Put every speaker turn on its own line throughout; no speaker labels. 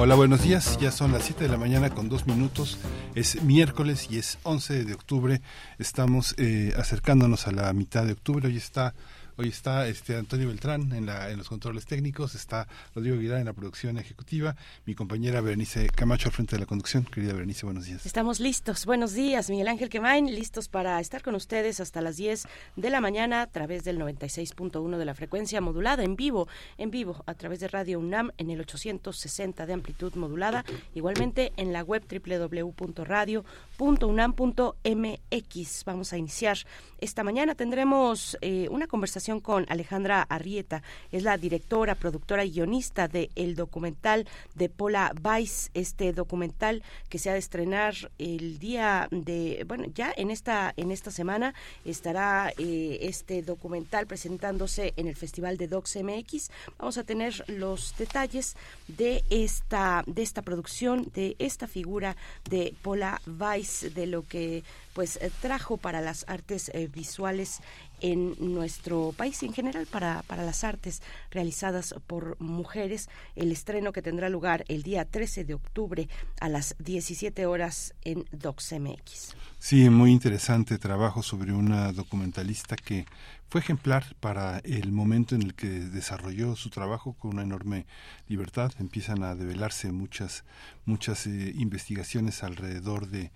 Hola, buenos días. Ya son las 7 de la mañana con dos minutos. Es miércoles y es 11 de octubre. Estamos eh, acercándonos a la mitad de octubre. Hoy está Hoy está este Antonio Beltrán en, la, en los controles técnicos, está Rodrigo Aguilar en la producción ejecutiva, mi compañera Berenice Camacho al frente de la conducción. Querida Berenice, buenos días.
Estamos listos. Buenos días, Miguel Ángel Quemain, listos para estar con ustedes hasta las 10 de la mañana a través del 96.1 de la frecuencia modulada en vivo, en vivo a través de Radio UNAM en el 860 de amplitud modulada, igualmente en la web www.radio.unam.mx. Vamos a iniciar esta mañana tendremos eh, una conversación con Alejandra Arrieta, es la directora, productora y guionista de el documental de Paula Weiss, este documental que se ha de estrenar el día de, bueno, ya en esta en esta semana estará eh, este documental presentándose en el Festival de Docs MX. Vamos a tener los detalles de esta de esta producción, de esta figura de Paula Weiss, de lo que pues eh, trajo para las artes eh, visuales en nuestro país en general para, para las artes realizadas por mujeres. El estreno que tendrá lugar el día 13 de octubre a las 17 horas en DocsMX.
Sí, muy interesante trabajo sobre una documentalista que fue ejemplar para el momento en el que desarrolló su trabajo con una enorme libertad. Empiezan a develarse muchas, muchas eh, investigaciones alrededor de,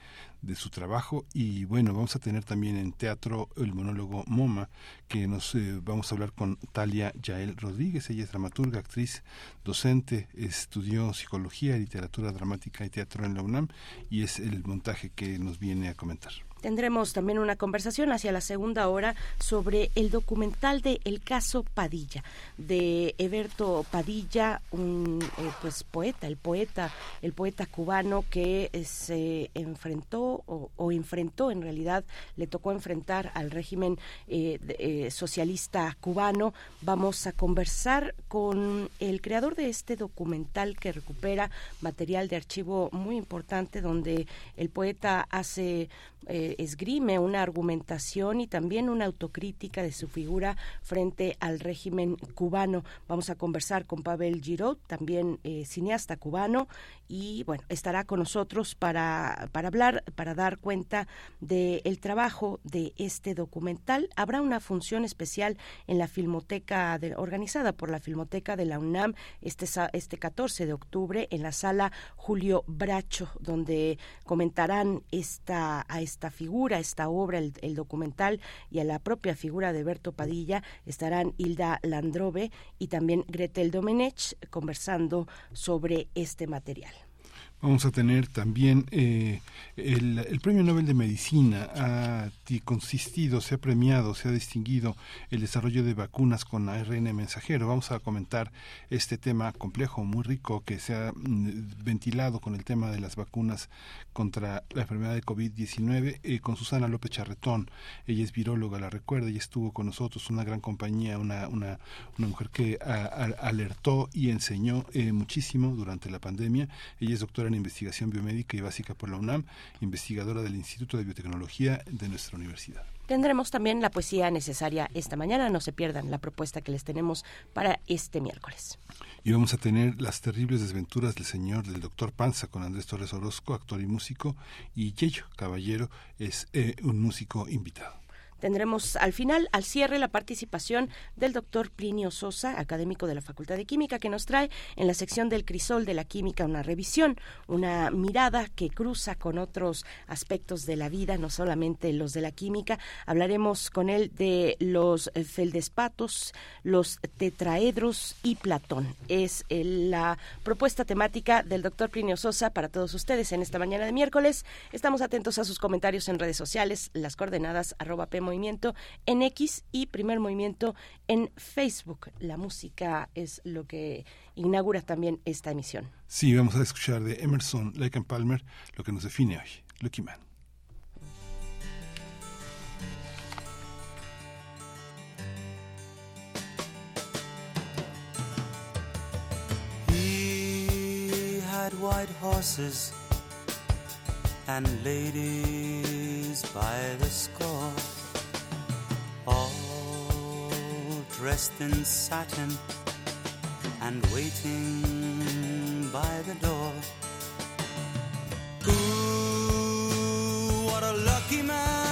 su trabajo y bueno, vamos a tener también en teatro el monólogo MoMA, que nos eh, vamos a hablar con Talia Yael Rodríguez, ella es dramaturga, actriz, docente, estudió psicología, literatura dramática y teatro en la UNAM y es el montaje que nos viene a comentar.
Tendremos también una conversación hacia la segunda hora sobre el documental de El caso Padilla, de Eberto Padilla, un eh, pues poeta, el poeta, el poeta cubano que eh, se enfrentó o, enfrentó en realidad, le tocó enfrentar al régimen eh, socialista cubano. Vamos a conversar con el creador de este documental que recupera material de archivo muy importante donde el poeta hace eh, esgrime una argumentación y también una autocrítica de su figura frente al régimen cubano. Vamos a conversar con Pavel Giraud, también eh, cineasta cubano, y bueno, estará con nosotros para, para hablar, para dar cuenta del trabajo de este documental. Habrá una función especial en la Filmoteca, organizada por la Filmoteca de la UNAM este, este 14 de octubre en la sala Julio Bracho, donde comentarán a esta figura, esta obra, el, el documental y a la propia figura de Berto Padilla estarán Hilda Landrove y también Gretel Domenech conversando sobre este material.
Vamos a tener también eh, el, Premio Nobel de Medicina ha consistido, se ha premiado, se ha distinguido el desarrollo de vacunas con ARN mensajero. Vamos a comentar este tema complejo, muy rico, que se ha mm, ventilado con el tema de las vacunas contra la enfermedad de COVID-19 eh, con Susana López Charretón. Ella es viróloga, la recuerda, y estuvo con nosotros, una gran compañía, una, mujer que alertó y enseñó eh, muchísimo durante la pandemia. Ella es doctora Investigación Biomédica y Básica por la UNAM, investigadora del Instituto de Biotecnología de nuestra universidad.
Tendremos también la poesía necesaria esta mañana, no se pierdan la propuesta que les tenemos para este miércoles.
Y vamos a tener las terribles desventuras del señor del doctor Panza con Andrés Torres Orozco, actor y músico, y Yello Caballero es eh, un músico invitado.
Tendremos al final, al cierre, la participación del doctor Plinio Sosa, académico de la Facultad de Química, que nos trae en la sección del crisol de la química una revisión, una mirada que cruza con otros aspectos de la vida, no solamente los de la química. Hablaremos con él de los feldespatos, los tetraedros y Platón. Es la propuesta temática del doctor Plinio Sosa para todos ustedes en esta mañana de miércoles. Estamos atentos a sus comentarios en redes sociales, las coordenadas arroba Movimiento en X y Primer Movimiento en Facebook. La música es lo que inaugura también esta emisión.
Sí, vamos a escuchar de Emerson, Lake and Palmer, lo que nos define hoy, Lucky Man.
He had white horses and ladies by the score, all dressed in satin and waiting by the door. Ooh, what a lucky man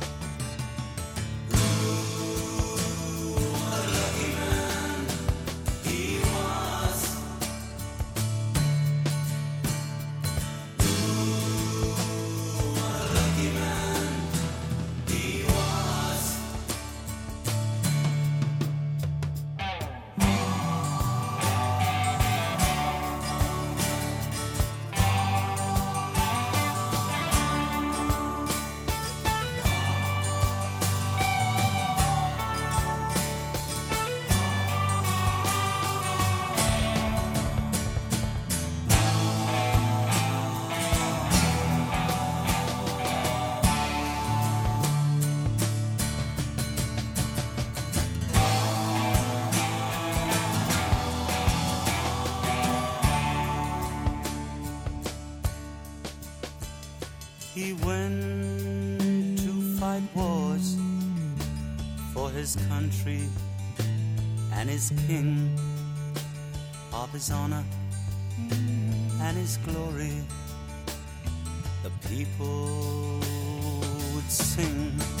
His king, of his honor and his glory. The people would sing.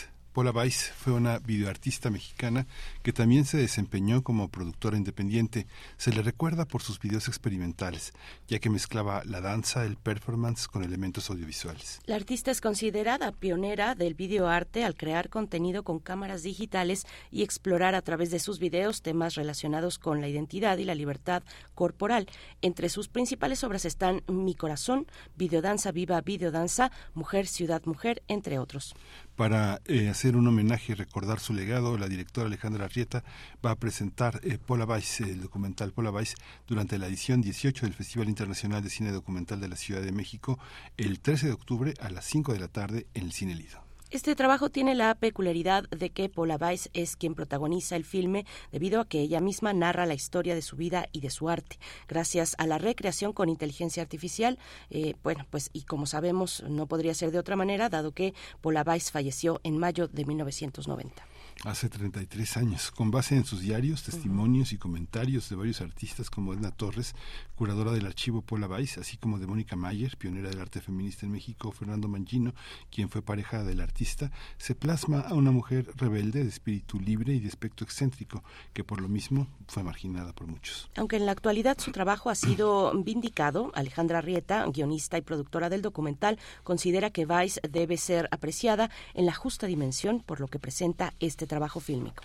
Paula Weiss fue una videoartista mexicana que también se desempeñó como productora independiente. Se le recuerda por sus videos experimentales, ya que mezclaba la danza, el performance con elementos audiovisuales.
La artista es considerada pionera del videoarte al crear contenido con cámaras digitales y explorar a través de sus videos temas relacionados con la identidad y la libertad corporal. Entre sus principales obras están Mi Corazón, Videodanza Viva Videodanza, Mujer, Ciudad, Mujer, entre otros.
Para eh, hacer un homenaje y recordar su legado, la directora Alejandra Arrieta va a presentar eh, Pola el documental Pola Weiss, durante la edición 18 del Festival Internacional de Cine Documental de la Ciudad de México, el 13 de octubre a las 5 de la tarde en el Cine Lido.
Este trabajo tiene la peculiaridad de que Paula Weiss es quien protagoniza el filme debido a que ella misma narra la historia de su vida y de su arte. Gracias a la recreación con inteligencia artificial, eh, bueno, pues y como sabemos no podría ser de otra manera dado que Paula Weiss falleció en mayo de 1990
hace 33 años, con base en sus diarios, testimonios y comentarios de varios artistas como Edna Torres, curadora del archivo Paula Weiss, así como de Mónica Mayer, pionera del arte feminista en México, Fernando Mangino, quien fue pareja del artista, se plasma a una mujer rebelde, de espíritu libre y de aspecto excéntrico, que por lo mismo fue marginada por muchos.
Aunque en la actualidad su trabajo ha sido vindicado, Alejandra Rieta, guionista y productora del documental, considera que Weiss debe ser apreciada en la justa dimensión por lo que presenta este trabajo fílmico.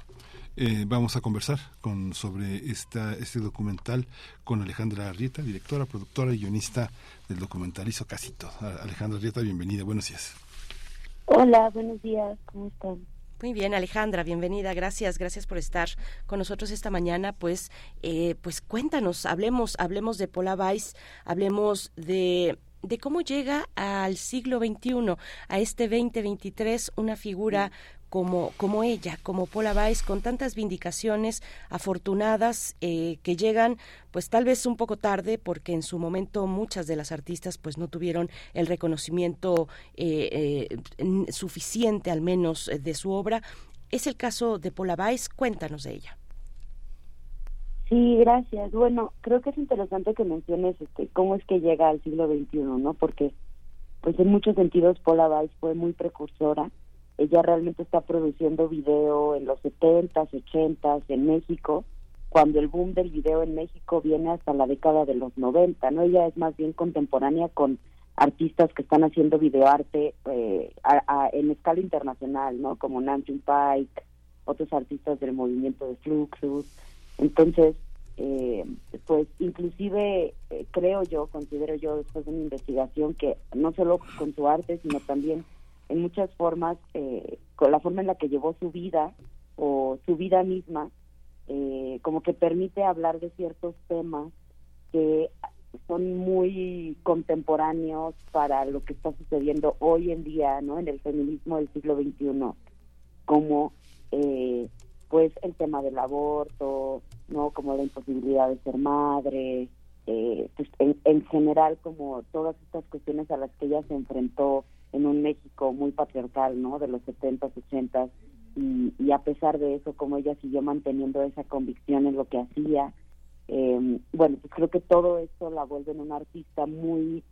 Eh, vamos a conversar con, sobre esta, este documental con Alejandra Arrieta, directora, productora y guionista del documental. Hizo casi todo. Alejandra Arrieta, bienvenida. Buenos días.
Hola, buenos días. ¿Cómo están?
Muy bien, Alejandra, bienvenida. Gracias, gracias por estar con nosotros esta mañana. Pues, eh, pues cuéntanos, hablemos, hablemos de Paula Weiss, hablemos de de cómo llega al siglo XXI, a este 2023, una figura como, como ella, como Paula Weiss, con tantas vindicaciones afortunadas eh, que llegan, pues tal vez un poco tarde, porque en su momento muchas de las artistas pues no tuvieron el reconocimiento eh, eh, suficiente, al menos, de su obra. Es el caso de Paula Weiss, cuéntanos de ella.
Sí, gracias. Bueno, creo que es interesante que menciones este, cómo es que llega al siglo XXI, ¿no? Porque, pues en muchos sentidos, Paula Weiss fue muy precursora ella realmente está produciendo video en los 70s, 80s en México, cuando el boom del video en México viene hasta la década de los 90, ¿no? Ella es más bien contemporánea con artistas que están haciendo videoarte eh, en escala internacional, ¿no? Como Nancy Pike, otros artistas del movimiento de Fluxus. Entonces, eh, pues inclusive eh, creo yo, considero yo después de una investigación que no solo con su arte, sino también en muchas formas, eh, con la forma en la que llevó su vida o su vida misma, eh, como que permite hablar de ciertos temas que son muy contemporáneos para lo que está sucediendo hoy en día, ¿no? En el feminismo del siglo XXI, como eh, pues el tema del aborto, ¿no? Como la imposibilidad de ser madre, pues en, en general como todas estas cuestiones a las que ella se enfrentó en un México muy patriarcal, ¿no? De los 70s, 80s, y, y a pesar de eso, como ella siguió manteniendo esa convicción en lo que hacía, eh, bueno, pues creo que todo esto la vuelve en una artista muy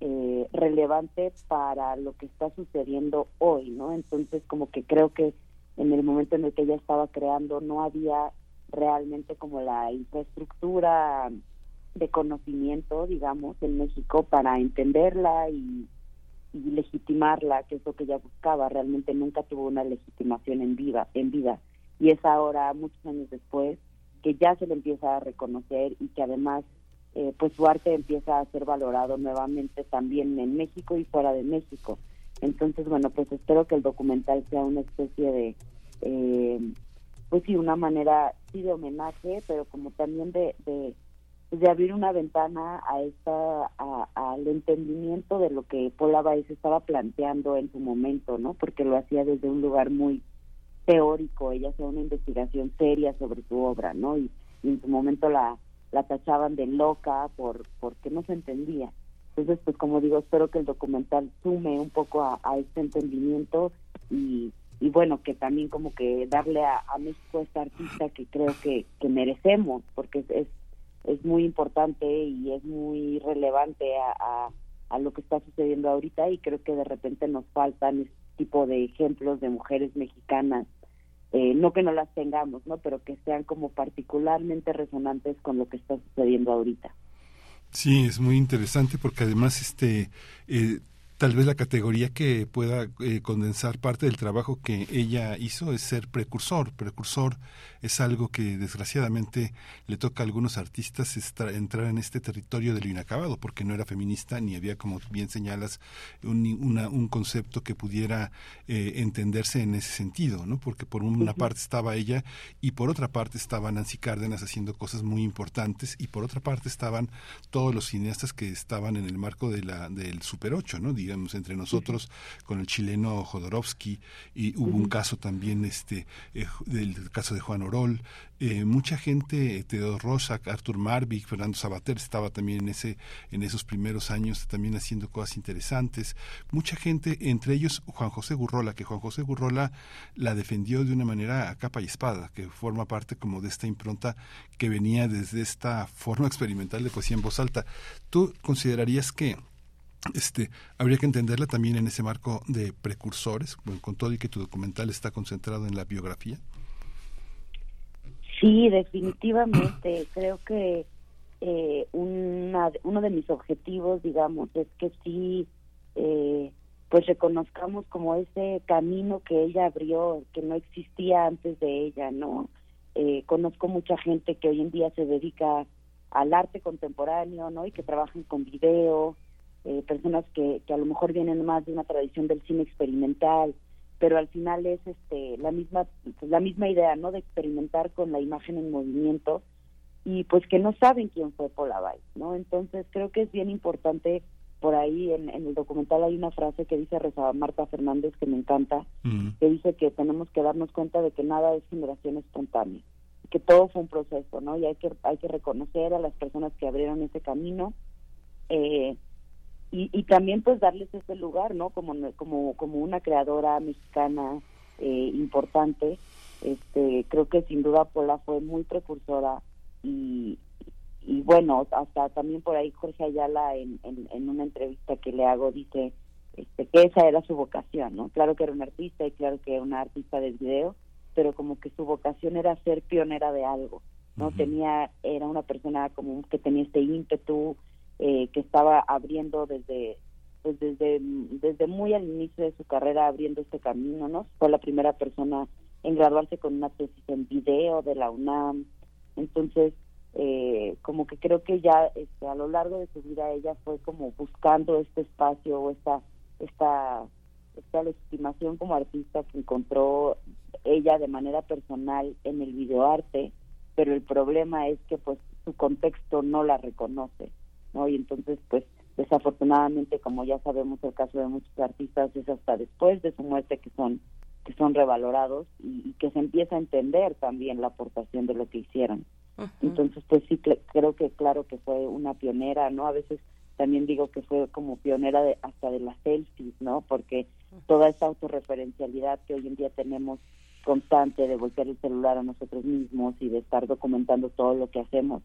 eh, relevante para lo que está sucediendo hoy, ¿no? Entonces, como que creo que en el momento en el que ella estaba creando no había realmente como la infraestructura de conocimiento, digamos, en México para entenderla y y legitimarla, que es lo que ella buscaba, realmente nunca tuvo una legitimación en vida, en vida. Y es ahora, muchos años después, que ya se le empieza a reconocer y que además eh, pues su arte empieza a ser valorado nuevamente también en México y fuera de México. Entonces, bueno, pues espero que el documental sea una especie de, eh, pues sí, una manera, sí, de homenaje, pero como también de, de de abrir una ventana a esta al entendimiento de lo que Paula Baez estaba planteando en su momento, ¿no? Porque lo hacía desde un lugar muy teórico, ella hacía una investigación seria sobre su obra, ¿no? Y, en su momento la la tachaban de loca por porque no se entendía. Entonces, pues como digo, espero que el documental sume un poco a, este entendimiento y, y bueno, que también como que darle a, a México esta artista que creo que, que merecemos, porque es es muy importante y es muy relevante a, a, lo que está sucediendo ahorita y creo que de repente nos faltan tipo de ejemplos de mujeres mexicanas, eh, no que no las tengamos, ¿no? Pero que sean como particularmente resonantes con lo que está sucediendo ahorita.
Sí, es muy interesante porque además este eh, tal vez la categoría que pueda eh, condensar parte del trabajo que ella hizo es ser precursor. Precursor es algo que desgraciadamente le toca a algunos artistas entrar en este territorio de lo inacabado, porque no era feminista ni había, como bien señalas, un, un concepto que pudiera eh, entenderse en ese sentido, ¿no? Porque por una parte estaba ella y por otra parte estaba Nancy Cárdenas haciendo cosas muy importantes y por otra parte estaban todos los cineastas que estaban en el marco de la del Super 8, ¿no? entre nosotros con el chileno Jodorowsky y hubo un caso también este eh, del caso de Juan Eh, mucha gente Teodoro Rosa Artur Marvik Fernando Sabater estaba también en ese en esos primeros años también haciendo cosas interesantes. Mucha gente entre ellos Juan José Gurrola que Juan José Gurrola la defendió de una manera a capa y espada que forma parte como de esta impronta que venía desde esta forma experimental de poesía en voz alta. Tú considerarías que este, habría que entenderla también en ese marco de precursores, con todo y que tu documental está concentrado en la biografía.
Sí, definitivamente. Creo que eh, uno de mis objetivos, digamos, es que sí, eh, pues reconozcamos como ese camino que ella abrió, que no existía antes de ella, ¿no? Eh, conozco mucha gente que hoy en día se dedica al arte contemporáneo, ¿no? Y que trabajan con video, eh, personas que, que a lo mejor vienen más de una tradición del cine experimental, pero al final es este la misma pues, la misma idea, ¿no? De experimentar con la imagen en movimiento y pues que no saben quién fue Bay, ¿no? Entonces creo que es bien importante por ahí en, el documental hay una frase que dice Rosa Marta Fernández que me encanta, que dice que tenemos que darnos cuenta de que nada es generación espontánea, que todo fue un proceso, ¿no? Y hay que hay que reconocer a las personas que abrieron ese camino. Eh, y, y también pues darles ese lugar, ¿no? Como, como, como una creadora mexicana eh, importante. Este, creo que sin duda Pola fue muy precursora y, y bueno, hasta también por ahí Jorge Ayala en, en, una entrevista que le hago dice este, que esa era su vocación, ¿no? Claro que era un artista y claro que era una artista del video, pero como que su vocación era ser pionera de algo, ¿no? Tenía, era una persona como que tenía este ímpetu, eh, que estaba abriendo desde pues desde desde muy al inicio de su carrera abriendo este camino no fue la primera persona en graduarse con una tesis en video de la UNAM. Entonces eh, como que creo que ya este, a lo largo de su vida ella fue como buscando este espacio o esta esta esta legitimación como artista que encontró ella de manera personal en el videoarte pero el problema es que pues su contexto no la reconoce ¿no? Y entonces, pues, desafortunadamente, como ya sabemos el caso de muchos artistas, es hasta después de su muerte que son que son revalorados y, que se empieza a entender también la aportación de lo que hicieron. Entonces, pues sí, creo que claro que fue una pionera, ¿no? A veces también digo que fue como pionera de, hasta de las selfies, ¿no? Porque toda esta autorreferencialidad que hoy en día tenemos constante de voltear el celular a nosotros mismos y de estar documentando todo lo que hacemos,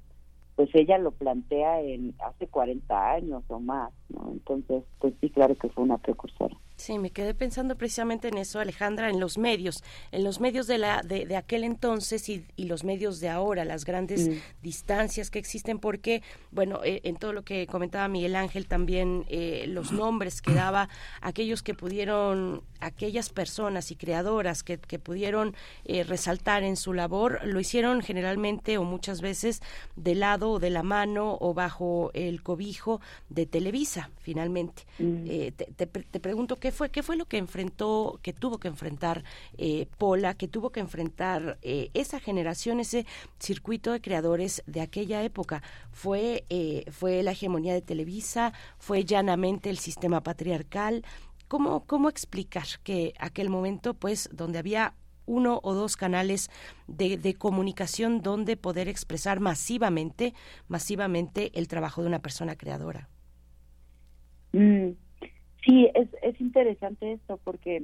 pues ella lo plantea en hace 40 años o más, ¿no? Entonces, pues sí, claro que fue una precursora.
Sí, me quedé pensando precisamente en eso, Alejandra, en los medios, en los medios de, la, de, de aquel entonces y, y, los medios de ahora, las grandes mm. distancias que existen, porque, bueno, eh, en todo lo que comentaba Miguel Ángel, también eh, los nombres que daba aquellos que pudieron, aquellas personas y creadoras que, que pudieron eh, resaltar en su labor, lo hicieron generalmente o muchas veces de lado o de la mano o bajo el cobijo de Televisa, finalmente. Mm. te, te, te pregunto, ¿Qué fue, qué fue lo que enfrentó, que tuvo que enfrentar eh, Pola, que tuvo que enfrentar eh, esa generación, ese circuito de creadores de aquella época? ¿Fue, eh, fue la hegemonía de Televisa? ¿Fue llanamente el sistema patriarcal? ¿Cómo, ¿Cómo explicar que aquel momento, pues, donde había uno o dos canales de, de, comunicación donde poder expresar masivamente, masivamente el trabajo de una persona creadora.
Mm, Sí, es, es interesante esto porque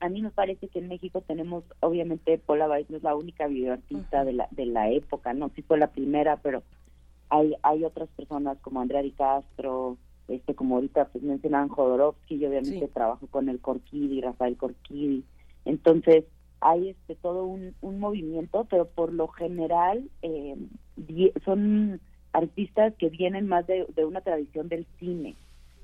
a mí me parece que en México tenemos, obviamente, Paula Weiss no es la única videoartista de la de la época, no sí fue la primera, pero hay hay otras personas como Andrea Di Castro, este como ahorita pues mencionaban Jodorowsky y obviamente trabajo con el Corquidi, Rafael Corquidi. Entonces, hay este todo un, un movimiento, pero por lo general eh, son artistas que vienen más de, una tradición del cine,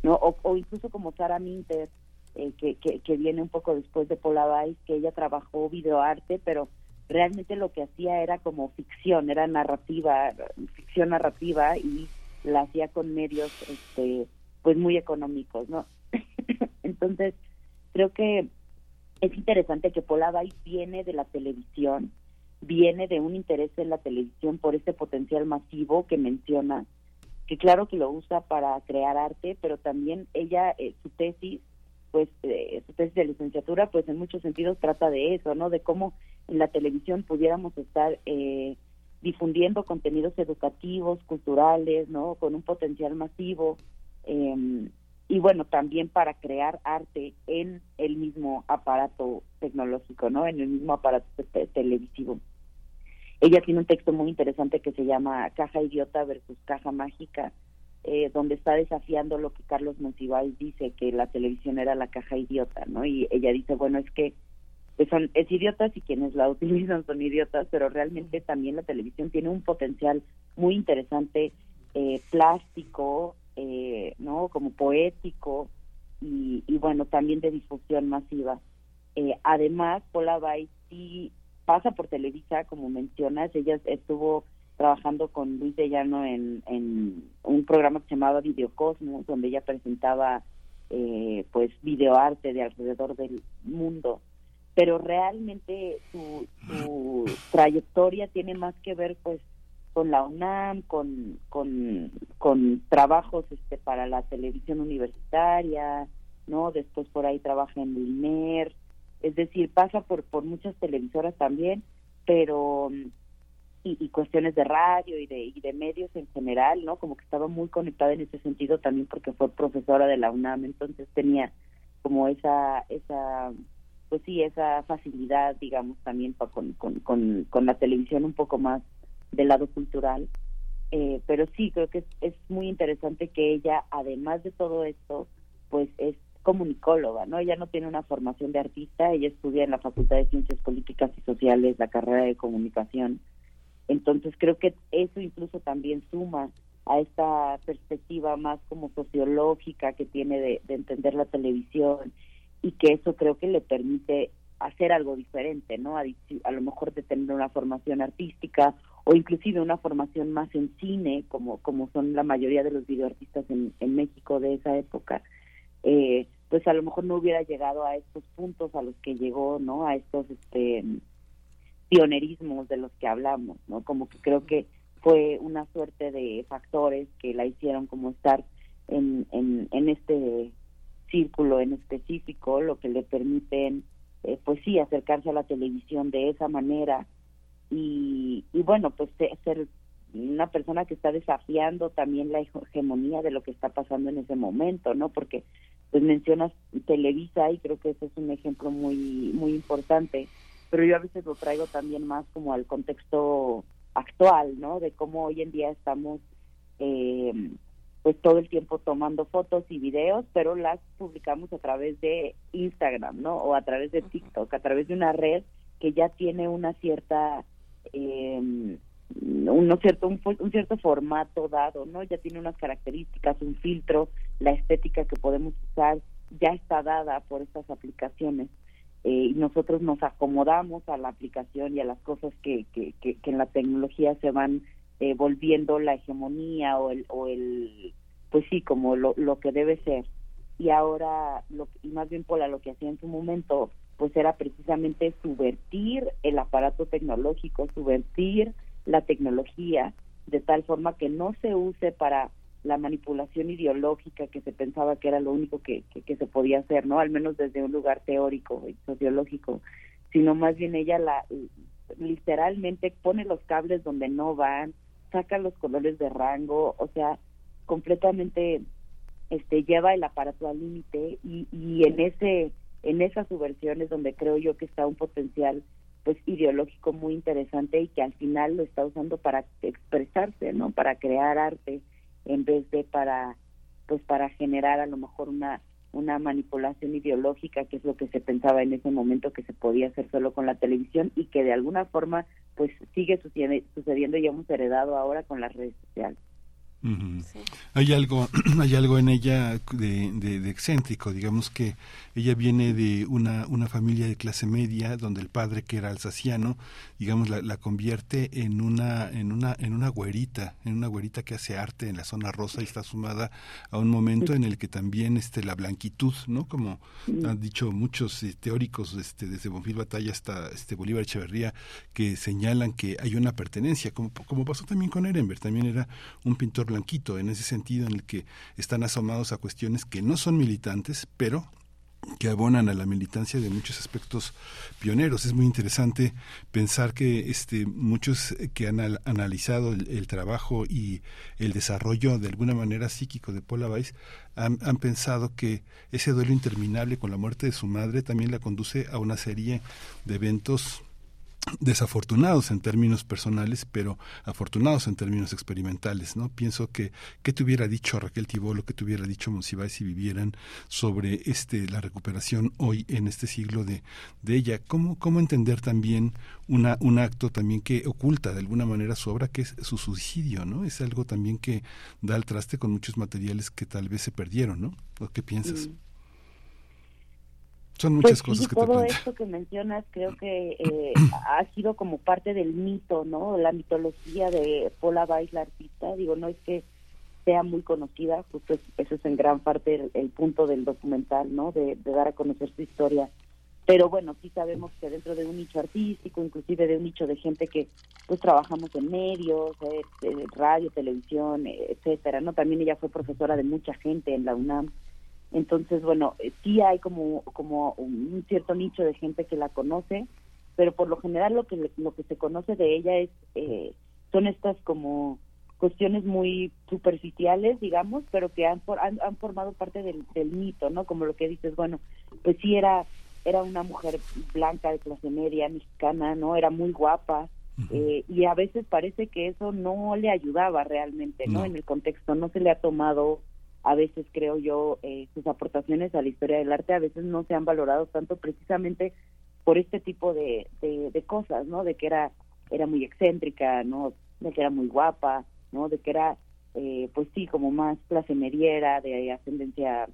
¿no? O, incluso como Sara Minter, eh, que, que, viene un poco después de Weiss, que ella trabajó videoarte, pero realmente lo que hacía era como ficción, era narrativa, ficción narrativa y la hacía con medios este pues muy económicos, ¿no? Entonces, creo que es interesante que Weiss viene de la televisión, viene de un interés en la televisión por este potencial masivo que menciona, que claro que lo usa para crear arte, pero también ella, eh, su tesis, pues eh, su tesis de licenciatura, pues en muchos sentidos trata de eso, ¿no? De cómo en la televisión pudiéramos estar eh, difundiendo contenidos educativos, culturales, ¿no? Con un potencial masivo. Eh, y bueno, también para crear arte en el mismo aparato tecnológico, ¿no? En el mismo aparato televisivo. Ella tiene un texto muy interesante que se llama Caja Idiota versus Caja Mágica, eh, donde está desafiando lo que Carlos Monsiváis dice, que la televisión era la caja idiota, ¿no? Y ella dice, bueno, es que son, es idiotas y quienes la utilizan son idiotas, pero realmente también la televisión tiene un potencial muy interesante, eh, plástico, eh, ¿no? Como poético y, bueno, también de difusión masiva. Eh, además, Paula Bay sí pasa por Televisa, como mencionas, ella estuvo trabajando con Luis de Llano en, en un programa que se llamaba Videocosmos, donde ella presentaba eh, pues videoarte de alrededor del mundo pero realmente su, su trayectoria tiene más que ver pues con la UNAM, con, con, con trabajos este, para la televisión universitaria, ¿no? Después por ahí trabaja en el INER, es decir, pasa por, por muchas televisoras también, pero y, y, cuestiones de radio y de, y de medios en general, ¿no? Como que estaba muy conectada en ese sentido también porque fue profesora de la UNAM, entonces tenía como esa, esa pues sí, esa facilidad, digamos, también con, con, con, con la televisión un poco más del lado cultural. Eh, pero sí, creo que es, muy interesante que ella, además de todo esto, pues es comunicóloga, ¿no? Ella no tiene una formación de artista, ella estudia en la Facultad de Ciencias Políticas y Sociales, la carrera de comunicación. Entonces creo que eso incluso también suma a esta perspectiva más como sociológica que tiene de, de entender la televisión y que eso creo que le permite hacer algo diferente, ¿no? A, lo mejor de tener una formación artística o inclusive una formación más en cine, como, como son la mayoría de los videoartistas en, en México de esa época, eh, pues a lo mejor no hubiera llegado a estos puntos a los que llegó, ¿no? A estos este pionerismos de los que hablamos, ¿no? Como que creo que fue una suerte de factores que la hicieron como estar en, en, este círculo en específico, lo que le permiten eh, pues sí, acercarse a la televisión de esa manera y, y bueno, pues ser una persona que está desafiando también la hegemonía de lo que está pasando en ese momento, ¿no? Porque pues mencionas Televisa y creo que ese es un ejemplo muy muy importante, pero yo a veces lo traigo también más como al contexto actual, ¿no? De cómo hoy en día estamos eh, pues todo el tiempo tomando fotos y videos, pero las publicamos a través de Instagram, ¿no? O a través de TikTok, a través de una red que ya tiene una cierta eh, un cierto un, cierto formato dado, ¿no? Ya tiene unas características, un filtro, la estética que podemos usar ya está dada por estas aplicaciones. Eh, y nosotros nos acomodamos a la aplicación y a las cosas que, que, que en la tecnología se van eh, volviendo la hegemonía o el, o el pues sí, como lo, lo que debe ser. Y ahora, lo, y más bien Pola lo que hacía en su momento, pues era precisamente subvertir el aparato tecnológico, subvertir la tecnología de tal forma que no se use para la manipulación ideológica que se pensaba que era lo único que, que, se podía hacer, ¿no? Al menos desde un lugar teórico y sociológico, sino más bien ella la literalmente pone los cables donde no van, saca los colores de rango, o sea, completamente este lleva el aparato al límite y, y en ese en esas subversiones donde creo yo que está un potencial pues ideológico muy interesante y que al final lo está usando para expresarse, ¿no? Para crear arte en vez de para pues para generar a lo mejor una una manipulación ideológica que es lo que se pensaba en ese momento que se podía hacer solo con la televisión y que de alguna forma pues sigue sucediendo y hemos heredado ahora con las redes sociales.
Hay algo, hay algo en ella de, de, excéntrico, digamos que ella viene de una, una familia de clase media donde el padre que era alsaciano, digamos la, la, convierte en una, en una, en una güerita, en una güerita que hace arte en la zona rosa y está sumada a un momento en el que también este la blanquitud, ¿no? Como han dicho muchos eh, teóricos, este, desde Bonfil Batalla hasta este Bolívar Echeverría, que señalan que hay una pertenencia, como, como pasó también con Ehrenberg, también era un pintor blanquito, en ese sentido en el que están asomados a cuestiones que no son militantes, pero que abonan a la militancia de muchos aspectos pioneros. Es muy interesante pensar que este, muchos que han analizado el, trabajo y el desarrollo de alguna manera psíquico de Paula Weiss han, han, pensado que ese duelo interminable con la muerte de su madre también la conduce a una serie de eventos desafortunados en términos personales, pero afortunados en términos experimentales, ¿no? Pienso que qué te hubiera dicho Raquel Tibolo, qué te hubiera dicho Monsiváis si vivieran sobre este la recuperación hoy en este siglo de, de ella, cómo cómo entender también una un acto también que oculta de alguna manera su obra que es su suicidio, ¿no? Es algo también que da al traste con muchos materiales que tal vez se perdieron, ¿no? ¿Qué piensas? Mm. Son muchas
pues
cosas que
todo esto que mencionas creo que eh, ha sido como parte del mito, ¿no? La mitología de Paula Weiss, la artista. Digo, no es que sea muy conocida, justo eso es en gran parte el, punto del documental, ¿no? De, dar a conocer su historia. Pero bueno, sí sabemos que dentro de un nicho artístico, inclusive de un nicho de gente que pues trabajamos en medios, eh, radio, televisión, etcétera, ¿no? También ella fue profesora de mucha gente en la UNAM. Entonces, bueno, eh, sí hay como, como un cierto nicho de gente que la conoce, pero por lo general lo que, lo que se conoce de ella es eh, son estas como cuestiones muy superficiales, digamos, pero que han, han, formado parte del, mito, ¿no? Como lo que dices, bueno, pues sí era era una mujer blanca de clase media, mexicana, ¿no? Era muy guapa, eh, y a veces parece que eso no le ayudaba realmente, ¿no? En el contexto, no se le ha tomado a veces creo yo eh, sus aportaciones a la historia del arte a veces no se han valorado tanto precisamente por este tipo de, de, cosas, ¿no? De que era era muy excéntrica, ¿no? De que era muy guapa, ¿no? De que era, eh, pues sí, como más clase mediera, de ascendencia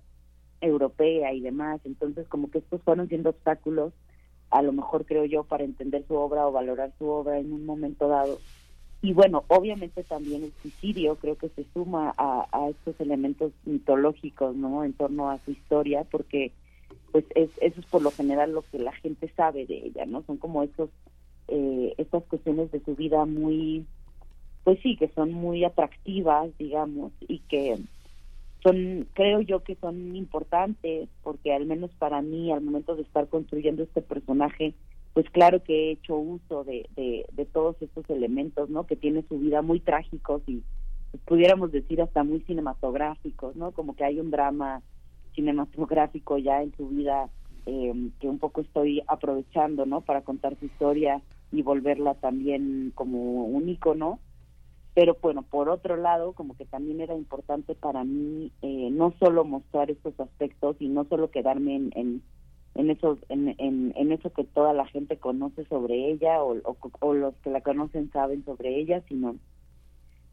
europea y demás. Entonces, como que estos fueron siendo obstáculos, a lo mejor creo yo, para entender su obra o valorar su obra en un momento dado. Y bueno, obviamente también el suicidio creo que se suma a, estos elementos mitológicos, ¿no? En torno a su historia, porque pues es, eso es por lo general lo que la gente sabe de ella, ¿no? Son como estos, eh, estas cuestiones de su vida muy, pues sí, que son muy atractivas, digamos, y que son, creo yo que son importantes, porque al menos para mí, al momento de estar construyendo este personaje, pues claro que he hecho uso de, de, todos estos elementos, ¿no? Que tiene su vida muy trágicos y pues, pudiéramos decir hasta muy cinematográficos, ¿no? Como que hay un drama cinematográfico ya en su vida eh, que un poco estoy aprovechando, ¿no? Para contar su historia y volverla también como un icono. Pero bueno, por otro lado, como que también era importante para mí eh, no solo mostrar estos aspectos y no solo quedarme en en eso en, en, eso que toda la gente conoce sobre ella o, o, los que la conocen saben sobre ella sino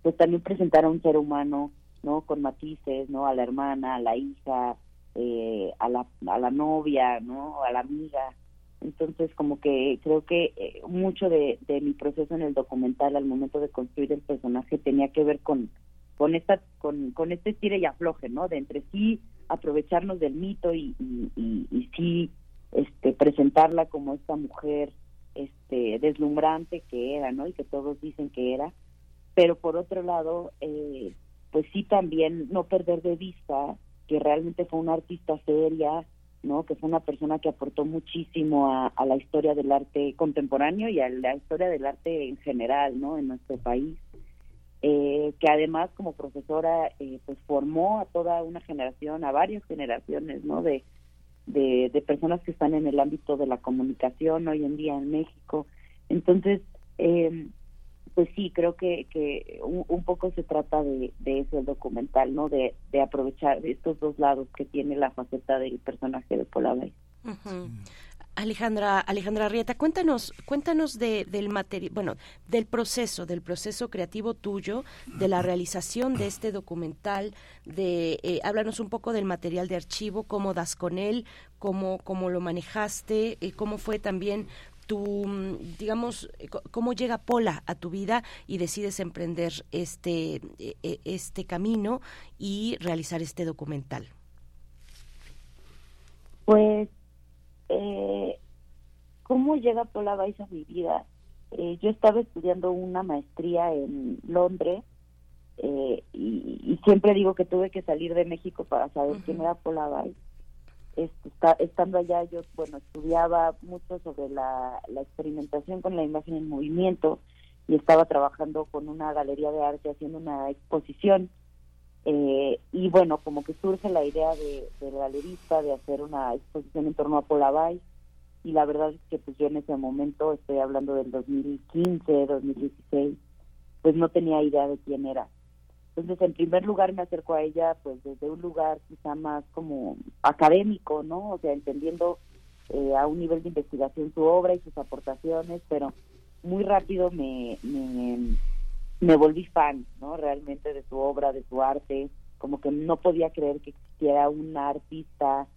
pues también presentar a un ser humano no con matices no a la hermana a la hija eh, a la a la novia no a la amiga. Entonces como que creo que eh, mucho de, de mi proceso en el documental al momento de construir el personaje tenía que ver con con esta con con este tire y afloje no de entre sí aprovecharnos del mito y, sí este presentarla como esta mujer este deslumbrante que era no y que todos dicen que era. Pero por otro lado eh, pues sí también no perder de vista que realmente fue una artista seria no que fue una persona que aportó muchísimo a, a la historia del arte contemporáneo y a la historia del arte en general no en nuestro país eh, que además como profesora eh, pues formó a toda una generación, a varias generaciones, ¿no? De, de, de, personas que están en el ámbito de la comunicación hoy en día en México. Entonces, eh, pues sí, creo que, que un, un poco se trata de, de eso el documental, ¿no? De, de aprovechar estos dos lados que tiene la faceta del personaje de Paula Weiss.
Ujú. Alejandra, Alejandra Rieta, cuéntanos, cuéntanos de, del material, bueno, del proceso, del proceso creativo tuyo, de la realización de este documental, de, eh, háblanos un poco del material de archivo, cómo das con él, cómo, cómo lo manejaste, eh, cómo fue también tu, mm, digamos, eh, cómo llega Pola a tu vida y decides emprender este, este camino y realizar este documental.
Pues, eh, ¿cómo llega Paula Weiss a mi vida? Eh, yo estaba estudiando una maestría en Londres eh, y, y siempre digo que tuve que salir de México para saber quién era Paula Weiss. Este, está- estando allá yo, bueno, estudiaba mucho sobre la, la experimentación con la imagen en movimiento y estaba trabajando con una galería de arte haciendo una exposición eh, y bueno, como que surge la idea de, del galerista de hacer una exposición en torno a Polabay y la verdad es que pues yo en ese momento, estoy hablando del 2015, 2016, pues no tenía idea de quién era. Entonces, en primer lugar me acerco a ella pues desde un lugar quizá más como académico, ¿no? O sea, entendiendo eh, a un nivel de investigación su obra y sus aportaciones, pero muy rápido me, me, me volví fan, ¿no? Realmente de su obra, de su arte, como que no podía creer que existiera una artista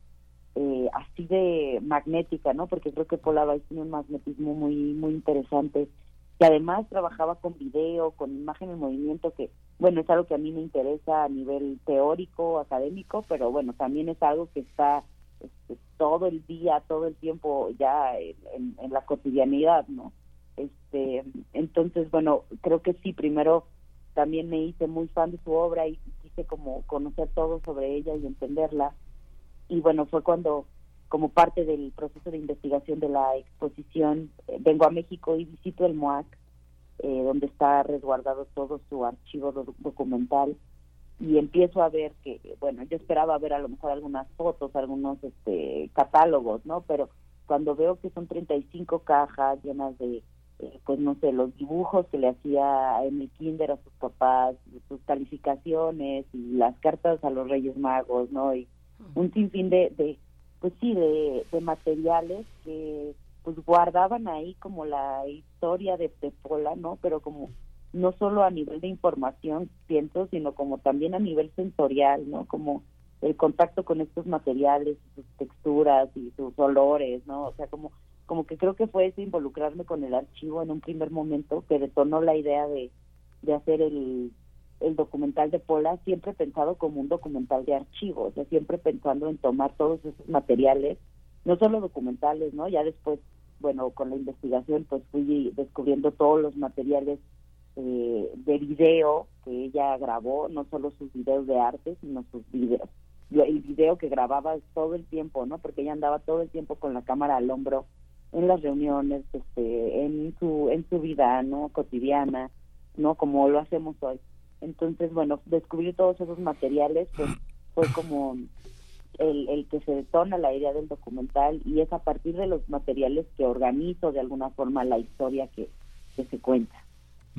eh, así de magnética, ¿no? Porque creo que Paula Weiss tiene un magnetismo muy muy interesante que además trabajaba con video, con imagen en movimiento, que bueno, es algo que a mí me interesa a nivel teórico, académico, pero bueno, también es algo que está este, todo el día, todo el tiempo ya en, en- en la cotidianidad, ¿no? Este, entonces, bueno, creo que sí, primero también me hice muy fan de su obra y quise como conocer todo sobre ella y entenderla. Y bueno, fue cuando, como parte del proceso de investigación de la exposición, eh, vengo a México y visito el MOAC, eh, donde está resguardado todo su archivo do- documental y empiezo a ver que, bueno, yo esperaba ver a lo mejor algunas fotos, algunos este, catálogos, ¿no? Pero cuando veo que son 35 cajas llenas de, eh, pues no sé, los dibujos que le hacía en el kinder a sus papás, sus calificaciones y las cartas a los Reyes Magos, ¿no? Y un sinfín de, de pues sí, de, de materiales que pues guardaban ahí como la historia de, de Pola, ¿no? Pero como no solo a nivel de información, siento, sino como también a nivel sensorial, ¿no? Como el contacto con estos materiales, sus texturas y sus olores, ¿no? O sea, como como que creo que fue ese involucrarme con el archivo en un primer momento que detonó la idea de, de hacer el, el documental de Pola, siempre pensado como un documental de archivo, o sea, siempre pensando en tomar todos esos materiales, no solo documentales, ¿no? Ya después, bueno, con la investigación, pues fui descubriendo todos los materiales eh, de video que ella grabó, no solo sus videos de arte, sino sus videos. El video que grababa todo el tiempo, ¿no? Porque ella andaba todo el tiempo con la cámara al hombro en las reuniones, este, en su en su vida, ¿no? Cotidiana, ¿no? Como lo hacemos hoy. Entonces, bueno, descubrir todos esos materiales, pues fue como el, el que se detona la idea del documental y es a partir de los materiales que organizo de alguna forma la historia que, que se cuenta.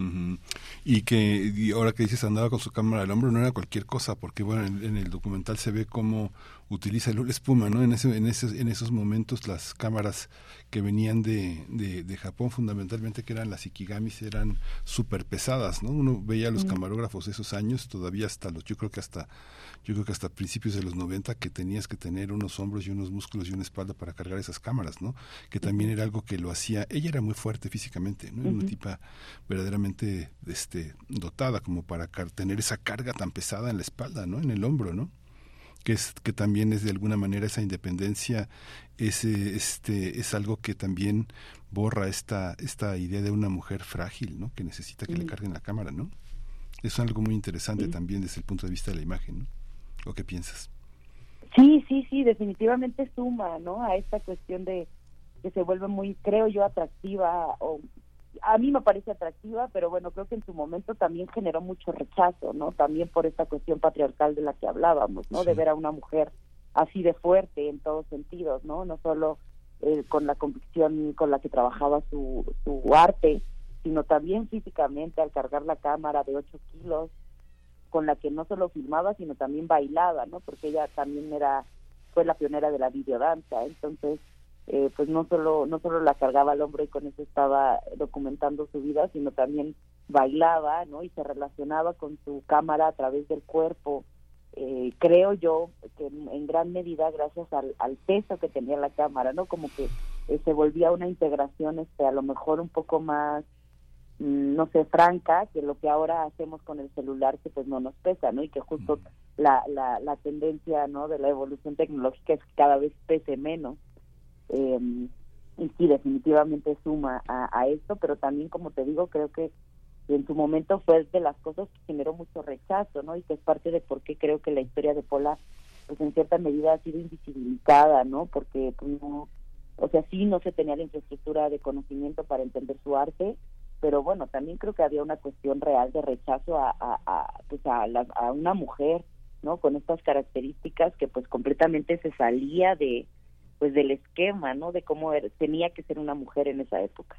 Ujú. Y que y ahora que dices andaba con su cámara al hombro no era cualquier cosa, porque bueno, en, en el documental se ve cómo utiliza el- espuma, ¿no? En, ese, en, esos, en esos momentos las cámaras que venían de, de, de Japón fundamentalmente, que eran las Ikigamis, eran súper pesadas, ¿no? Uno veía a los camarógrafos de esos años, todavía hasta los, yo creo que hasta yo creo que hasta principios de los 90 que tenías que tener unos hombros y unos músculos y una espalda para cargar esas cámaras, ¿no? Que también era algo que lo hacía, ella era muy fuerte físicamente, ¿no? Era una tipa verdaderamente este dotada como para tener esa carga tan pesada en la espalda, ¿no? En el hombro, ¿no? que es que también es de alguna manera esa independencia ese este es algo que también borra esta esta idea de una mujer frágil no que necesita que le carguen la cámara no es algo muy interesante también desde el punto de vista de la imagen ¿no? o qué piensas
Sí, sí, sí, definitivamente suma, ¿no? A esta cuestión de que se vuelve muy, creo yo, atractiva, o a mí me parece atractiva, pero bueno, creo que en su momento también generó mucho rechazo, ¿no? También por esta cuestión patriarcal de la que hablábamos, ¿no? De ver a una mujer así de fuerte en todos sentidos, ¿no? No solo eh, con la convicción con la que trabajaba su, su arte, sino también físicamente al cargar la cámara de 8 kilos, con la que no solo filmaba, sino también bailaba, ¿no? Porque ella también era, fue la pionera de la videodanza, entonces, eh, pues no solo, no solo la cargaba al hombro y con eso estaba documentando su vida, sino también bailaba, ¿no? Y se relacionaba con su cámara a través del cuerpo, eh, creo yo que en, gran medida gracias al, al, peso que tenía la cámara, ¿no? Como que eh, se volvía una integración, este, a lo mejor un poco más, mm, no sé, franca que lo que ahora hacemos con el celular que pues no nos pesa, ¿no? Y que justo la, la, la tendencia, ¿no? De la evolución tecnológica es que cada vez pese menos. Eh, y sí, definitivamente suma a, a esto, pero también, como te digo, creo que en su momento fue de las cosas que generó mucho rechazo, ¿no? Y que es parte de por qué creo que la historia de Pola, pues en cierta medida ha sido invisibilizada, ¿no? Porque, pues, no, o sea, sí no se tenía la infraestructura de conocimiento para entender su arte, pero bueno, también creo que había una cuestión real de rechazo a, a, a pues a, la, a una mujer, ¿no? Con estas características que pues completamente se salía de, pues del esquema, ¿no? De cómo tenía que ser una mujer en esa época.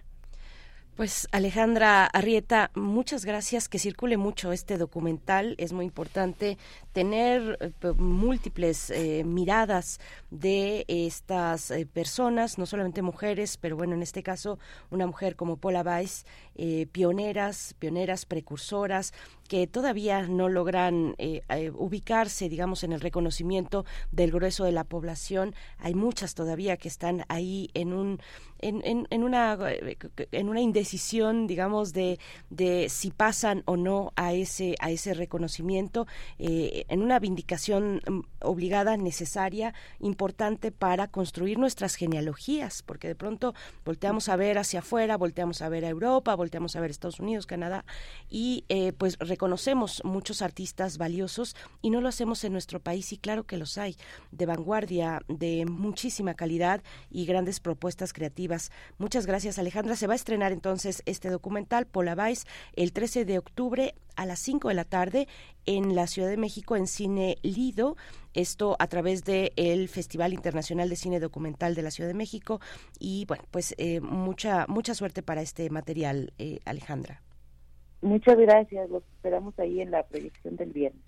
Pues Alejandra Arrieta, muchas gracias. Que circule mucho este documental. Es muy importante tener eh, múltiples eh, miradas de estas eh, personas, no solamente mujeres, pero bueno, en este caso una mujer como Paula Weiss, eh, pioneras, pioneras precursoras que todavía no logran eh, eh, ubicarse, digamos, en el reconocimiento del grueso de la población. Hay muchas todavía que están ahí en un en, una en una indecisión, digamos, de, de si pasan o no a ese a ese reconocimiento, en una vindicación mm, obligada, necesaria, importante para construir nuestras genealogías, porque de pronto volteamos a ver hacia afuera, volteamos a ver a Europa, volteamos a ver Estados Unidos, Canadá, y eh, pues reconocemos muchos artistas valiosos y no lo hacemos en nuestro país y claro que los hay, de vanguardia, de muchísima calidad y grandes propuestas creativas. Muchas gracias Alejandra. Se va a estrenar entonces este documental Vice el 13 de octubre a las 5 de la tarde en la Ciudad de México en Cine Lido, esto a través del el Festival Internacional de Cine Documental de la Ciudad de México y bueno, pues eh, mucha mucha suerte para este material, eh, Alejandra.
Muchas gracias, los esperamos ahí en la proyección del viernes.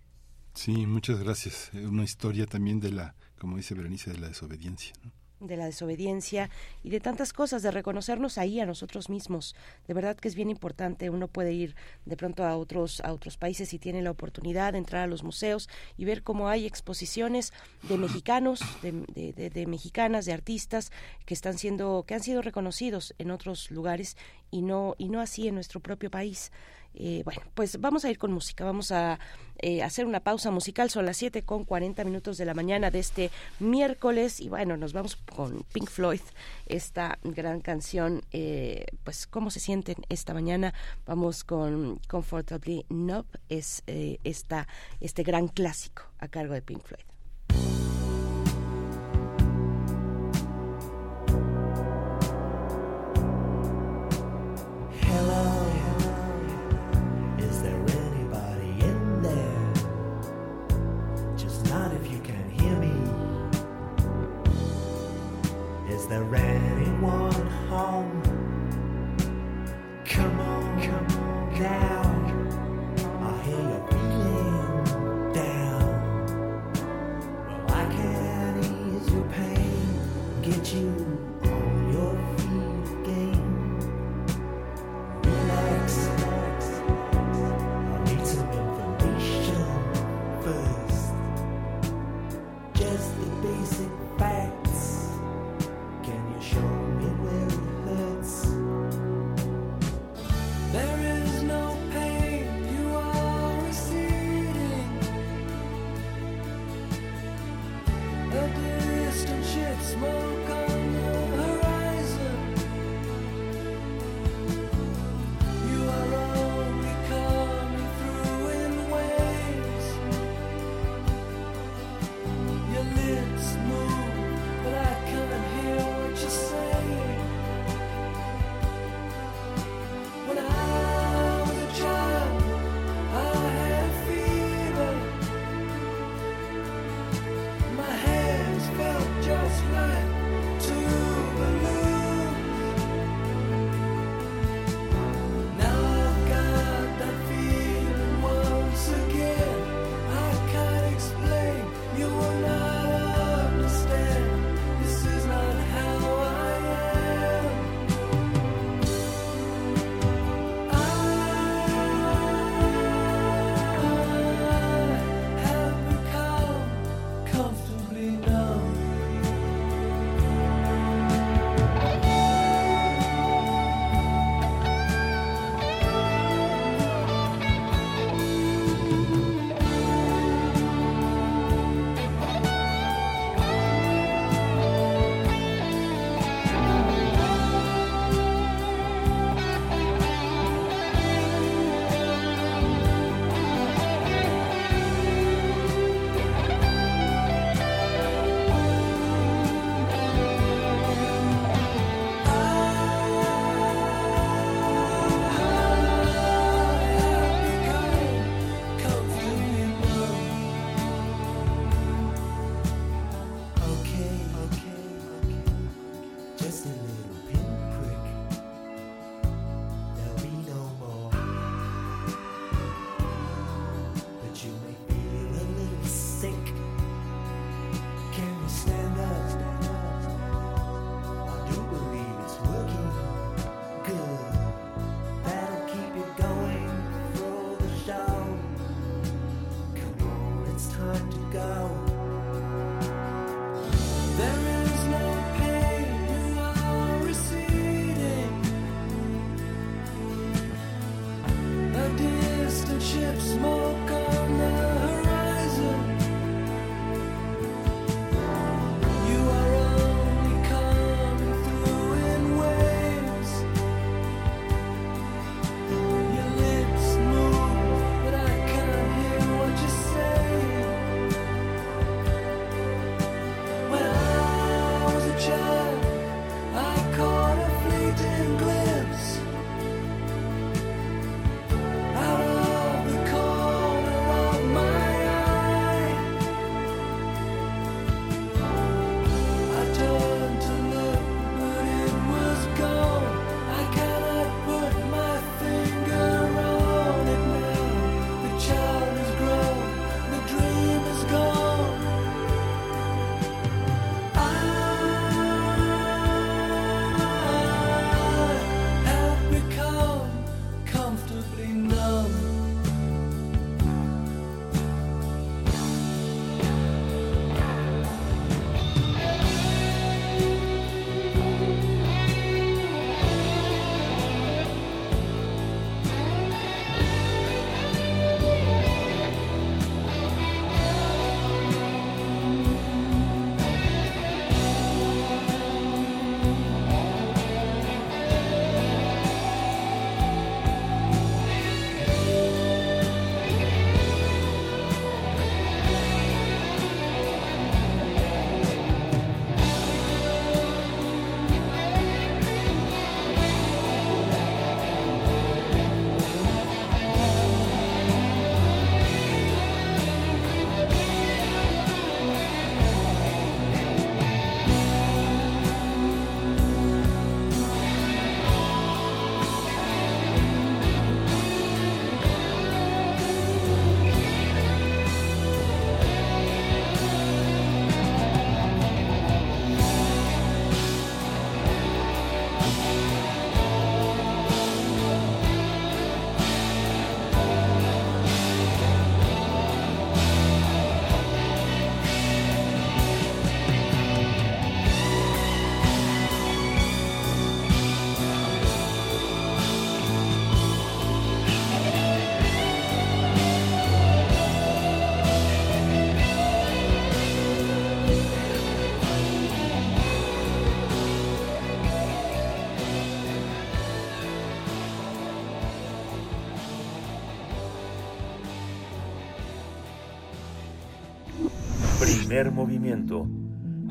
Sí, muchas gracias. Una historia también de la, como dice Berenice, de la desobediencia. ¿no?
de la desobediencia y de tantas cosas, de reconocernos ahí a nosotros mismos. De verdad que es bien importante. Uno puede ir de pronto a otros, a otros países y tiene la oportunidad de entrar a los museos y ver cómo hay exposiciones de mexicanos, de, de, de, mexicanas, de artistas que están siendo, que han sido reconocidos en otros lugares y no, y no así en nuestro propio país. Eh, bueno, pues vamos a ir con música, vamos a eh, hacer una pausa musical, son las 7 con 40 minutos de la mañana de este miércoles. Y bueno, nos vamos con Pink Floyd, esta gran canción, eh, pues cómo se sienten esta mañana, vamos con Comfortably Numb, es esta, este gran clásico a cargo de Pink Floyd.
There anyone home? Come on, come on now. I hear you feeling down. Well, I can ease your pain, get you
smoke.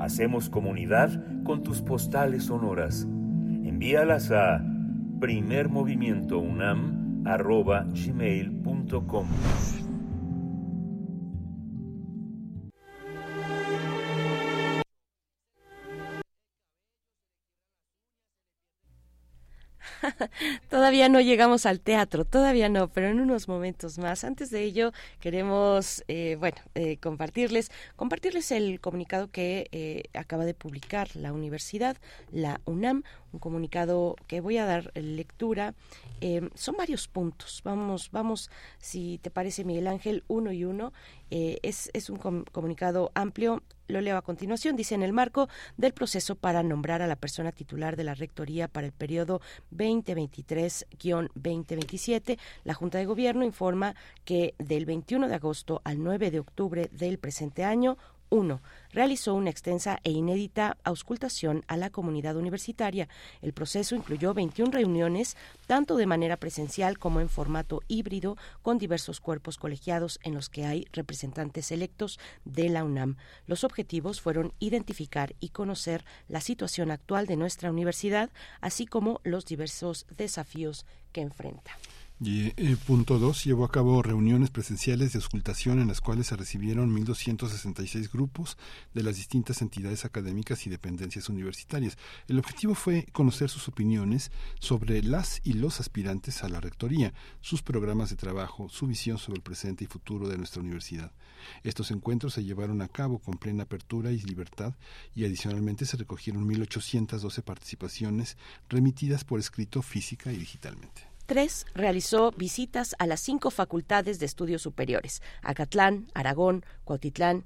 Hacemos comunidad con tus postales sonoras. Envíalas a primermovimientounam.gmail.com
Todavía no llegamos al teatro, todavía no, pero en unos momentos más. Antes de ello, queremos, eh, bueno, eh, compartirles, compartirles el comunicado que eh, acaba de publicar la universidad, la UNAM, un comunicado que voy a dar lectura. Eh, son varios puntos. Vamos, vamos, si te parece, Miguel Ángel, uno y uno. Eh, es, es un com- comunicado amplio. Lo leo a continuación. Dice, en el marco del proceso para nombrar a la persona titular de la Rectoría para el periodo 2023-2027, la Junta de Gobierno informa que del 21 de agosto al 9 de octubre del presente año, 1. Realizó una extensa e inédita auscultación a la comunidad universitaria. El proceso incluyó 21 reuniones, tanto de manera presencial como en formato híbrido, con diversos cuerpos colegiados en los que hay representantes electos de la UNAM. Los objetivos fueron identificar y conocer la situación actual de nuestra universidad, así como los diversos desafíos que enfrenta.
Y eh, punto 2, llevó a cabo reuniones presenciales de auscultación en las cuales se recibieron 1.266 grupos de las distintas entidades académicas y dependencias universitarias. El objetivo fue conocer sus opiniones sobre las y los aspirantes a la rectoría, sus programas de trabajo, su visión sobre el presente y futuro de nuestra universidad. Estos encuentros se llevaron a cabo con plena apertura y libertad y adicionalmente se recogieron 1.812 participaciones remitidas por escrito física y digitalmente.
3. Realizó visitas a las cinco facultades de estudios superiores, Acatlán, Aragón, Cuautitlán,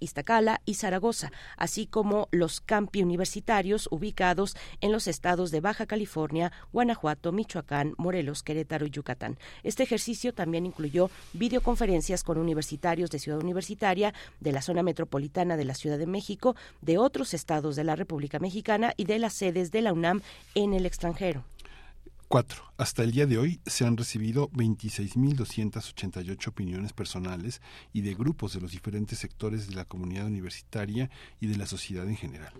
Iztacala y Zaragoza, así como los campi universitarios ubicados en los estados de Baja California, Guanajuato, Michoacán, Morelos, Querétaro y Yucatán. Este ejercicio también incluyó videoconferencias con universitarios de Ciudad Universitaria, de la zona metropolitana de la Ciudad de México, de otros estados de la República Mexicana y de las sedes de la UNAM en el extranjero.
4. Hasta el día de hoy se han recibido 26.288 opiniones personales y de grupos de los diferentes sectores de la comunidad universitaria y de la sociedad en general.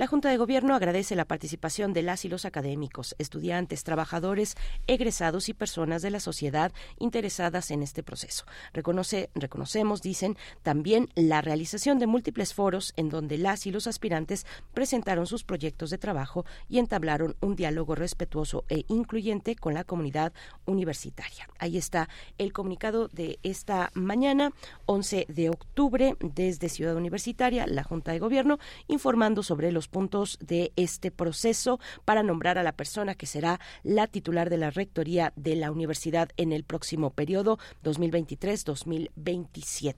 La Junta de Gobierno agradece la participación de las y los académicos, estudiantes, trabajadores, egresados y personas de la sociedad interesadas en este proceso. Reconoce, reconocemos, dicen, también la realización de múltiples foros en donde las y los aspirantes presentaron sus proyectos de trabajo y entablaron un diálogo respetuoso e incluyente con la comunidad universitaria. Ahí está el comunicado de esta mañana, 11 de octubre, desde Ciudad Universitaria, la Junta de Gobierno, informando sobre los puntos de este proceso para nombrar a la persona que será la titular de la rectoría de la universidad en el próximo periodo 2023-2027.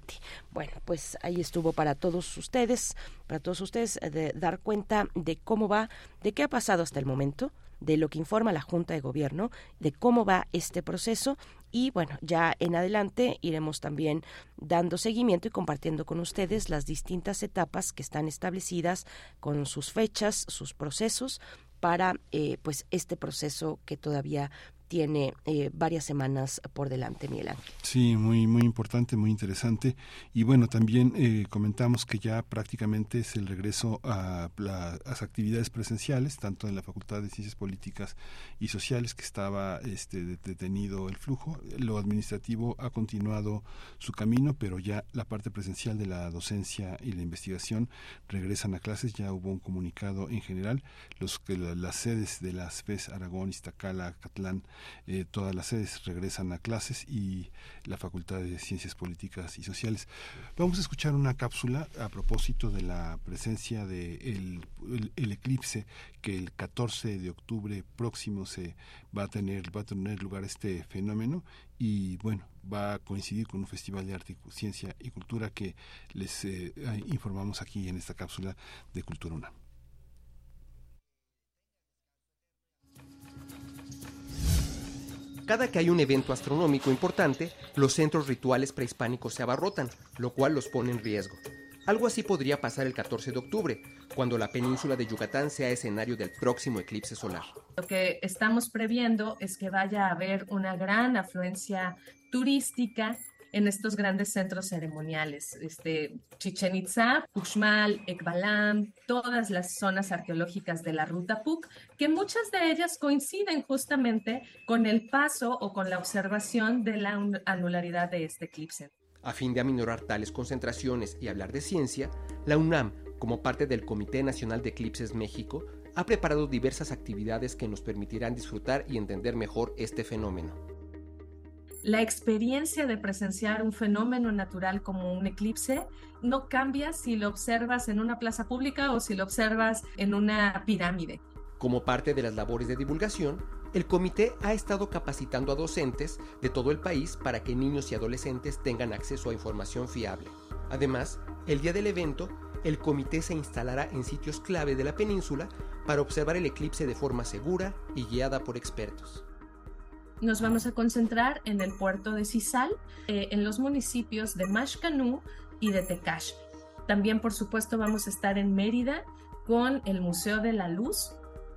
Bueno, pues ahí estuvo para todos ustedes, para todos ustedes eh, de dar cuenta de cómo va, de qué ha pasado hasta el momento, de lo que informa la Junta de Gobierno, de cómo va este proceso. Y bueno, ya en adelante iremos también dando seguimiento y compartiendo con ustedes las distintas etapas que están establecidas con sus fechas, sus procesos para eh, pues este proceso que todavía tiene eh, varias semanas por delante, Miguel Ángel.
Sí, muy, muy importante, muy interesante. Y bueno, también eh, comentamos que ya prácticamente es el regreso a las actividades presenciales, tanto en la Facultad de Ciencias Políticas y Sociales, que estaba este, detenido el flujo. Lo administrativo ha continuado su camino, pero ya la parte presencial de la docencia y la investigación regresan a clases. Ya hubo un comunicado en general. Los las sedes de las FES Aragón, Iztacala, Catlán, eh, todas las sedes regresan a clases y la Facultad de Ciencias Políticas y Sociales. Vamos a escuchar una cápsula a propósito de la presencia de el, eclipse que el 14 de octubre próximo se va a tener va a tener lugar este fenómeno y bueno va a coincidir con un festival de arte, ciencia y cultura que les eh, informamos aquí en esta cápsula de Cultura UNAM.
Cada que hay un evento astronómico importante, los centros rituales prehispánicos se abarrotan, lo cual los pone en riesgo. Algo así podría pasar el 14 de octubre, cuando la península de Yucatán sea escenario del próximo eclipse solar.
Lo que estamos previendo es que vaya a haber una gran afluencia turística en estos grandes centros ceremoniales, este, Chichen Itza, Uxmal, Ekbalam, todas las zonas arqueológicas de la ruta PUC, que muchas de ellas coinciden justamente con el paso o con la observación de la anularidad de este eclipse.
A fin de aminorar tales concentraciones y hablar de ciencia, la UNAM, como parte del Comité Nacional de Eclipses México, ha preparado diversas actividades que nos permitirán disfrutar y entender mejor este fenómeno
la experiencia de presenciar un fenómeno natural como un eclipse no cambia si lo observas en una plaza pública o si lo observas en una pirámide.
Como parte de las labores de divulgación, el comité ha estado capacitando a docentes de todo el país para que niños y adolescentes tengan acceso a información fiable. Además, el día del evento, el comité se instalará en sitios clave de la península para observar el eclipse de forma segura y guiada por expertos
nos vamos a concentrar en el puerto de Cisal, eh, en los municipios de Mashcanú y de Tecash. También, por supuesto, vamos a estar en Mérida con el Museo de la Luz.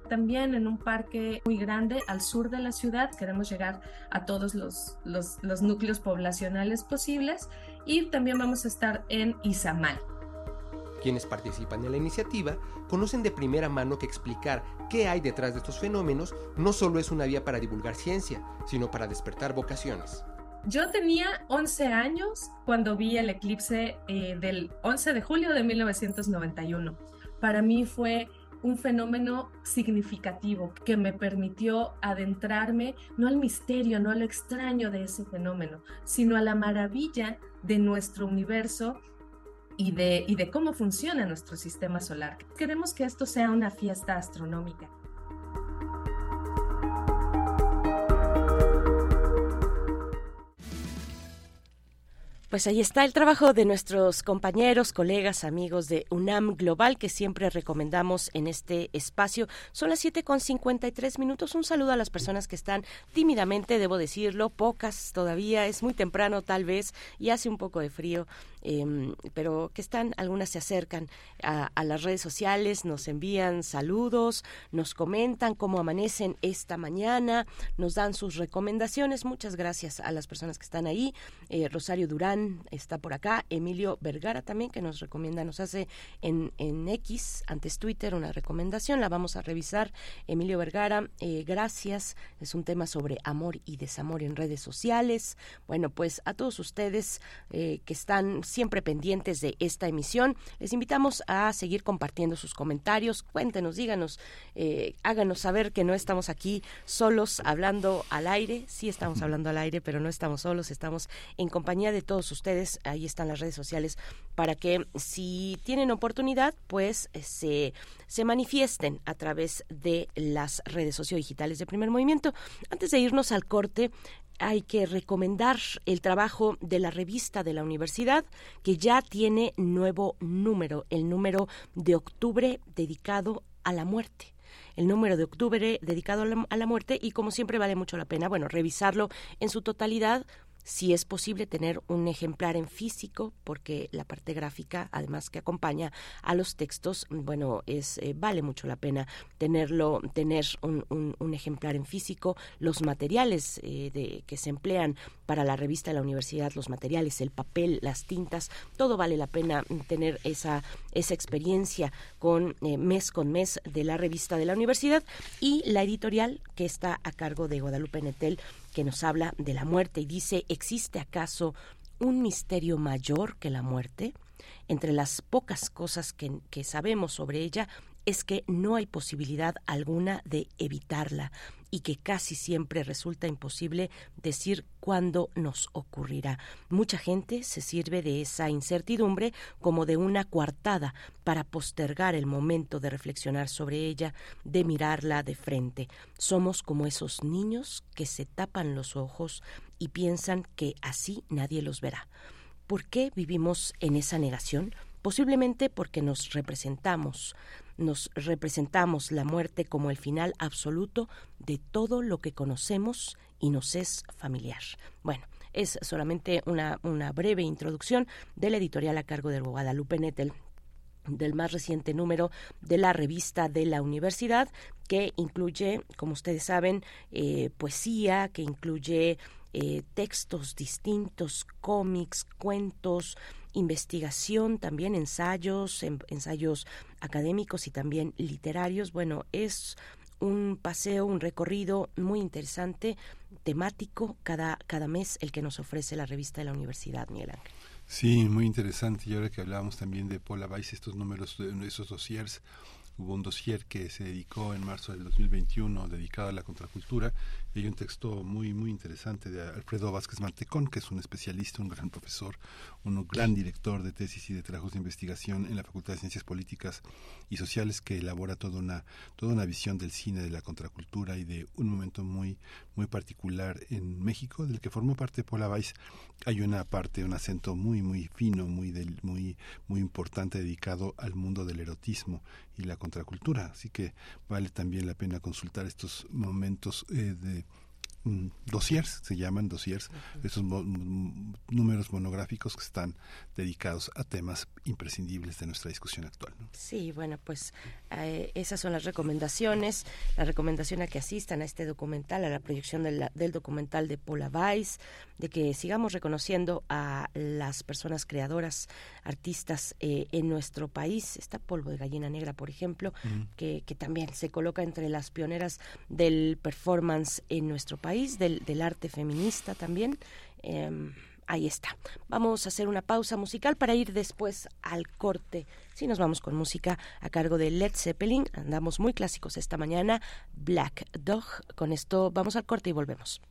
También en un parque muy grande al sur de la ciudad. Queremos llegar a todos los, los, los núcleos poblacionales posibles. Y también vamos a estar en Izamal.
Quienes participan en la iniciativa conocen de primera mano que explicar qué hay detrás de estos fenómenos no solo es una vía para divulgar ciencia, sino para despertar vocaciones.
Yo tenía 11 años cuando vi el eclipse eh, del 11 de julio de 1991. Para mí fue un fenómeno significativo que me permitió adentrarme no al misterio, no al extraño de ese fenómeno, sino a la maravilla de nuestro universo y de, y de cómo funciona nuestro sistema solar. Queremos que esto sea una fiesta astronómica.
Pues ahí está el trabajo de nuestros compañeros, colegas, amigos de UNAM Global que siempre recomendamos en este espacio. Son las 7 con 53 minutos. Un saludo a las personas que están tímidamente, debo decirlo, pocas todavía. Es muy temprano tal vez y hace un poco de frío Em, pero que están, algunas se acercan a, las redes sociales, nos envían saludos, nos comentan cómo amanecen esta mañana, nos dan sus recomendaciones. Muchas gracias a las personas que están ahí. Eh, Rosario Durán Está por acá, Emilio Vergara también, que nos recomienda, nos hace en, en X, antes Twitter, una recomendación, la vamos a revisar. Emilio Vergara, eh, gracias, es un tema sobre amor y desamor en redes sociales. Bueno, pues a todos ustedes eh, que están siempre pendientes de esta emisión, les invitamos a seguir compartiendo sus comentarios, cuéntenos, díganos, eh, háganos saber que no estamos aquí solos hablando al aire, sí estamos hablando al aire, pero no estamos solos, estamos en compañía de todos ustedes, ahí están las redes sociales, para que si tienen oportunidad, pues eh, se, se manifiesten a través de las redes sociodigitales de primer movimiento. Antes de irnos al corte, hay que recomendar el trabajo de la revista de la universidad que ya tiene nuevo número, el número de octubre dedicado a la muerte el número de octubre dedicado a la, a la, muerte y como siempre vale mucho la pena, bueno, revisarlo en su totalidad si es posible tener un ejemplar en físico, porque la parte gráfica, además que acompaña a los textos, bueno, es eh, vale mucho la pena tenerlo, tener un, un, ejemplar en físico, los materiales eh, de, que se emplean para la revista de la universidad, los materiales, el papel, las tintas, todo vale la pena tener esa, esa experiencia con eh, mes con mes de la revista de la universidad. Y la editorial que está a cargo de Guadalupe Netel que nos habla de la muerte y dice, ¿existe acaso un misterio mayor que la muerte? Entre las pocas cosas que, que sabemos sobre ella es que no hay posibilidad alguna de evitarla y que casi siempre resulta imposible decir cuándo nos ocurrirá. Mucha gente se sirve de esa incertidumbre como de una coartada para postergar el momento de reflexionar sobre ella, de mirarla de frente. Somos como esos niños que se tapan los ojos y piensan que así nadie los verá. ¿Por qué vivimos en esa negación? Posiblemente porque nos representamos, nos representamos la muerte como el final absoluto de todo lo que conocemos y nos es familiar. Bueno, es solamente una, una breve introducción de la editorial a cargo de Guadalupe Nettel del más reciente número de la revista de la universidad que incluye, como ustedes saben, eh, poesía, que incluye eh, textos distintos, cómics, cuentos, investigación, también ensayos, en, ensayos académicos y también literarios. Bueno, es un paseo, un recorrido muy interesante, temático, cada, cada mes el que nos ofrece la revista de la Universidad, Miguel Ángel.
Sí, muy interesante. Y ahora que hablábamos también de Paula Weiss, estos números, esos dossiers, hubo un dossier que se dedicó en marzo del 2021 dedicado a la contracultura hay un texto muy muy interesante de Alfredo Vázquez Mantecón que es un especialista, un gran profesor, un gran director de tesis y de trabajos de investigación en la Facultad de Ciencias Políticas y Sociales que elabora toda una toda una visión del cine de la contracultura y de un momento muy muy particular en México del que formó parte Paula Weiss. Hay una parte un acento muy muy fino muy del, muy muy importante dedicado al mundo del erotismo y la contracultura. Así que vale también la pena consultar estos momentos eh, de dossiers, se llaman dossiers, esos mo números monográficos que están dedicados a temas imprescindibles de nuestra discusión actual. ¿no?
Sí, bueno, pues eh, esas son las recomendaciones, la recomendación a que asistan a este documental, a la proyección de la, del documental de Paula Weiss, de que sigamos reconociendo a las personas creadoras, artistas eh, en nuestro país. Está Polvo de Gallina Negra, por ejemplo, uh -huh. que, que, también se coloca entre las pioneras del performance en nuestro país, del, arte feminista también. Eh, ahí está. Vamos a hacer una pausa musical para ir después al corte. Si nos vamos con música a cargo de Led Zeppelin, andamos muy clásicos esta mañana, Black Dog. Con esto vamos al corte y volvemos.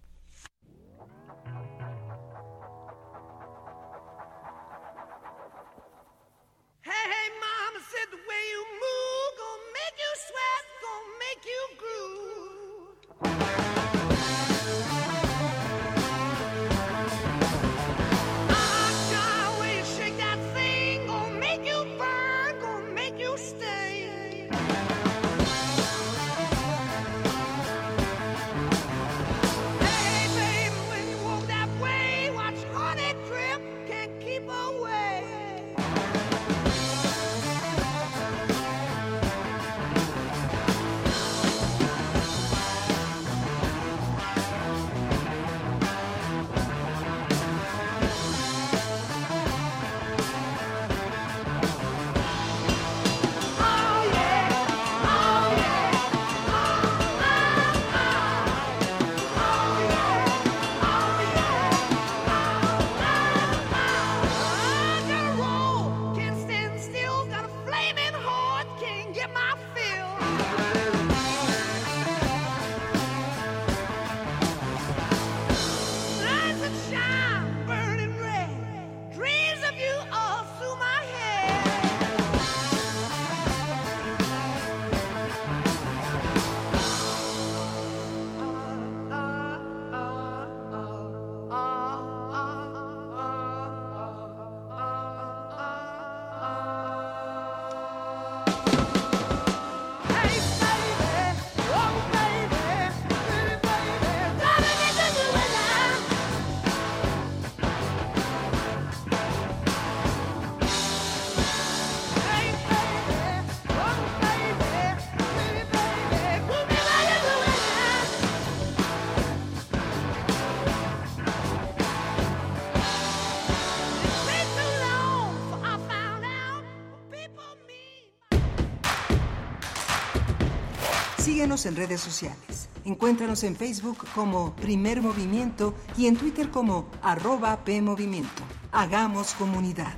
Síguenos en redes sociales. Encuéntranos en Facebook como Primer Movimiento y en Twitter como arroba PMovimiento. Hagamos comunidad.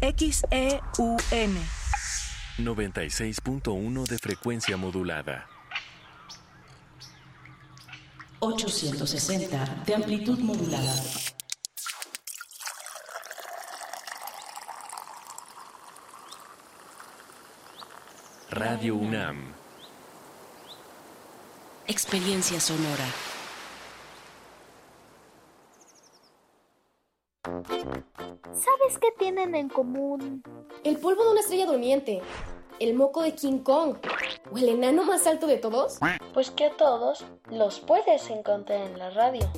XEUN
96.1 de frecuencia modulada.
860 de amplitud modulada.
Radio UNAM.
Experiencia sonora.
¿Sabes qué tienen en común?
El polvo de una estrella durmiente, el moco de King Kong o el enano más alto de todos.
Pues que a todos los puedes encontrar en la radio.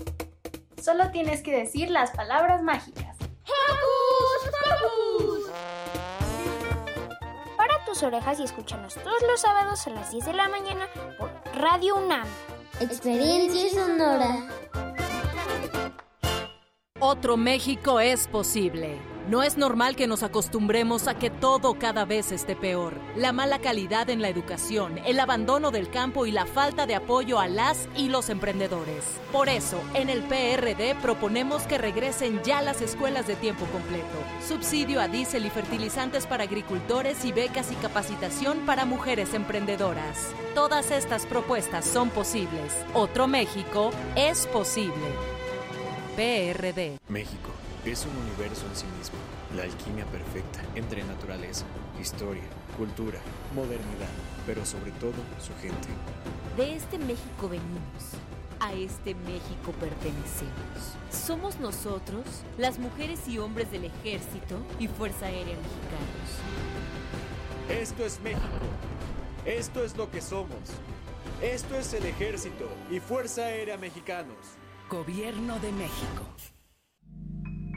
Solo tienes que decir las palabras mágicas.
¡Hocus Pocus!
Tus orejas y escúchanos todos los sábados a las 10 de la mañana por Radio UNAM.
Experiencia sonora.
Otro México es posible. No es normal que nos acostumbremos a que todo cada vez esté peor. La mala calidad en la educación, el abandono del campo y la falta de apoyo a las y los emprendedores. Por eso, en el PRD proponemos que regresen ya las escuelas de tiempo completo, subsidio a diésel y fertilizantes para agricultores y becas y capacitación para mujeres emprendedoras. Todas estas propuestas son posibles. Otro México es posible. PRD.
México es un universo en sí mismo, la alquimia perfecta entre naturaleza, historia, cultura, modernidad, pero sobre todo su gente.
De este México venimos, a este México pertenecemos. Somos nosotros, las mujeres y hombres del Ejército y Fuerza Aérea Mexicanos.
Esto es México, esto es lo que somos, esto es el Ejército y Fuerza Aérea Mexicanos.
Gobierno de México.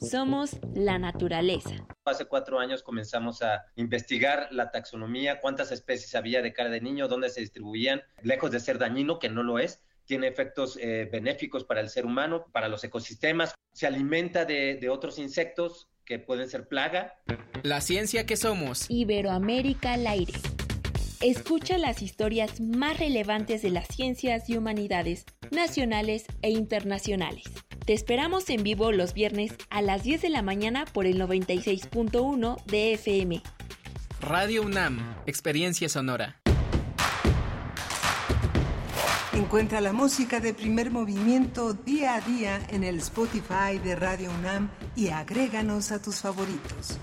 Somos la naturaleza.
Hace cuatro años comenzamos a investigar la taxonomía, cuántas especies había de cara de niño, dónde se distribuían, lejos de ser dañino, que no lo es, tiene efectos eh, benéficos para el ser humano, para los ecosistemas, se alimenta de, de otros insectos que pueden ser plaga.
La ciencia que somos.
Iberoamérica al aire. Escucha las historias más relevantes de las ciencias y humanidades, nacionales e internacionales. Te esperamos en vivo los viernes a las 10 de la mañana por el 96.1 de FM.
Radio UNAM, Experiencia Sonora.
Encuentra la música de primer movimiento día a día en el Spotify de Radio UNAM y agréganos a tus favoritos.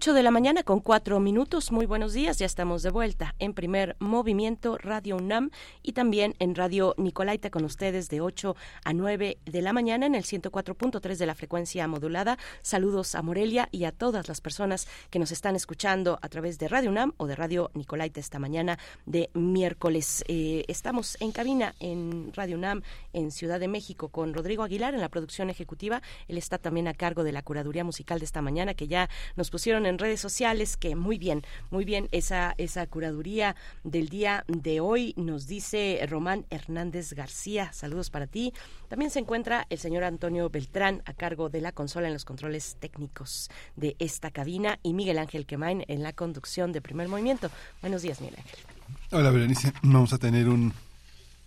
8 de la mañana con cuatro minutos. Muy buenos días. Ya estamos de vuelta en primer movimiento Radio UNAM y también en Radio Nicolaita con ustedes de 8 a 9 de la mañana en el 104.3 de la frecuencia modulada. Saludos a Morelia y a todas las personas que nos están escuchando a través de Radio UNAM o de Radio Nicolaita esta mañana de miércoles. Eh, estamos en cabina en Radio UNAM en Ciudad de México con Rodrigo Aguilar en la producción ejecutiva. Él está también a cargo de la curaduría musical de esta mañana que ya nos pusieron en redes sociales que muy bien, muy bien esa, esa curaduría del día de hoy, nos dice Román Hernández García. Saludos para ti. También se encuentra el señor Antonio Beltrán a cargo de la consola en los controles técnicos de esta cabina y Miguel Ángel Quemain en la conducción de primer movimiento. Buenos días, Miguel Ángel.
Hola, Berenice. Vamos a tener un,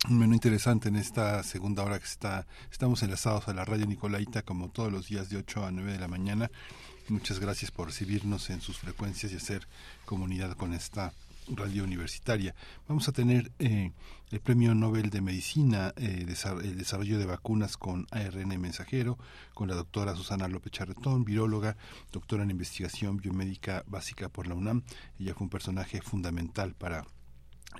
un menú interesante en esta segunda hora que está estamos enlazados a la radio Nicolaita como todos los días de 8 a 9 de la mañana. Muchas gracias por recibirnos en sus frecuencias y hacer comunidad con esta radio universitaria. Vamos a tener eh, el Premio Nobel de Medicina, eh, el desarrollo de vacunas con ARN mensajero, con la doctora Susana López Charretón, viróloga, doctora en investigación biomédica básica por la UNAM. Ella fue un personaje fundamental para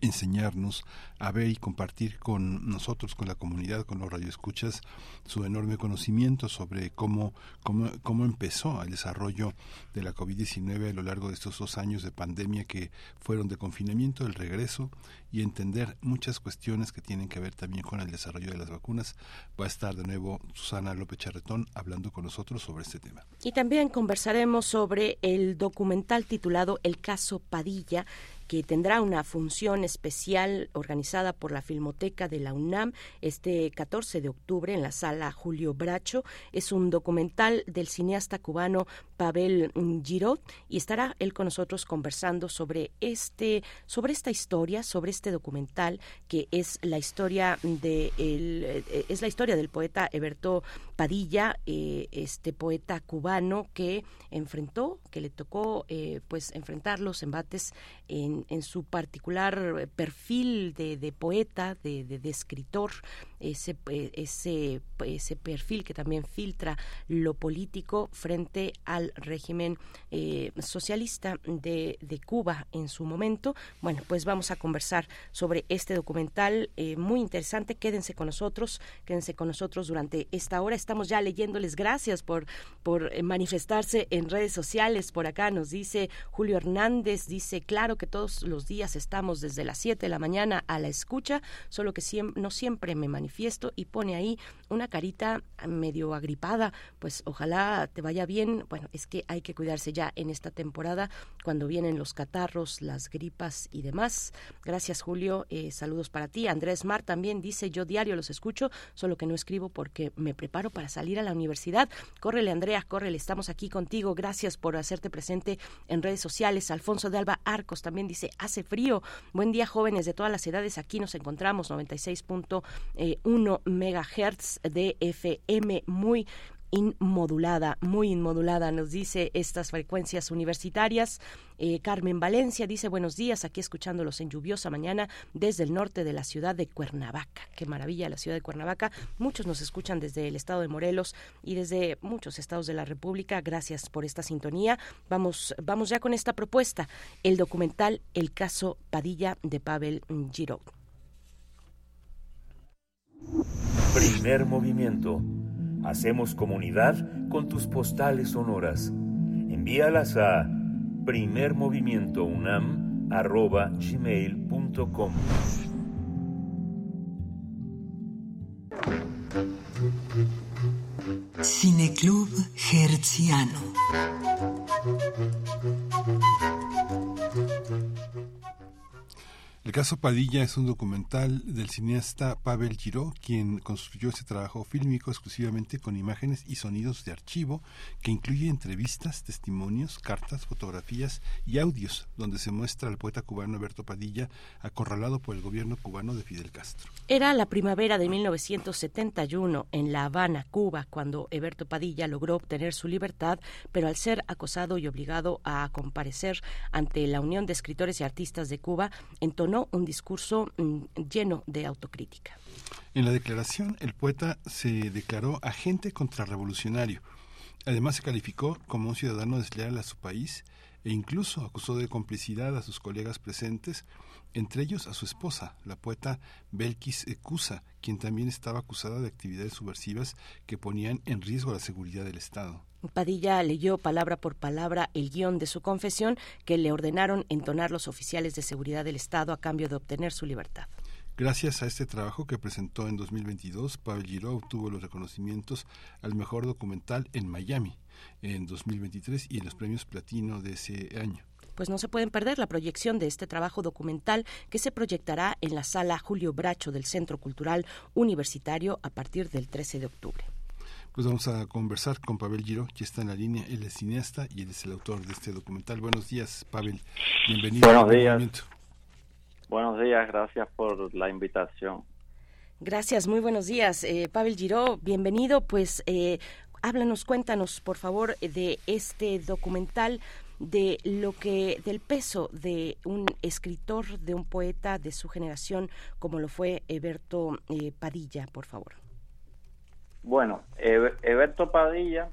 enseñarnos a ver y compartir con nosotros, con la comunidad, con los radioescuchas, su enorme conocimiento sobre cómo, cómo, cómo empezó el desarrollo de la COVID-19 a lo largo de estos dos años de pandemia que fueron de confinamiento, el regreso y entender muchas cuestiones que tienen que ver también con el desarrollo de las vacunas. Va a estar de nuevo Susana López Charretón hablando con nosotros sobre este tema.
Y también conversaremos sobre el documental titulado El caso Padilla que tendrá una función especial organizada por la Filmoteca de la UNAM este 14 de octubre en la sala Julio Bracho. Es un documental del cineasta cubano Pavel Giraud y estará él con nosotros conversando sobre este sobre esta historia, sobre este documental que es la historia de el, eh, es la historia del poeta Eberto Padilla, eh, este poeta cubano que enfrentó, que le tocó eh, pues enfrentar los embates en, en su particular perfil de, poeta, de, escritor, ese, ese, ese perfil que también filtra lo político frente al régimen eh, socialista de, Cuba en su momento. Bueno, pues vamos a conversar sobre este documental eh, muy interesante. Quédense con nosotros, quédense con nosotros durante esta hora. Estamos ya leyéndoles. Gracias por, por eh, manifestarse en redes sociales. Por acá nos dice Julio Hernández, dice, claro que todos los días estamos desde las 7 de la mañana a la escucha, solo que no siempre me manifiesto y pone ahí una carita medio agripada. Pues ojalá te vaya bien. Bueno, es que hay que cuidarse ya en esta temporada cuando vienen los catarros, las gripas y demás. Gracias, Julio. Eh, saludos para ti. Andrés Mar también dice, yo diario los escucho, solo que no escribo porque me preparo para salir a la universidad. Córrele, Andrea, córrele. Estamos aquí contigo. Gracias por hacerte presente en redes sociales. Alfonso de Alba Arcos también dice, hace frío. Buen día, jóvenes de todas las edades. Aquí nos encontramos 96.1 megahertz de FM. Muy inmodulada, muy inmodulada, nos dice estas frecuencias universitarias. Eh, Carmen Valencia dice buenos días, aquí escuchándolos en lluviosa mañana desde el norte de la ciudad de Cuernavaca. Qué maravilla la ciudad de Cuernavaca. Muchos nos escuchan desde el estado de Morelos y desde muchos estados de la República. Gracias por esta sintonía. Vamos, vamos ya con esta propuesta, el documental El caso Padilla de Pavel Giraud.
Primer movimiento Hacemos comunidad con tus postales sonoras. Envíalas a primermovimientounam.gmail.com
Cineclub Herziano
El caso Padilla es un documental del cineasta Pavel Giraud, quien construyó este trabajo fílmico exclusivamente con imágenes y sonidos de archivo, que incluye entrevistas, testimonios, cartas, fotografías y audios, donde se muestra al poeta cubano Alberto Padilla acorralado por el gobierno cubano de Fidel Castro.
Era la primavera de 1971 en La Habana, Cuba, cuando Eberto Padilla logró obtener su libertad, pero al ser acosado y obligado a comparecer ante la Unión de Escritores y Artistas de Cuba, entonó un discurso lleno de autocrítica.
En la declaración, el poeta se declaró agente contrarrevolucionario. Además, se calificó como un ciudadano desleal a su país e incluso acusó de complicidad a sus colegas presentes, entre ellos a su esposa, la poeta Belkis Cusa, quien también estaba acusada de actividades subversivas que ponían en riesgo la seguridad del Estado.
Padilla leyó palabra por palabra el guion de su confesión que le ordenaron entonar los oficiales de seguridad del Estado a cambio de obtener su libertad.
Gracias a este trabajo que presentó en 2022, Pavel Giraud obtuvo los reconocimientos al mejor documental en Miami en 2023 y en los premios platino de ese año
pues no se pueden perder la proyección de este trabajo documental que se proyectará en la sala Julio Bracho del Centro Cultural Universitario a partir del 13 de octubre.
Pues vamos a conversar con Pavel Giro, que está en la línea, él es cineasta y él es el autor de este documental. Buenos días, Pavel. Bienvenido.
Buenos días. Buenos días, gracias por la invitación.
Gracias, muy buenos días. Eh, Pavel Giro, bienvenido. Pues eh, háblanos, cuéntanos, por favor, de este documental de lo que del peso de un escritor, de un poeta de su generación, como lo fue Eberto eh, Padilla, por favor.
Bueno, Eberto Padilla,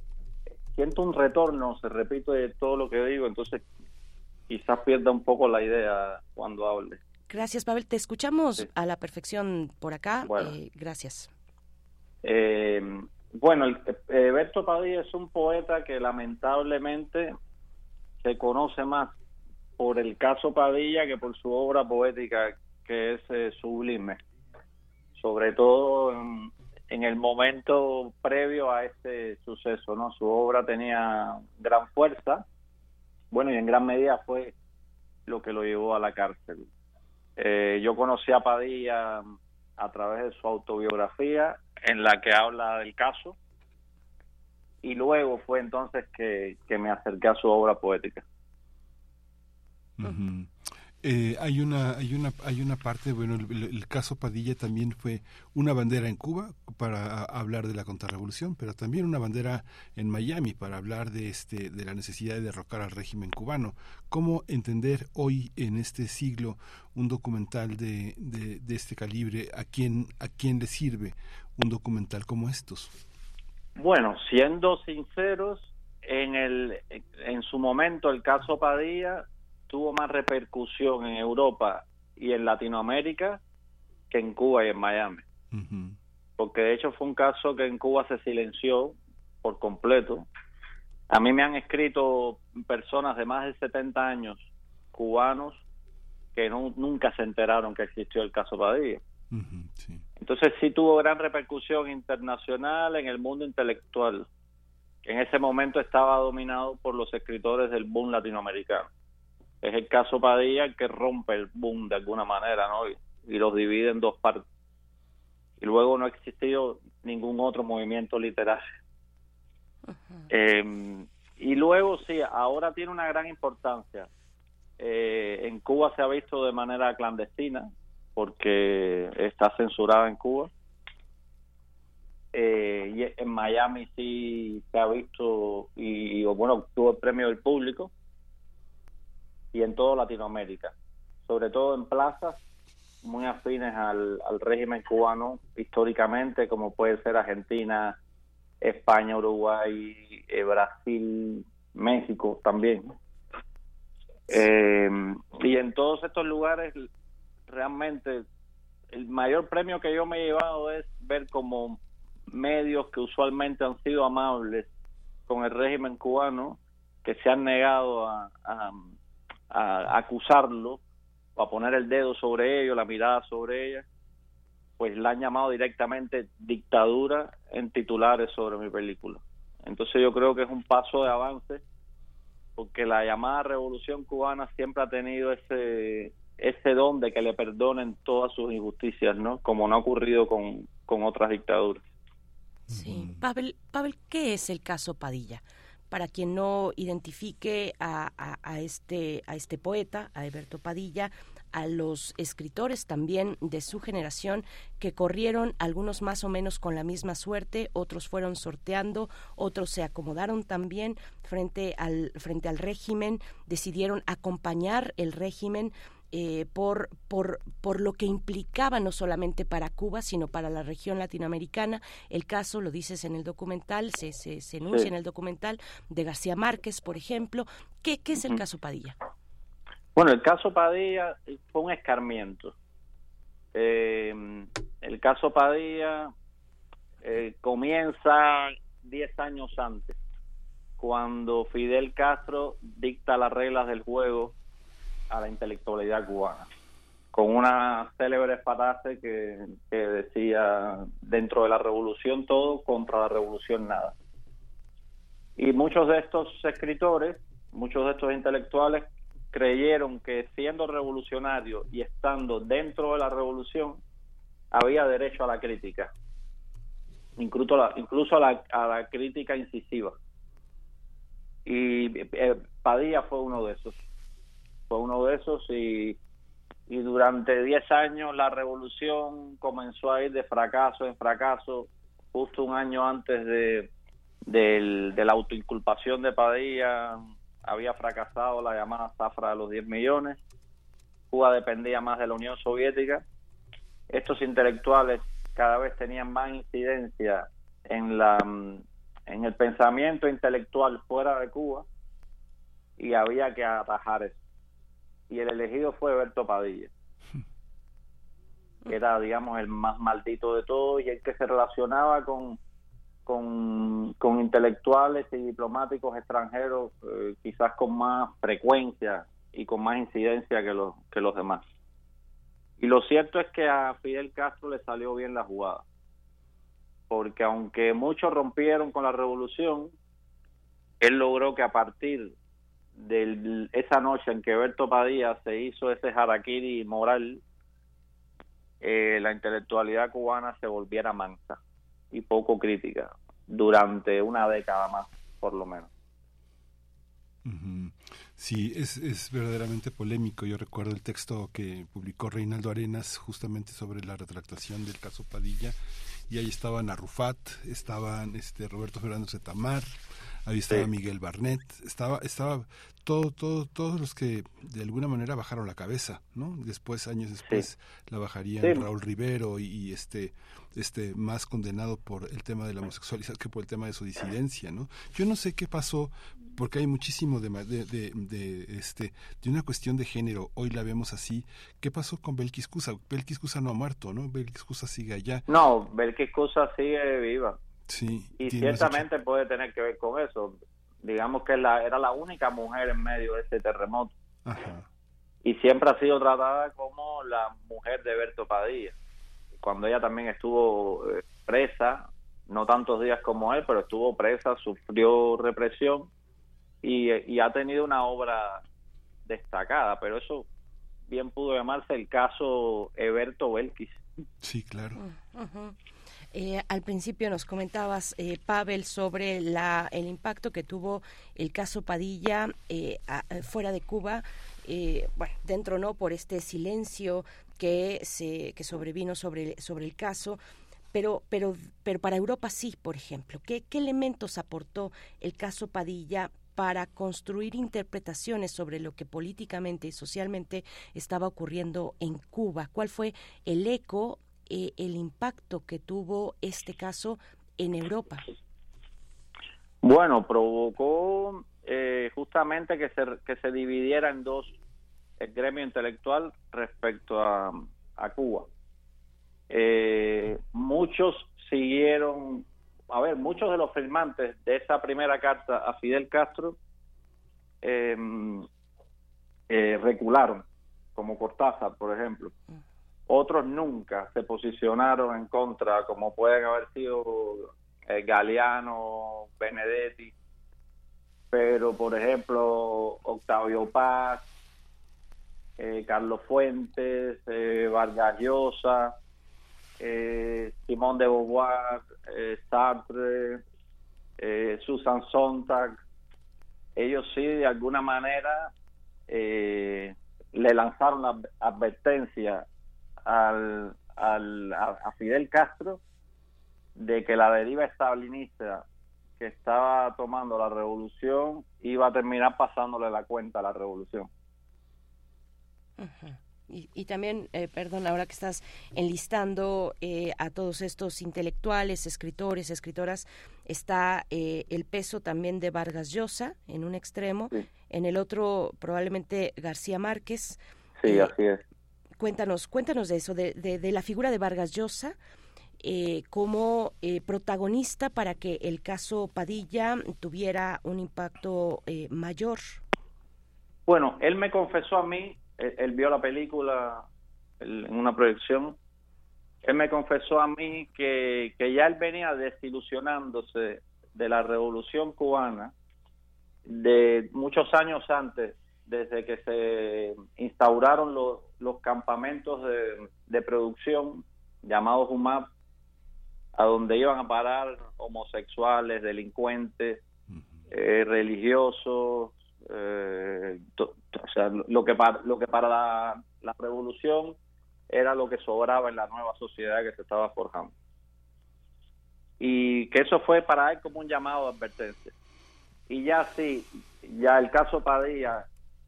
siento un retorno, se repite todo lo que digo, entonces quizás pierda un poco la idea cuando hable.
Gracias, Pavel. Te escuchamos a la perfección por acá. Eh, gracias.
Eh, bueno, el, Berto Padilla es un poeta que lamentablemente se conoce más por el caso Padilla que por su obra poética que es eh, sublime, sobre todo en, en, el momento previo a este suceso, ¿no? Su obra tenía gran fuerza, bueno, y en gran medida fue lo que lo llevó a la cárcel. Eh, yo conocí a Padilla a través de su autobiografía en la que habla del caso y luego fue entonces que, me acerqué a su obra poética.
Eh, hay una hay una hay una parte bueno el, caso Padilla también fue una bandera en Cuba para hablar de la contrarrevolución pero también una bandera en Miami para hablar de este de la necesidad de derrocar al régimen cubano. Cómo entender hoy en este siglo un documental de, de, de este calibre a quién a quién le sirve un documental como estos
bueno siendo sinceros en el en su momento el caso Padilla tuvo más repercusión en Europa y en Latinoamérica que en Cuba y en Miami. Porque de hecho fue un caso que en Cuba se silenció por completo. A mí me han escrito personas de más de 70 años, cubanos, que no, nunca se enteraron que existió el caso Padilla. Entonces sí tuvo gran repercusión internacional en el mundo intelectual, que en ese momento estaba dominado por los escritores del boom latinoamericano es el caso Padilla que rompe el boom de alguna manera, ¿no? Y, los divide en dos partes. Y luego no ha existido ningún otro movimiento literario. Eh, y luego sí, ahora tiene una gran importancia. Eh, en Cuba se ha visto de manera clandestina porque está censurada en Cuba. Eh, y en Miami sí se ha visto y, y bueno, tuvo el premio del público y en toda Latinoamérica, sobre todo en plazas muy afines al, régimen cubano históricamente, como puede ser Argentina, España, Uruguay, eh, Brasil, México también. Eh, y en todos estos lugares, realmente, el mayor premio que yo me he llevado es ver como medios que usualmente han sido amables con el régimen cubano, que se han negado a acusarlo o a poner el dedo sobre ello, la mirada sobre ella, pues la han llamado directamente dictadura en titulares sobre mi película. Entonces yo creo que es un paso de avance porque la llamada revolución cubana siempre ha tenido ese ese don de que le perdonen todas sus injusticias, ¿no? Como no ha ocurrido con, con otras dictaduras.
Sí. Pavel, Pavel, ¿qué es el caso Padilla? para quien no identifique a, este, a este poeta, a Eberto Padilla, a los escritores también de su generación que corrieron, algunos más o menos con la misma suerte, otros fueron sorteando, otros se acomodaron también frente al, frente al régimen, decidieron acompañar el régimen eh, por, por, por lo que implicaba no solamente para Cuba, sino para la región latinoamericana. El caso, lo dices en el documental, se, se, enuncia en el documental de García Márquez, por ejemplo. ¿Qué, qué es el caso Padilla?
Bueno, el caso Padilla fue un escarmiento. Eh, el caso Padilla eh, comienza 10 años antes, cuando Fidel Castro dicta las reglas del juego a la intelectualidad cubana, con una célebre frase que, decía dentro de la revolución todo, contra la revolución nada. Y muchos de estos escritores, muchos de estos intelectuales creyeron que siendo revolucionario y estando dentro de la revolución, había derecho a la crítica, incluso, incluso a, la, a la crítica incisiva. Y eh, Padilla fue uno de esos fue uno de esos y, durante 10 años la revolución comenzó a ir de fracaso en fracaso, justo un año antes de, de la autoinculpación de Padilla había fracasado la llamada zafra de los 10 millones, Cuba dependía más de la Unión Soviética, estos intelectuales cada vez tenían más incidencia en la en el pensamiento intelectual fuera de Cuba y había que atajar eso y el elegido fue Berto Padilla. era, digamos, el más maldito de todos y el que se relacionaba con, con, con intelectuales y diplomáticos extranjeros eh, quizás con más frecuencia y con más incidencia que los, que los demás. Y lo cierto es que a Fidel Castro le salió bien la jugada, porque aunque muchos rompieron con la revolución, él logró que a partir de esa noche en que Berto Padilla se hizo ese harakiri moral, eh, la intelectualidad cubana se volviera mansa y poco crítica durante una década más, por lo menos.
Sí, es, es verdaderamente polémico. Yo recuerdo el texto que publicó Reinaldo Arenas justamente sobre la retractación del caso Padilla y ahí estaban Arrufat, estaban este Roberto Fernando Ahí estaba Miguel Barnett, estaba, estaba todo, todo, todos los que de alguna manera bajaron la cabeza, ¿no? Después, años después, la bajarían Raúl Rivero y, este, este más condenado por el tema de la homosexualidad que por el tema de su disidencia, ¿no? Yo no sé qué pasó, porque hay muchísimo de, de, de, este, de una cuestión de género, hoy la vemos así, ¿qué pasó con Belkis Cusa? Belkis Cusa no ha muerto, ¿no? Belkis Cusa sigue allá.
No, Belkis Cusa sigue viva.
Sí.
Y ciertamente puede tener que ver con eso. Digamos que la, era la única mujer en medio de este terremoto. Y siempre ha sido tratada como la mujer de Berto Padilla. Cuando ella también estuvo eh, presa, no tantos días como él, pero estuvo presa, sufrió represión y, y ha tenido una obra destacada. Pero eso bien pudo llamarse el caso Eberto Belkis.
Sí, claro.
Eh, al principio nos comentabas, eh, Pavel, sobre la, el impacto que tuvo el caso Padilla eh, fuera de Cuba. bueno, dentro no por este silencio que se que sobrevino sobre sobre el caso, pero pero pero para Europa sí, por ejemplo. ¿Qué, qué elementos aportó el caso Padilla para construir interpretaciones sobre lo que políticamente y socialmente estaba ocurriendo en Cuba? ¿Cuál fue el eco eh, el impacto que tuvo este caso en Europa?
Bueno, provocó eh, justamente que se, que se dividiera en dos el gremio intelectual respecto a, a Cuba. Eh, muchos siguieron, a ver, muchos de los firmantes de esa primera carta a Fidel Castro em, recularon, como Cortázar, por ejemplo. Otros nunca se posicionaron en contra, como pueden haber sido eh, Galeano, Benedetti, pero por ejemplo Octavio Paz, eh, Carlos Fuentes, eh, Vargas Llosa, eh, Simón de Beauvoir, Sartre, Susan Sontag, ellos sí de alguna manera le lanzaron la advertencia al, al, a, Fidel Castro de que la deriva estabilista que estaba tomando la revolución iba a terminar pasándole la cuenta a la revolución.
Y, también, eh, perdón, ahora que estás enlistando eh, a todos estos intelectuales, escritores, escritoras, está eh, el peso también de Vargas Llosa en un extremo, en el otro probablemente García Márquez.
Sí, así es
cuéntanos, cuéntanos de eso, de, la figura de Vargas Llosa eh, como eh, protagonista para que el caso Padilla tuviera un impacto eh, mayor.
Bueno, él me confesó a mí, él, vio la película en una proyección, él me confesó a mí que, que ya él venía desilusionándose de la revolución cubana de muchos años antes desde que se instauraron los, los campamentos de, de producción llamados UMAP, a donde iban a parar homosexuales, delincuentes, eh, religiosos, eh, o sea, lo que para, lo que para la, la, revolución era lo que sobraba en la nueva sociedad que se estaba forjando. Y que eso fue para él como un llamado de advertencia. Y ya sí, ya el caso Padilla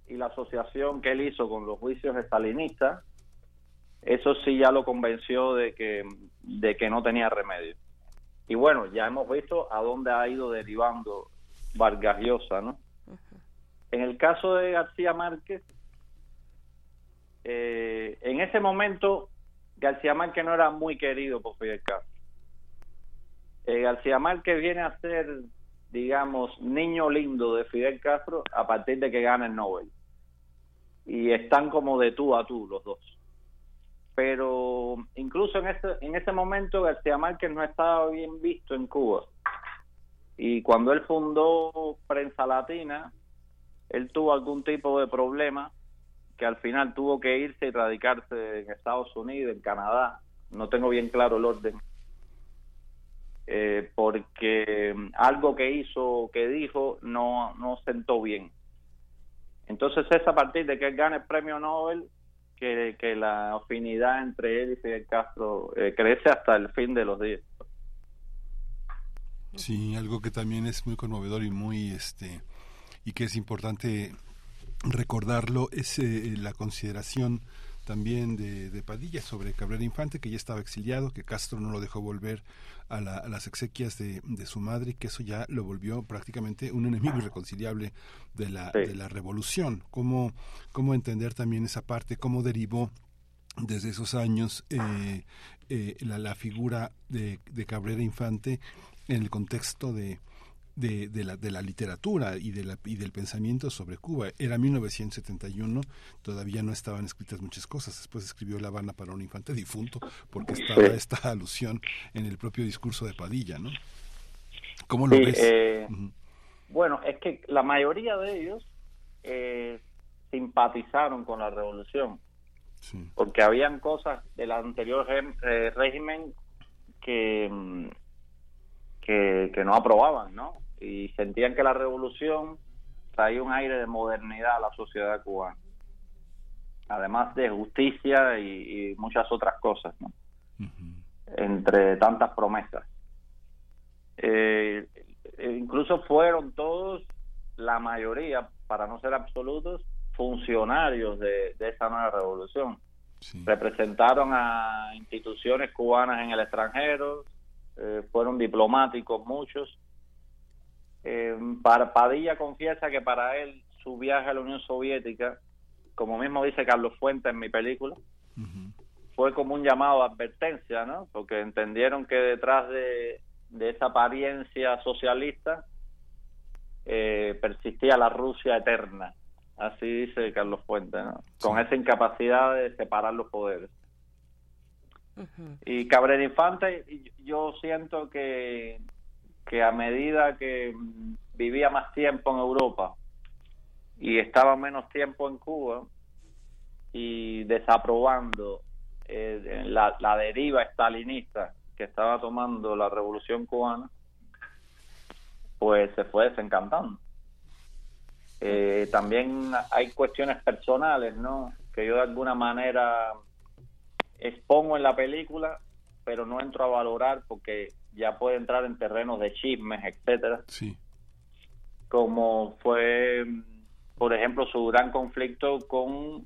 y la asociación que él hizo con los juicios estalinistas, eso sí ya lo convenció de que, de que no tenía remedio. Y bueno, ya hemos visto a dónde ha ido derivando Vargas Llosa, ¿no? En el caso de García Márquez, eh, en ese momento García Márquez no era muy querido por Fidel Castro. Eh, García Márquez viene a ser, digamos, niño lindo de Fidel Castro a partir de que gana el Nobel. Y están como de tú a tú los dos. Pero incluso en ese, en ese momento García Márquez no estaba bien visto en Cuba. Y cuando él fundó Prensa Latina, él tuvo algún tipo de problema que al final tuvo que irse y radicarse en Estados Unidos, en Canadá. No tengo bien claro el orden. Eh, porque algo que hizo, que dijo, no, no sentó bien. Entonces es a partir de que él gane el premio Nobel que, que la afinidad entre él y Fidel Castro eh, crece hasta el fin de los días.
Sí, algo que también es muy conmovedor y muy este y que es importante recordarlo es eh, la consideración también de, Padilla sobre Cabrera Infante, que ya estaba exiliado, que Castro no lo dejó volver a, la, a las exequias de, de, su madre y que eso ya lo volvió prácticamente un enemigo irreconciliable de la, sí. de la revolución. ¿Cómo, ¿Cómo entender también esa parte? ¿Cómo derivó desde esos años eh, eh, la, la, figura de, de Cabrera Infante en el contexto de, de, de, la, de la literatura y, de la, y del pensamiento sobre Cuba. Era 1971, todavía no estaban escritas muchas cosas. Después escribió La Habana para un infante difunto, porque estaba sí. esta alusión en el propio discurso de Padilla, ¿no? ¿Cómo lo
sí,
ves?
Eh, uh -huh. Bueno, es que la mayoría de ellos eh, simpatizaron con la revolución, sí. porque habían cosas del anterior eh, régimen que mm, que, que no aprobaban, ¿no? Y sentían que la revolución traía un aire de modernidad a la sociedad cubana, además de justicia y, y muchas otras cosas, ¿no? Uh -huh. Entre tantas promesas. Eh, incluso fueron todos, la mayoría, para no ser absolutos, funcionarios de, de esa nueva revolución. Sí. Representaron a instituciones cubanas en el extranjero, eh, fueron diplomáticos muchos. Eh, para Padilla confiesa que para él su viaje a la Unión Soviética, como mismo dice Carlos Fuentes en mi película, uh -huh. fue como un llamado a advertencia, ¿no? Porque entendieron que detrás de, de esa apariencia socialista eh, persistía la Rusia eterna. Así dice Carlos Fuentes, ¿no? Sí. Con esa incapacidad de separar los poderes. -huh. Y Cabrera Infante, yo siento que, que a medida que vivía más tiempo en Europa y estaba menos tiempo en Cuba y desaprobando eh, la, la deriva estalinista que estaba tomando la revolución cubana, pues se fue desencantando. Eh, también hay cuestiones personales, ¿no? Que yo de alguna manera expongo en la película, pero no entro a valorar porque ya puede entrar en terrenos de chismes, etcétera.
Sí.
Como fue, por ejemplo, su gran conflicto con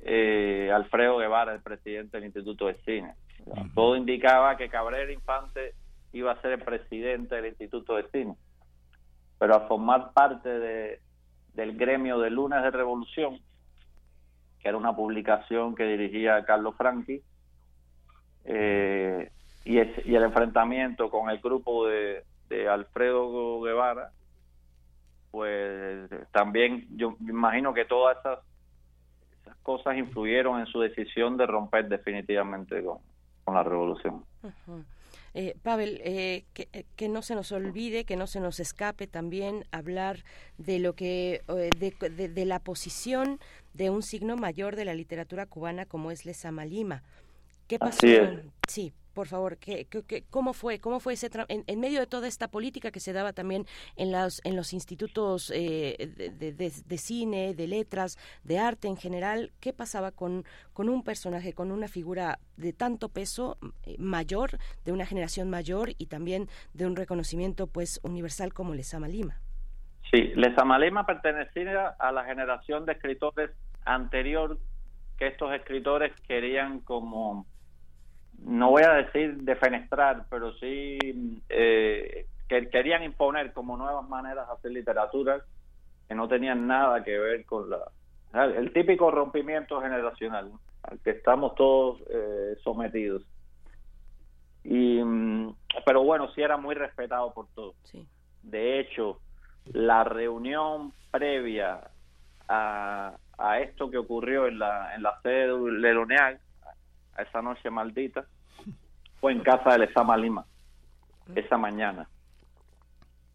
eh, Alfredo Guevara, el presidente del Instituto de Cine. Uh -huh. Todo indicaba que Cabrera Infante iba a ser el presidente del Instituto de Cine. Pero a formar parte de, del gremio de Lunes de Revolución, que era una publicación que dirigía Carlos Franchi, eh, y, es, y, el enfrentamiento con el grupo de, de, Alfredo Guevara, pues también yo me imagino que todas esas, cosas influyeron en su decisión de romper definitivamente con, la revolución.
Eh, Pavel, eh, que, eh, que, no se nos olvide, que no se nos escape también hablar de lo que, eh, de, de, de, la posición de un signo mayor de la literatura cubana como es Lezama Lima. ¿Qué pasó? Sí, por favor, ¿qué, qué, cómo fue? ¿Cómo fue ese en, en, medio de toda esta política que se daba también en los, en los institutos eh, de, de, de, cine, de letras, de arte en general? ¿Qué pasaba con, con un personaje, con una figura de tanto peso eh, mayor, de una generación mayor y también de un reconocimiento pues universal como Lezama Lima?
Sí, Lezama Lima pertenecía a la generación de escritores anterior que estos escritores querían como no voy a decir defenestrar, pero sí eh, que querían imponer como nuevas maneras de hacer literatura que no tenían nada que ver con la el típico rompimiento generacional. al que estamos todos eh, sometidos. Y, mm, pero bueno, sí era muy respetado por todos. De hecho, la reunión previa a, a esto que ocurrió en la, en la sede de Leroneal, esa noche maldita, fue en casa de Lezama Lima, esa mañana.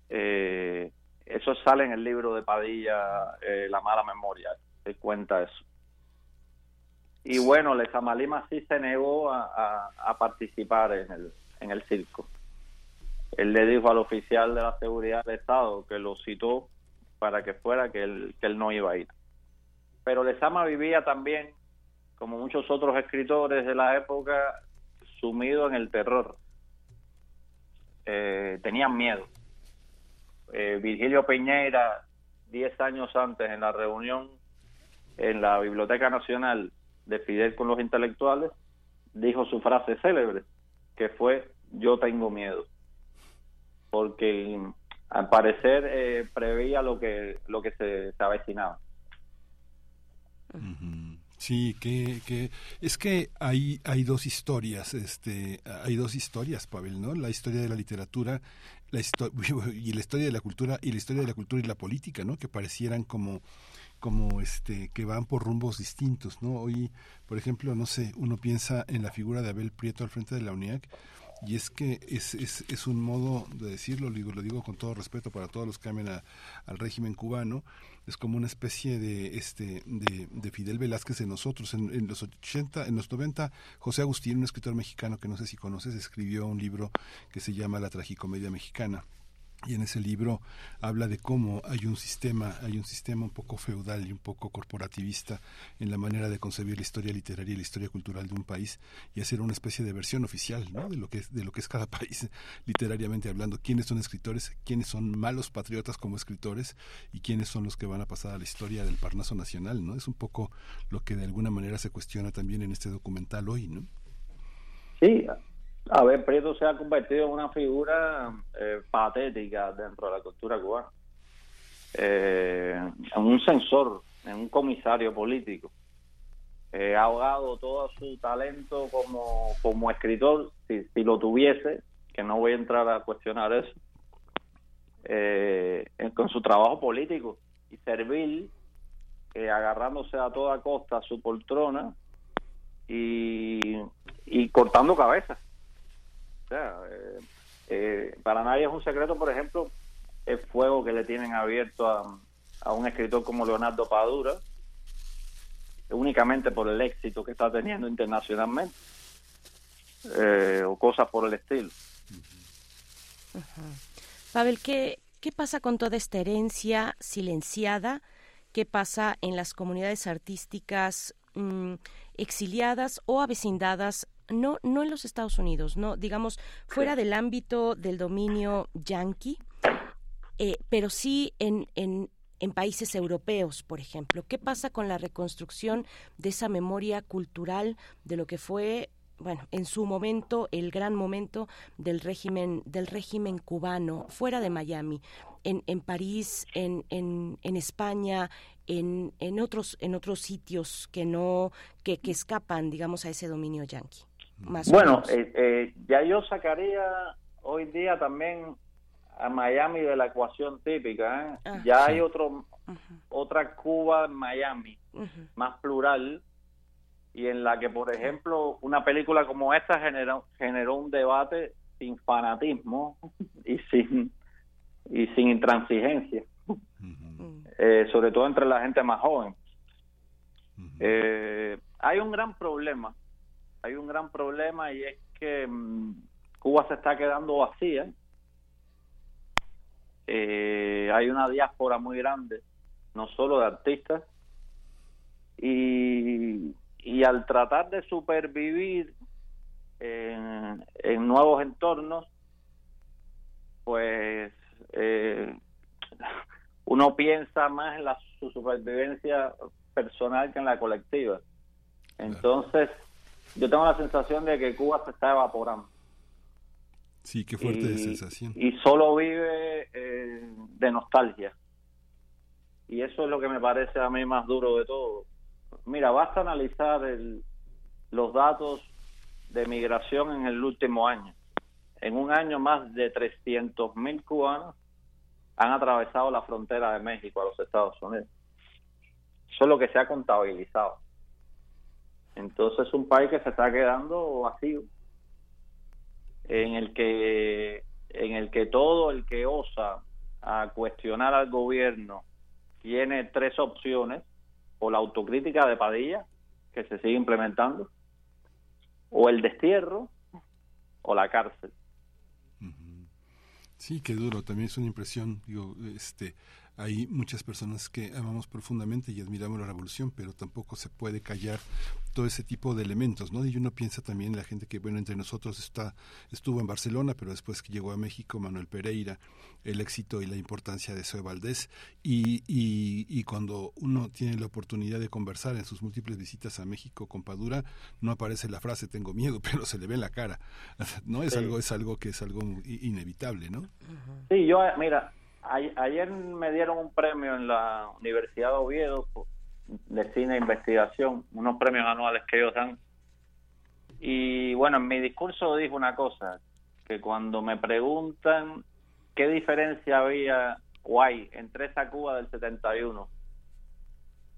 Eh, eso sale en el libro de Padilla, eh, La mala memoria, se cuenta eso. Y bueno, Lezama Lima sí se negó a, a- a participar en el, en el circo. Él le dijo al oficial de la seguridad del Estado que lo citó para que fuera que él, que él no iba a ir. Pero Lezama vivía también, como muchos otros escritores de la época, sumido en el terror. Eh, tenían miedo. Eh, Virgilio Piñera, 10 años antes, en la reunión en la Biblioteca Nacional de Fidel con los intelectuales, dijo su frase célebre, que fue yo tengo miedo. Porque al parecer eh, preveía lo que, lo que se, se avecinaba.
Sí, que, que es que hay hay dos historias, este, hay dos historias, Pavel, ¿no? La historia de la literatura, la histo- y la historia de la cultura y la historia de la cultura y la política, ¿no? Que parecieran como como este que van por rumbos distintos, ¿no? Hoy, por ejemplo, no sé, uno piensa en la figura de Abel Prieto al frente de la UNIAC y es que es, es, es un modo de decirlo, lo digo, lo digo con todo respeto para todos los que amen a- al régimen cubano, es como una especie de este de, de Fidel Velázquez de nosotros. En, en los 80, en los 90, José Agustín, un escritor mexicano que no sé si conoces, escribió un libro que se llama La tragicomedia mexicana. Y en ese libro habla de cómo hay un sistema, hay un sistema un poco feudal y un poco corporativista en la manera de concebir la historia literaria y la historia cultural de un país y hacer una especie de versión oficial, ¿no? de lo que es de lo que es cada país literariamente hablando, quiénes son escritores, quiénes son malos patriotas como escritores y quiénes son los que van a pasar a la historia del Parnaso nacional, ¿no? Es un poco lo que de alguna manera se cuestiona también en este documental hoy, ¿no?
Sí, a ver, Prieto se ha convertido en una figura eh, patética dentro de la cultura cubana. Eh, en un censor, en un comisario político. Ha ahogado todo su talento como, como escritor, si, lo tuviese, que no voy a entrar a cuestionar eso, eh, con su trabajo político y servil, eh, agarrándose a toda costa su poltrona y, y cortando cabezas. Sea, eh, eh, para nadie es un secreto, por ejemplo, el fuego que le tienen abierto a, a un escritor como Leonardo Padura, únicamente por el éxito que está teniendo internacionalmente, eh, o cosas por el estilo.
Pavel, ¿qué, ¿qué pasa con toda esta herencia silenciada? ¿Qué pasa en las comunidades artísticas mm, exiliadas o avecindadas? No, no en los Estados Unidos, no, digamos, fuera del ámbito del dominio yanqui, eh, pero sí en, en, en países europeos, por ejemplo. ¿Qué pasa con la reconstrucción de esa memoria cultural de lo que fue, bueno, en su momento, el gran momento del régimen, del régimen cubano, fuera de Miami, en, en París, en, en, en España, en, en otros, en otros sitios que no, que, que escapan, digamos, a ese dominio yanqui? Más
Bueno, eh, eh, ya yo sacaría hoy día también a Miami de la ecuación típica. ¿eh?
Ah,
ya
sí.
hay otro otra Cuba en Miami, más plural, y en la que, por ejemplo, una película como esta generó, generó un debate sin fanatismo y sin, y sin intransigencia, Eh, sobre todo entre la gente más joven. Eh, hay un gran problema, hay un gran problema y es que mm, Cuba se está quedando vacía. Eh, hay una diáspora muy grande, no solo de artistas, y, y al tratar de supervivir en, en nuevos entornos, pues eh, uno piensa más en la su supervivencia personal que en la colectiva. Entonces, yo tengo la sensación de que Cuba se está evaporando.
Sí, qué fuerte
y,
sensación.
y solo vive eh, de nostalgia. Y eso es lo que me parece a mí más duro de todo. Mira, basta analizar el, los datos de migración en el último año. En un año más de 300 mil cubanos han atravesado la frontera de México a los Estados Unidos. Eso es lo que se ha contabilizado. Entonces es un país que se está quedando vacío, en el que en el que todo el que osa a cuestionar al gobierno tiene tres opciones o la autocrítica de Padilla que se sigue implementando o el destierro o la cárcel.
Sí, qué duro, también es una impresión, digo, este, hay muchas personas que amamos profundamente y admiramos la revolución, pero tampoco se puede callar todo ese tipo de elementos, ¿no? Y uno piensa también en la gente que, bueno, entre nosotros está, estuvo en Barcelona, pero después que llegó a México, Manuel Pereira, el éxito y la importancia de Zoe Valdés, y, y, y cuando uno tiene la oportunidad de conversar en sus múltiples visitas a México con Padura, no aparece la frase tengo miedo, pero se le ve en la cara, ¿no? Es
Sí.
algo, es algo que es algo inevitable, ¿no?
Sí, yo, mira, ayer me dieron un premio en la Universidad de Oviedo de cine e investigación, unos premios anuales que ellos dan. Y bueno, en mi discurso dije una cosa, que cuando me preguntan qué diferencia había o hay entre esa Cuba del 71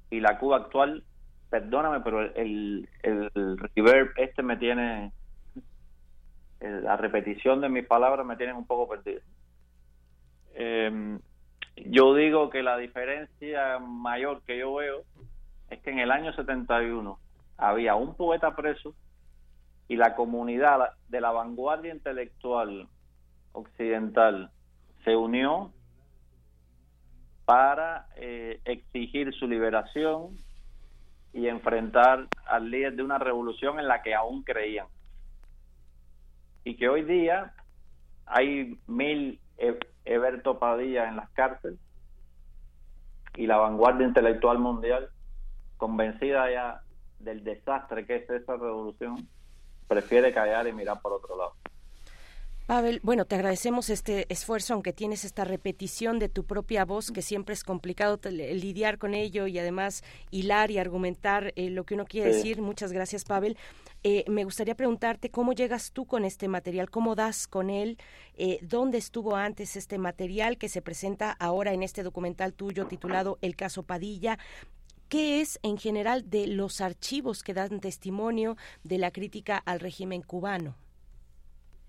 y la Cuba actual, perdóname, pero el, el, el reverb este me tiene, la repetición de mis palabras me tiene un poco perdido. Eh, yo digo que la diferencia mayor que yo veo es que en el año 71 había un poeta preso y la comunidad de la vanguardia intelectual occidental se unió para eh, exigir su liberación y enfrentar al líder de una revolución en la que aún creían. Y que hoy día hay mil E- Eberto Padilla en las cárceles y la vanguardia intelectual mundial, convencida ya del desastre que es esa revolución, prefiere callar y mirar por otro lado.
Pavel, bueno, te agradecemos este esfuerzo, aunque tienes esta repetición de tu propia voz, que siempre es complicado te- lidiar con ello y además hilar y argumentar eh, lo que uno quiere
Sí.
decir. Muchas gracias, Pavel. Eh, me gustaría preguntarte cómo llegas tú con este material, cómo das con él, eh, dónde estuvo antes este material que se presenta ahora en este documental tuyo titulado El caso Padilla. ¿Qué es en general de los archivos que dan testimonio de la crítica al régimen cubano?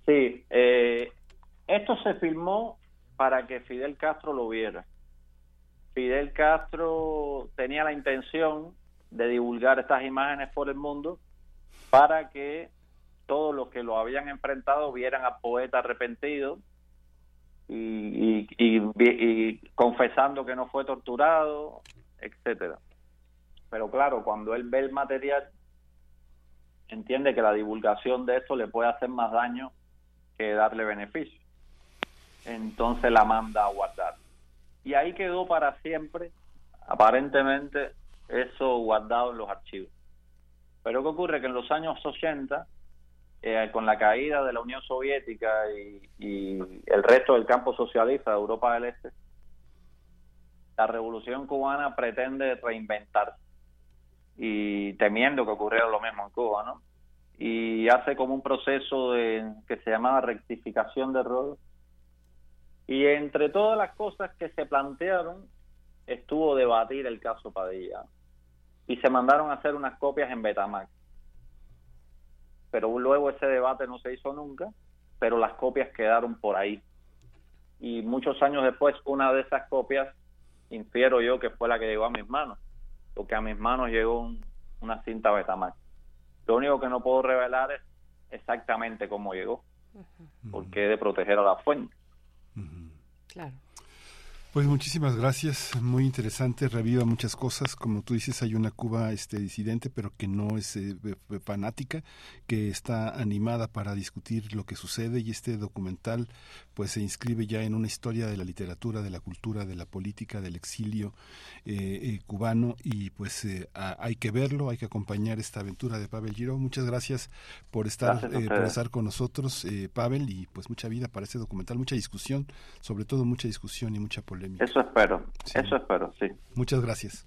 Sí, eh, esto se filmó para que Fidel Castro lo viera. Fidel Castro tenía la intención de divulgar estas imágenes por el mundo para que todos los que lo habían enfrentado vieran al poeta arrepentido y, y- y- y confesando que no fue torturado, etcétera. Pero claro, cuando él ve el material, entiende que la divulgación de esto le puede hacer más daño que darle beneficio. Entonces la manda a guardar. Y ahí quedó para siempre, aparentemente, eso guardado en los archivos. Pero ¿qué ocurre? Que en los años 80, eh, con la caída de la Unión Soviética y, y el resto del campo socialista de Europa del Este, la revolución cubana pretende reinventarse y temiendo que ocurriera lo mismo en Cuba, ¿no? Y hace como un proceso de, que se llamaba rectificación de errores. Y entre todas las cosas que se plantearon, estuvo debatir el caso Padilla. Y se mandaron a hacer unas copias en Betamax. Pero luego ese debate no se hizo nunca, pero las copias quedaron por ahí. Y muchos años después, una de esas copias, infiero yo que fue la que llegó a mis manos, porque a mis manos llegó un- una cinta Betamax. Lo único que no puedo revelar es exactamente cómo llegó, porque he de proteger a la fuente.
Claro.
Pues muchísimas gracias, muy interesante, reviva muchas cosas, como tú dices, hay una Cuba este disidente, pero que no es eh, fanática, que está animada para discutir lo que sucede y este documental pues se inscribe ya en una historia de la literatura, de la cultura, de la política, del exilio eh, eh, cubano y pues eh, a- hay que verlo, hay que acompañar esta aventura de Pavel Giro. Muchas gracias por estar
Gracias a
eh, por estar con nosotros, eh, Pavel, y pues mucha vida para este documental, mucha discusión, sobre todo mucha discusión y mucha polémica.
Eso espero, eso espero, sí.
Muchas gracias.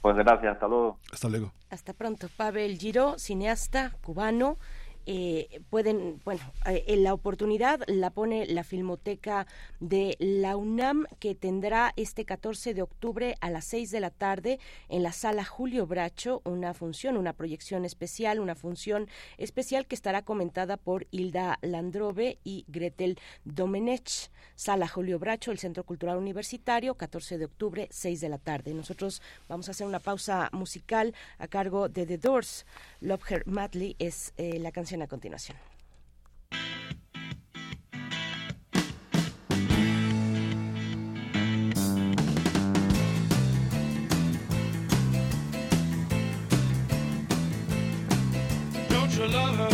Pues gracias, hasta luego.
Hasta luego.
Hasta pronto. Pavel Giro, cineasta cubano, eh, pueden, bueno, eh, la oportunidad la pone la Filmoteca de la UNAM que tendrá este 14 de octubre a las 6 de la tarde en la sala Julio Bracho una función, una proyección especial, una función especial que estará comentada por Hilda Landrove y Gretel Domenech. Sala Julio Bracho, el Centro Cultural Universitario, 14 de octubre, 6 de la tarde. Nosotros vamos a hacer una pausa musical a cargo de The Doors. Love Her Madly es eh, la canción a continuación.
Don't you love her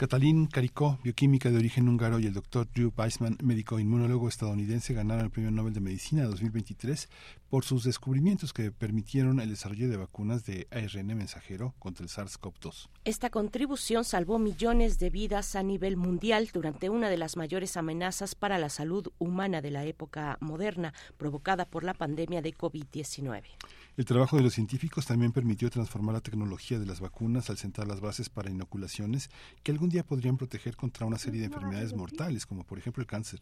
Catalín Caricó, bioquímica de origen húngaro, y el doctor Drew Weissman, médico inmunólogo estadounidense, ganaron el Premio Nobel de Medicina 2023 por sus descubrimientos que permitieron el desarrollo de vacunas de ARN mensajero contra el SARS-CoV-2.
Esta contribución salvó millones de vidas a nivel mundial durante una de las mayores amenazas para la salud humana de la época moderna, provocada por la pandemia de COVID-19.
El trabajo de los científicos también permitió transformar la tecnología de las vacunas al sentar las bases para inoculaciones que algún día podrían proteger contra una serie de enfermedades mortales, como por ejemplo el cáncer.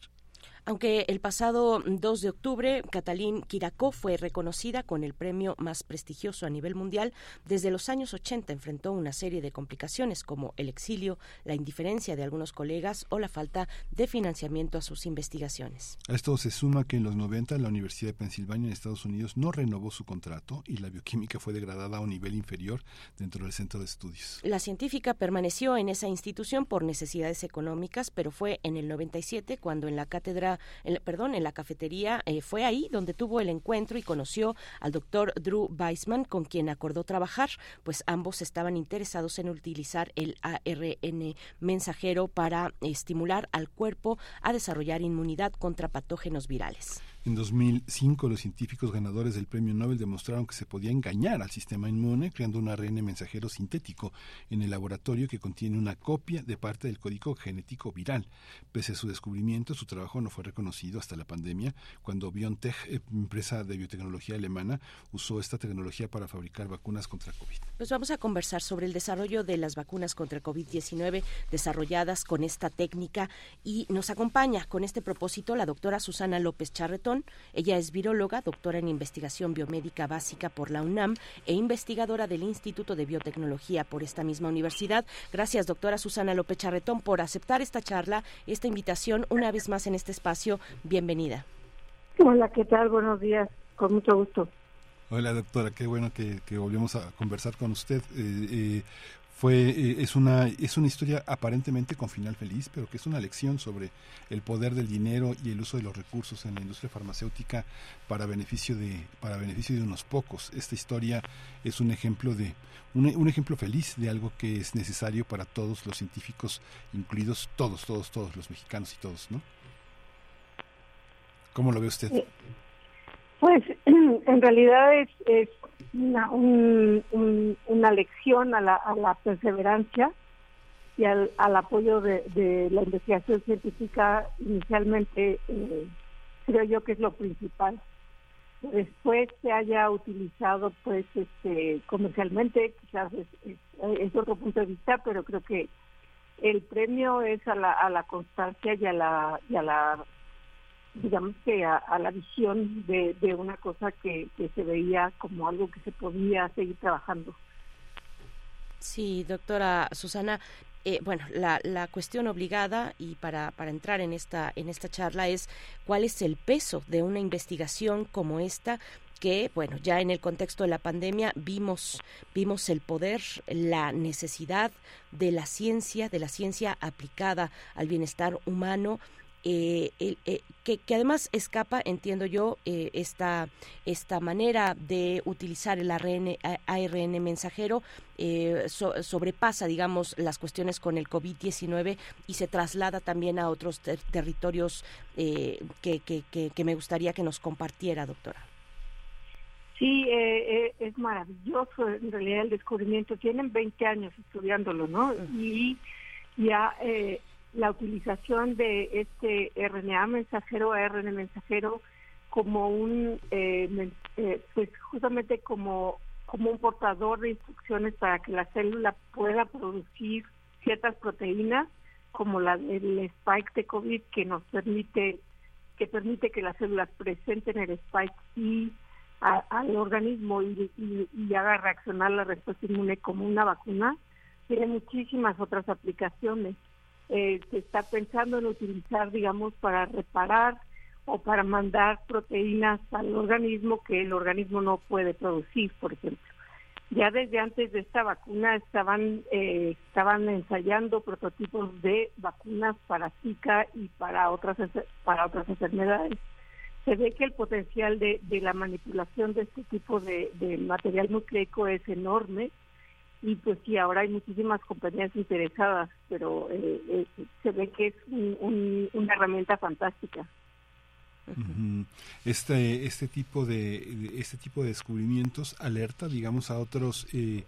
Aunque el pasado 2 de octubre Catalín Quiracó fue reconocida con el premio más prestigioso a nivel mundial, desde los años 80 enfrentó una serie de complicaciones como el exilio, la indiferencia de algunos colegas o la falta de financiamiento a sus investigaciones.
A esto se suma que en los 90 la Universidad de Pensilvania en Estados Unidos no renovó su contrato y la bioquímica fue degradada a un nivel inferior dentro del centro de estudios.
La científica permaneció en esa institución por necesidades económicas, pero fue en el 97 cuando en la cátedra perdón, en la cafetería, eh, fue ahí donde tuvo el encuentro y conoció al doctor Drew Weissman, con quien acordó trabajar, pues ambos estaban interesados en utilizar el ARN mensajero para estimular al cuerpo a desarrollar inmunidad contra patógenos virales.
En 2005, los científicos ganadores del premio Nobel demostraron que se podía engañar al sistema inmune creando un ARN mensajero sintético en el laboratorio que contiene una copia de parte del código genético viral. Pese a su descubrimiento, su trabajo no fue reconocido hasta la pandemia, cuando BioNTech, eh, empresa de biotecnología alemana, usó esta tecnología para fabricar vacunas contra COVID.
Pues vamos a conversar sobre el desarrollo de las vacunas contra COVID-19 desarrolladas con esta técnica y nos acompaña con este propósito la doctora Susana López Ella es viróloga, doctora en investigación biomédica básica por la UNAM e investigadora del Instituto de Biotecnología por esta misma universidad. Gracias, doctora Susana López Charretón, por aceptar esta charla, esta invitación una vez más en este espacio. Bienvenida.
Hola, ¿qué tal? Buenos días. Con mucho gusto.
Hola doctora, qué bueno que, volvemos a conversar con usted. Eh, eh, fue eh, es una es una historia aparentemente con final feliz pero que es una lección sobre el poder del dinero y el uso de los recursos en la industria farmacéutica para beneficio de para beneficio de unos pocos. Esta historia es un ejemplo de un, un ejemplo feliz de algo que es necesario para todos los científicos incluidos todos todos todos los mexicanos y todos no cómo lo ve usted
pues en realidad es, es una, una lección a la, perseverancia y al, apoyo de, la investigación científica inicialmente eh, creo yo que es lo principal. Después se haya utilizado pues este comercialmente quizás es, es, otro punto de vista pero creo que el premio es a la, a la constancia y a la, y a la digamos que a, la visión de, de una cosa que, que, se veía como algo que se podía seguir trabajando.
Sí, doctora Susana. Eh, bueno, la, la cuestión obligada y para, para entrar en esta en esta charla es cuál es el peso de una investigación como esta que bueno ya en el contexto de la pandemia vimos vimos el poder la necesidad de la ciencia de la ciencia aplicada al bienestar humano eh, eh, que, además escapa, entiendo yo, eh, esta, esta manera de utilizar el ARN, ARN mensajero sobrepasa, digamos, las cuestiones con el COVID-19 y se traslada también a otros territorios que, que, me gustaría que nos compartiera, doctora.
Sí, es maravilloso en realidad el descubrimiento. Tienen 20 años estudiándolo, ¿no? Y ya la utilización de este RNA mensajero, ARN mensajero, como un, eh, eh, pues justamente como, como un portador de instrucciones para que la célula pueda producir ciertas proteínas, como la del spike de COVID, que nos permite que permite que las células presenten el spike al organismo y, y haga reaccionar la respuesta inmune como una vacuna, tiene muchísimas otras aplicaciones eh, se está pensando en utilizar, digamos, para reparar o para mandar proteínas al organismo que el organismo no puede producir, por ejemplo. Ya desde antes de esta vacuna estaban eh, estaban ensayando prototipos de vacunas para Zika y para otras para otras enfermedades. Se ve que el potencial de, de la manipulación de este tipo de, de material nucleico es enorme y pues sí, ahora hay muchísimas compañías interesadas, pero eh, eh, se ve que es una herramienta fantástica.
Este este tipo de este tipo de descubrimientos alerta, digamos, a otros eh,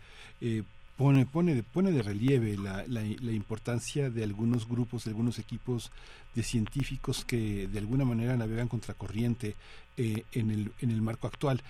pone pone pone de relieve la, la, importancia de algunos grupos, de algunos equipos de científicos que de alguna manera navegan contracorriente en el en el marco actual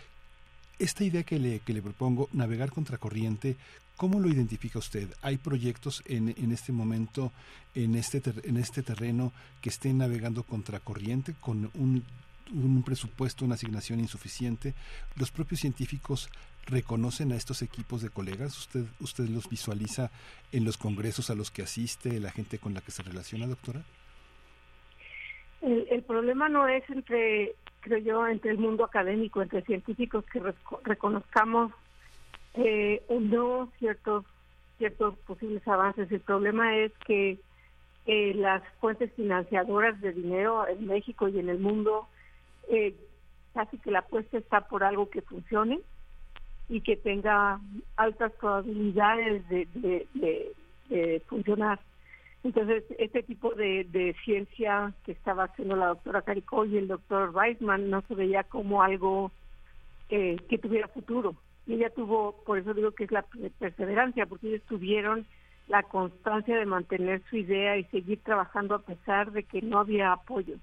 esta idea que le, que le propongo, navegar contracorriente, ¿Cómo lo identifica usted? ¿Hay proyectos en, en este momento, en este, en este terreno, que estén navegando contracorriente con un, un presupuesto, una asignación insuficiente? ¿Los propios científicos reconocen a estos equipos de colegas? ¿Usted, usted los visualiza en los congresos a los que asiste, la gente con la que se relaciona, doctora?
El, el problema no es entre, creo yo, entre el mundo académico, entre científicos que reconozcamos eh, no ciertos ciertos posibles avances. El problema es que eh, las fuentes financiadoras de dinero en México y en el mundo eh, casi que la apuesta está por algo que funcione y que tenga altas probabilidades de, funcionar. Entonces, este tipo de, ciencia que estaba haciendo la doctora Caricó y el doctor Weissman no se veía como algo eh, que tuviera futuro. Ella tuvo, por eso digo que es la perseverancia, porque ellos tuvieron la constancia de mantener su idea y seguir trabajando a pesar de que no había apoyo.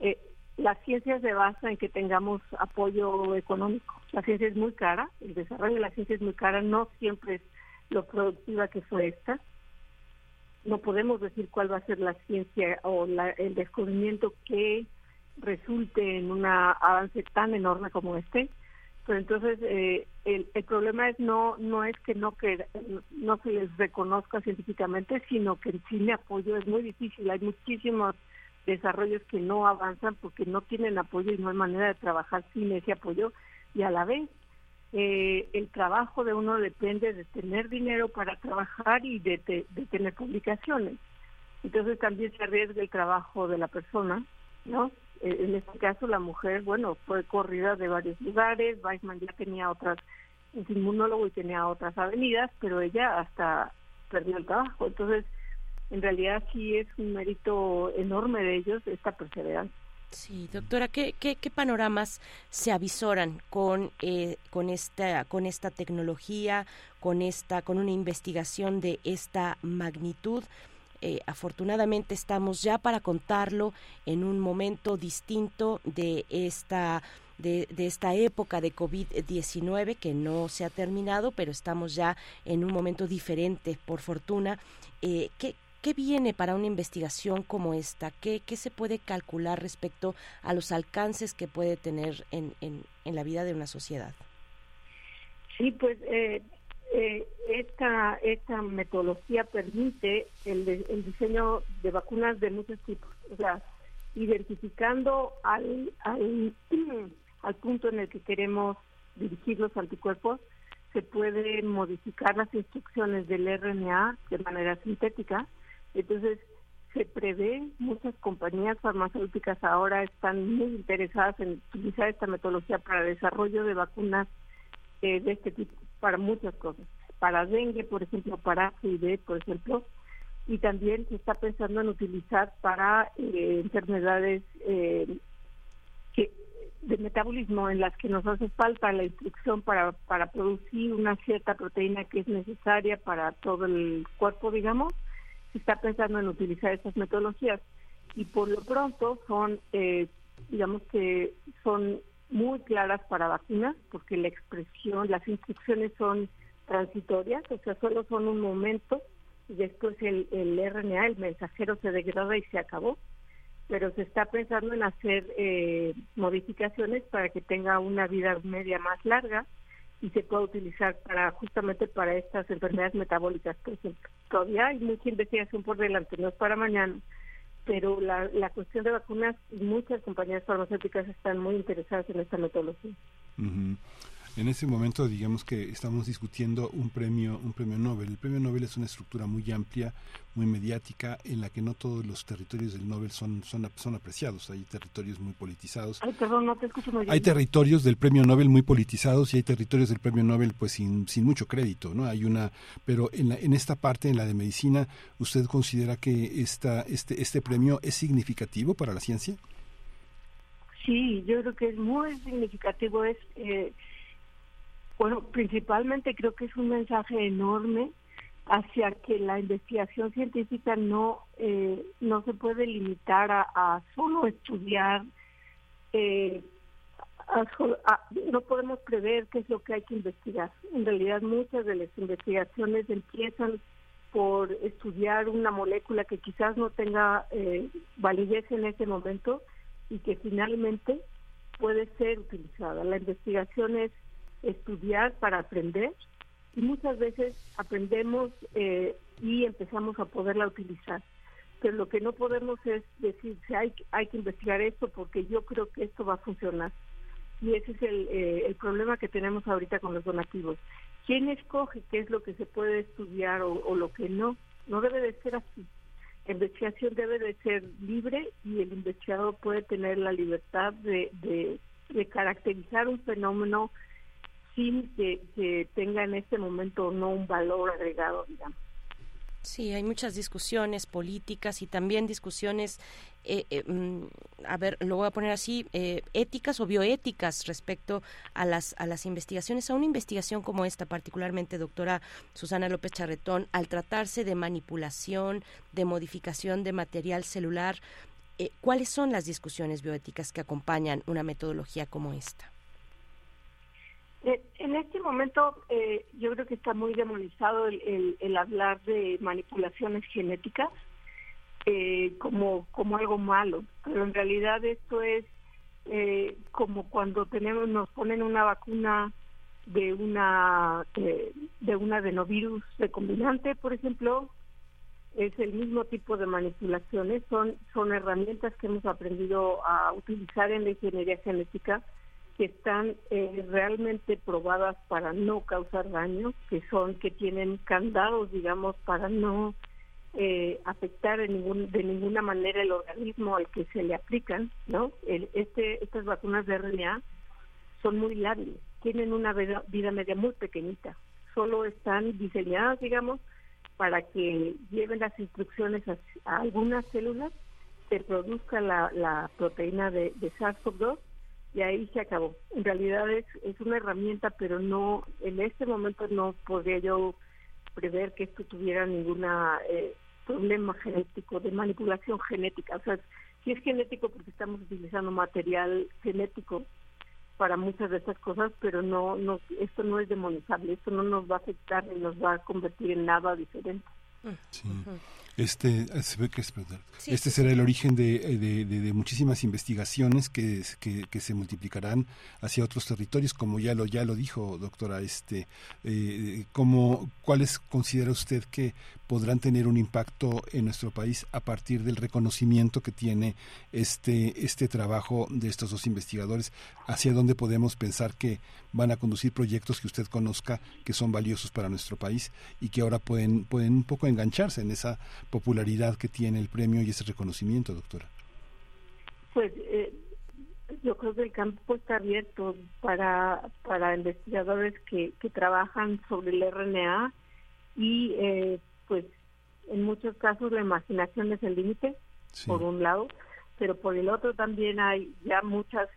Eh, la ciencia se basa en que tengamos apoyo económico. La ciencia es muy cara, el desarrollo de la ciencia es muy cara, no siempre es lo productiva que fue esta. No podemos decir cuál va a ser la ciencia o el descubrimiento que resulte en un avance tan enorme como este. Pero entonces eh, el, el problema es no no es que no que no se les reconozca científicamente, sino que sin apoyo es muy difícil. Hay muchísimos desarrollos que no avanzan porque no tienen apoyo y no hay manera de trabajar sin ese apoyo y a la vez eh, el trabajo de uno depende de tener dinero para trabajar y de, de, tener publicaciones. Entonces también se arriesga el trabajo de la persona, ¿no? Eh, en este caso la mujer, bueno, fue corrida de varios lugares, Weissman ya tenía otras, es inmunólogo y tenía otras avenidas, pero ella hasta perdió el trabajo. Entonces, en realidad sí es un mérito enorme de ellos esta perseverancia.
Sí, doctora, ¿qué, qué, qué panoramas se avisoran con, eh, con, esta, con esta tecnología, con, esta, con una investigación de esta magnitud? Eh, afortunadamente estamos ya para contarlo en un momento distinto de esta de, de, esta época de COVID-19 que no se ha terminado, pero estamos ya en un momento diferente, por fortuna. Eh, ¿qué, ¿Qué viene para una investigación como esta? ¿Qué, ¿Qué, se puede calcular respecto a los alcances que puede tener en, en, en la vida de una sociedad?
Sí, pues eh, eh, esta, esta metodología permite el, diseño de vacunas de muchos tipos, o sea, identificando al, al, punto en el que queremos dirigir los anticuerpos, se pueden modificar las instrucciones del RNA de manera sintética. Entonces, se prevé, muchas compañías farmacéuticas ahora están muy interesadas en utilizar esta metodología para el desarrollo de vacunas eh, de este tipo, para muchas cosas. Para dengue, por ejemplo, para HIV, por ejemplo, y también se está pensando en utilizar para eh, enfermedades eh, que, de metabolismo en las que nos hace falta la instrucción para, para producir una cierta proteína que es necesaria para todo el cuerpo, digamos, está pensando en utilizar estas metodologías y por lo pronto son, eh, digamos que son muy claras para vacunas porque la expresión, las instrucciones son transitorias, o sea, solo son un momento y después el, el RNA, el mensajero se degrada y se acabó, pero se está pensando en hacer eh, modificaciones para que tenga una vida media más larga y se puede utilizar para justamente para estas enfermedades metabólicas. Por ejemplo, todavía hay mucha investigación por delante, no es para mañana, pero la, la cuestión de vacunas, muchas compañías farmacéuticas están muy interesadas en esta metodología.
En ese momento, digamos que estamos discutiendo un premio, un premio Nobel. El premio Nobel es una estructura muy amplia, muy mediática, en la que no todos los territorios del Nobel son, son, son apreciados. Hay territorios muy politizados.
Ay, perdón, no te escucho muy bien.
Hay territorios del premio Nobel muy politizados y hay territorios del premio Nobel pues sin, sin mucho crédito, ¿no? Hay una, pero en, la, en esta parte, en la de medicina, ¿usted considera que esta, este, este premio es significativo para la ciencia?
Sí, yo creo que es muy significativo. Es eh, bueno, principalmente creo que es un mensaje enorme hacia que la investigación científica no eh, no se puede limitar a, solo estudiar eh, no podemos prever qué es lo que hay que investigar. En realidad muchas de las investigaciones empiezan por estudiar una molécula que quizás no tenga eh, validez en ese momento y que finalmente puede ser utilizada. La investigación es estudiar para aprender y muchas veces aprendemos eh, y empezamos a poderla utilizar. Pero lo que no podemos es decir, hay, hay que investigar esto porque yo creo que esto va a funcionar. Y ese es el, eh, el problema que tenemos ahorita con los donativos. ¿Quién escoge qué es lo que se puede estudiar o, lo que no? No debe de ser así. La investigación debe de ser libre y el investigador puede tener la libertad de, de caracterizar un fenómeno sin que, tenga en este momento no un valor agregado, digamos.
Sí, hay muchas discusiones políticas y también discusiones, eh, eh, mm, a ver, lo voy a poner así, eh, éticas o bioéticas respecto a las, a las investigaciones, a una investigación como esta, particularmente, doctora Susana López Charretón, al tratarse de manipulación, de modificación de material celular, ¿cuáles son las discusiones bioéticas que acompañan una metodología como esta?
Eh, en este momento eh, yo creo que está muy demonizado el, hablar de manipulaciones genéticas eh, como, como algo malo, pero en realidad esto es como cuando tenemos nos ponen una vacuna de una de un adenovirus recombinante, por ejemplo, es el mismo tipo de manipulaciones, son son herramientas que hemos aprendido a utilizar en la ingeniería genética que están eh, realmente probadas para no causar daño, que son que tienen candados, digamos, para no eh, afectar de, ningún, de ninguna manera el organismo al que se le aplican, ¿no? El, este, estas vacunas de RNA son muy lábiles, tienen una vida, media muy pequeñita, solo están diseñadas, digamos, para que lleven las instrucciones a, algunas células, se produzca la, la proteína de, de SARS-CoV-2 y ahí se acabó. En realidad es, es una herramienta, pero no, en este momento no podría yo prever que esto tuviera ningún eh, problema genético, de manipulación genética. O sea, si es genético porque estamos utilizando material genético para muchas de estas cosas, pero no, no, esto no es demonizable, esto no nos va a afectar ni nos va a convertir en nada diferente.
Sí. Este, se ve que este será el origen de, de, muchísimas investigaciones que, que, se multiplicarán hacia otros territorios, como ya lo ya lo dijo, doctora. Este, eh, como, ¿Cuáles considera usted que podrán tener un impacto en nuestro país a partir del reconocimiento que tiene este este trabajo de estos dos investigadores? ¿Hacia dónde podemos pensar que van a conducir proyectos que usted conozca que son valiosos para nuestro país y que ahora pueden pueden un poco engancharse en esa popularidad que tiene el premio y ese reconocimiento, doctora?
Pues eh, yo creo que el campo está abierto para, para investigadores que, que trabajan sobre el RNA y eh, pues en muchos casos la imaginación es el límite, por un lado, pero por el otro también hay ya muchas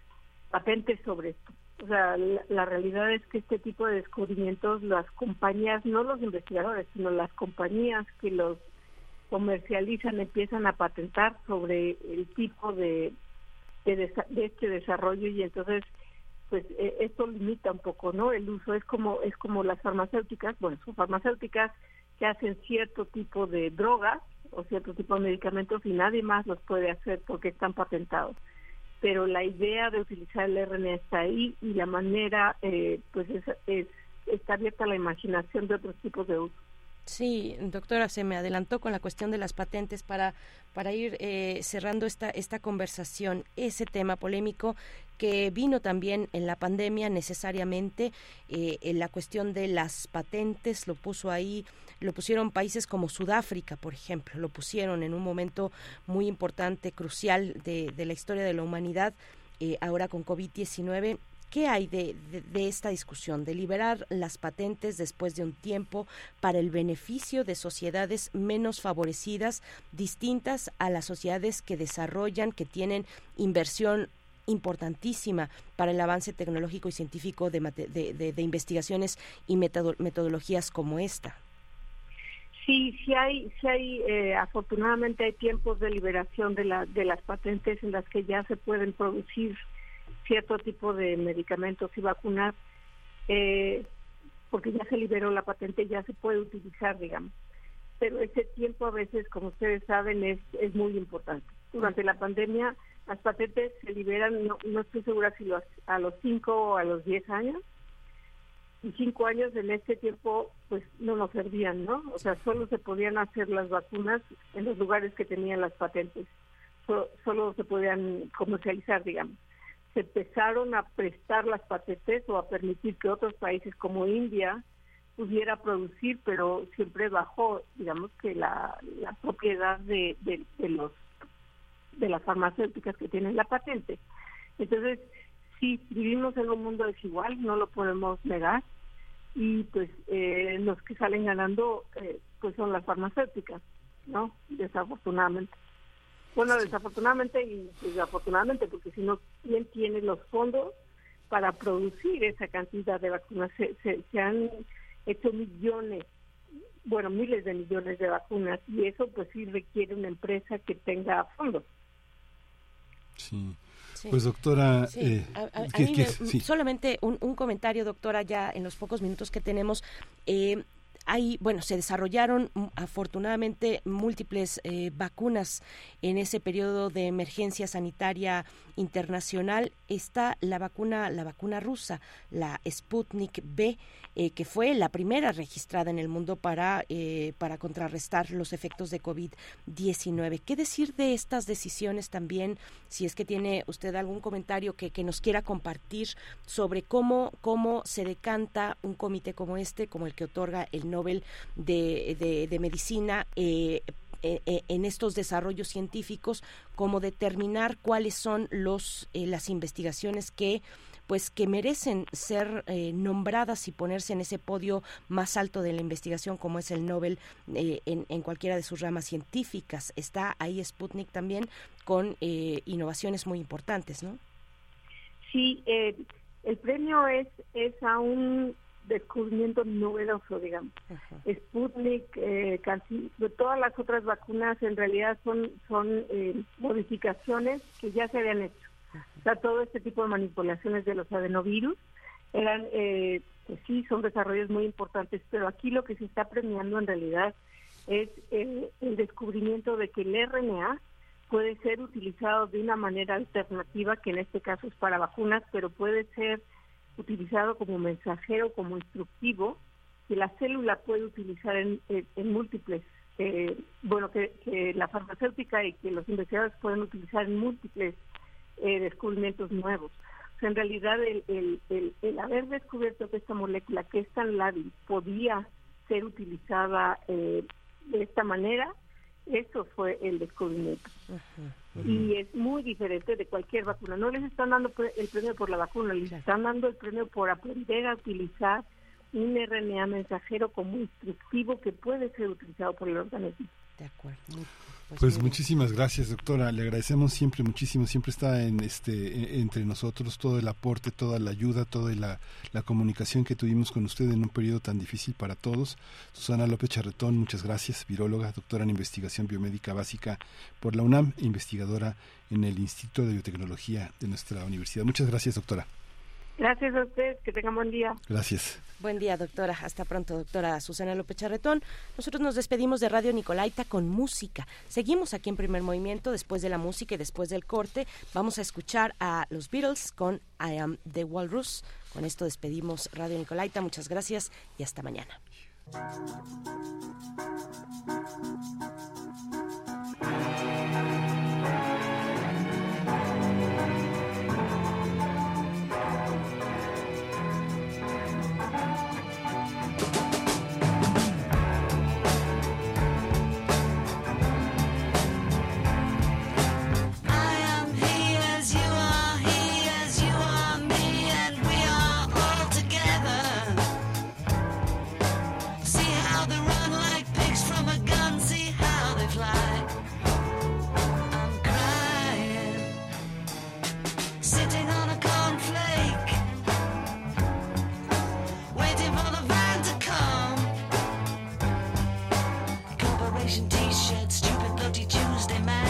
patentes sobre esto. O sea, la, la, realidad es que este tipo de descubrimientos, las compañías, no los investigadores, sino las compañías que los comercializan, empiezan a patentar sobre el tipo de, de, este desarrollo y entonces pues e, esto limita un poco no el uso es como es como las farmacéuticas bueno son farmacéuticas que hacen cierto tipo de drogas o cierto tipo de medicamentos y nadie más los puede hacer porque están patentados. Pero la idea de utilizar el RNA está ahí y la manera eh, pues es, es está abierta a la imaginación de otros tipos de uso
Sí, doctora, se me adelantó con la cuestión de las patentes para, para ir eh, cerrando esta, esta conversación, ese tema polémico que vino también en la pandemia necesariamente, eh, en la cuestión de las patentes, lo puso ahí, lo pusieron países como Sudáfrica, por ejemplo, lo pusieron en un momento muy importante, crucial de, de la historia de la humanidad, eh, ahora con COVID-19 ¿Qué hay de, esta discusión de liberar las patentes después de un tiempo para el beneficio de sociedades menos favorecidas, distintas a las sociedades que desarrollan, que tienen inversión importantísima para el avance tecnológico y científico de, investigaciones y metodologías como esta?
Sí, sí hay, sí hay eh, afortunadamente hay tiempos de liberación de, la, de las patentes en las que ya se pueden producir cierto tipo de medicamentos y vacunas, eh, porque ya se liberó la patente, ya se puede utilizar, digamos. Pero ese tiempo a veces, como ustedes saben, es, es muy importante. Durante la pandemia, las patentes se liberan, no, no estoy segura si a los 5 o a los 10 años, y cinco años en este tiempo pues no nos servían, ¿no? O sea, solo se podían hacer las vacunas en los lugares que tenían las patentes, solo, solo se podían comercializar, digamos. Se empezaron a prestar las patentes o a permitir que otros países como India pudiera producir, pero siempre bajo, digamos que la, propiedad de, de, de los de las farmacéuticas que tienen la patente. Entonces, sí, vivimos en un mundo desigual, no lo podemos negar, y pues eh, los que salen ganando eh, pues son las farmacéuticas, ¿no? Desafortunadamente. Bueno, desafortunadamente y desafortunadamente, porque si no, ¿quién tiene los fondos para producir esa cantidad de vacunas? Se, se, se han hecho millones, bueno, miles de millones de vacunas, y eso pues sí requiere una empresa que tenga fondos.
Sí. Pues doctora,
Sí.
eh,
A- a- a
¿qué-
mí
qué-
me-
sí.
solamente un, un comentario, doctora, ya en los pocos minutos que tenemos. Eh, hay, bueno, se desarrollaron mm, afortunadamente múltiples eh, vacunas en ese periodo de emergencia sanitaria internacional. Está la vacuna, la vacuna rusa, la Sputnik B, eh, que fue la primera registrada en el mundo para, eh, para contrarrestar los efectos de COVID-19. ¿Qué decir de estas decisiones también? Si es que tiene usted algún comentario que, que nos quiera compartir sobre cómo, cómo se decanta un comité como este, como el que otorga el Nobel de, de- Medicina, eh, eh, eh, en estos desarrollos científicos, como determinar cuáles son los eh, las investigaciones que pues que merecen ser eh, nombradas y ponerse en ese podio más alto de la investigación como es el Nobel eh, en, en cualquiera de sus ramas científicas. Está ahí Sputnik también con eh, innovaciones muy importantes, ¿no?
Sí, eh, el premio es, es a un descubrimiento novedoso, digamos. Sputnik, eh, casi, todas las otras vacunas en realidad son, son eh, modificaciones que ya se habían hecho. O sea, todo este tipo de manipulaciones de los adenovirus eran, eh, pues sí, son desarrollos muy importantes, pero aquí lo que se está premiando en realidad es eh, el descubrimiento de que el RNA puede ser utilizado de una manera alternativa, que en este caso es para vacunas, pero puede ser utilizado como mensajero, como instructivo, que la célula puede utilizar en, en- en múltiples, eh, bueno, que, la farmacéutica y que los investigadores pueden utilizar en múltiples eh, descubrimientos nuevos. En realidad el haber descubierto que esta molécula, que es tan lábil, podía ser utilizada eh, de esta manera, eso fue el descubrimiento. Y es muy diferente de cualquier vacuna. No les están dando el premio por la vacuna, les están dando el premio por aprender a utilizar un RNA mensajero como instructivo que puede ser utilizado por el organismo.
De acuerdo.
Pues muchísimas gracias, doctora. Le agradecemos siempre muchísimo. Siempre está en este entre nosotros todo el aporte, toda la ayuda, toda la, la comunicación que tuvimos con usted en un periodo tan difícil para todos. Susana López Charretón, muchas gracias. Viróloga, doctora en investigación biomédica básica por la UNAM, e investigadora en el Instituto de Biotecnología de nuestra universidad. Muchas gracias, doctora.
Gracias a ustedes, que tengan buen día.
Gracias.
Buen día, doctora. Hasta pronto, doctora Susana López Charretón. Nosotros nos despedimos de Radio Nicolaita con música. Seguimos aquí en primer movimiento. Después de la música y después del corte, vamos a escuchar a los Beatles con I Am the Walrus. Con esto despedimos Radio Nicolaita. Muchas gracias y hasta mañana.
Corporation t-shirt, stupid bloody Tuesday man.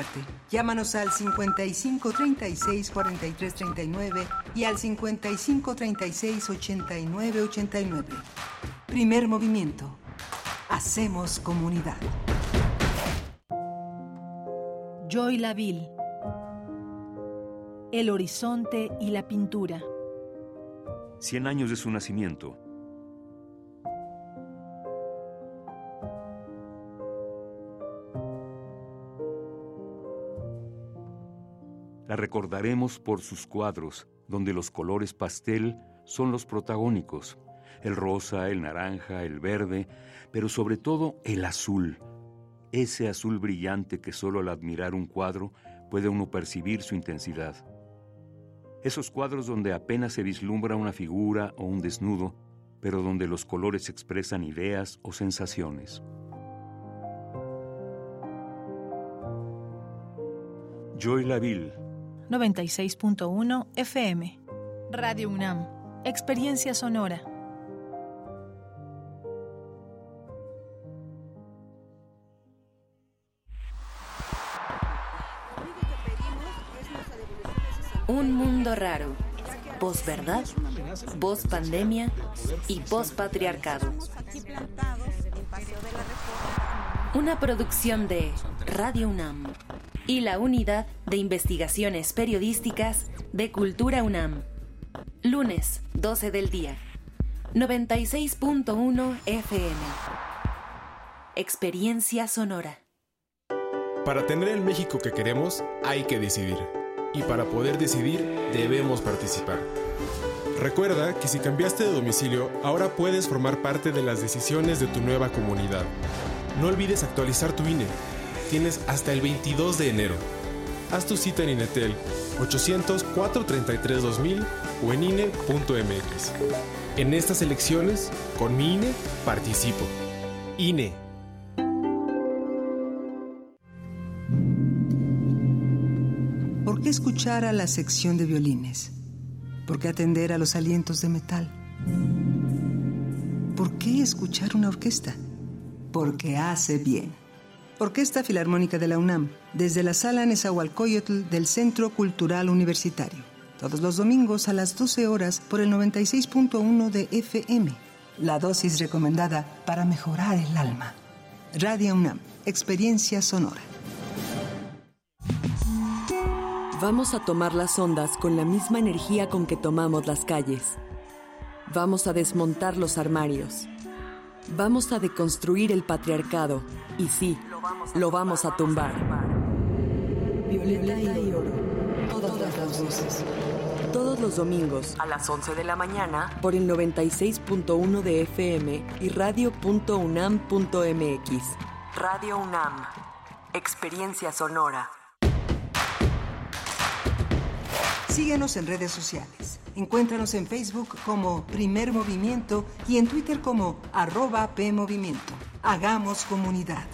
Escucharte. Llámanos al 55 36 43 39 y al 55 36 89 89. Primer movimiento. Hacemos comunidad.
Joy Laville. El horizonte y la pintura.
Cien años de su nacimiento. La recordaremos por sus cuadros, donde los colores pastel son los protagónicos, el rosa, el naranja, el verde, pero sobre todo el azul, ese azul brillante que solo al admirar un cuadro puede uno percibir su intensidad. Esos cuadros donde apenas se vislumbra una figura o un desnudo, pero donde los colores expresan ideas o sensaciones. Joy Laville
96.1 FM. Radio UNAM. Experiencia sonora.
Un mundo raro. Posverdad, voz pandemia y voz patriarcado. Una producción de Radio UNAM y la Unidad de Investigaciones Periodísticas de Cultura UNAM. Lunes, 12 del día. 96.1 FM. Experiencia sonora.
Para tener el México que queremos, hay que decidir. Y para poder decidir, debemos participar. Recuerda que si cambiaste de domicilio, ahora puedes formar parte de las decisiones de tu nueva comunidad. No olvides actualizar tu INE. Tienes hasta el 22 de enero. Haz tu cita en Inetel 800-433-2000 o en INE.mx. En estas elecciones, con mi INE, participo. INE.
¿Por qué escuchar a la sección de violines? ¿Por qué atender a los alientos de metal? ¿Por qué escuchar una orquesta? Porque hace bien. Orquesta Filarmónica de la UNAM, desde la sala Nezahualcóyotl del Centro Cultural Universitario. Todos los domingos a las 12 horas por el 96.1 de FM. La dosis recomendada para mejorar el alma. Radio UNAM, experiencia sonora.
Vamos a tomar las ondas con la misma energía con que tomamos las calles. Vamos a desmontar los armarios. Vamos a deconstruir el patriarcado. Y sí, lo vamos a tumbar.
Violeta y oro. Todas las voces.
Todos los domingos a las 11 de la mañana por el 96.1 de FM y radio.unam.mx. Radio UNAM. Experiencia sonora.
Síguenos en redes sociales. Encuéntranos en Facebook como Primer Movimiento y en Twitter como arroba PMovimiento. Hagamos comunidad.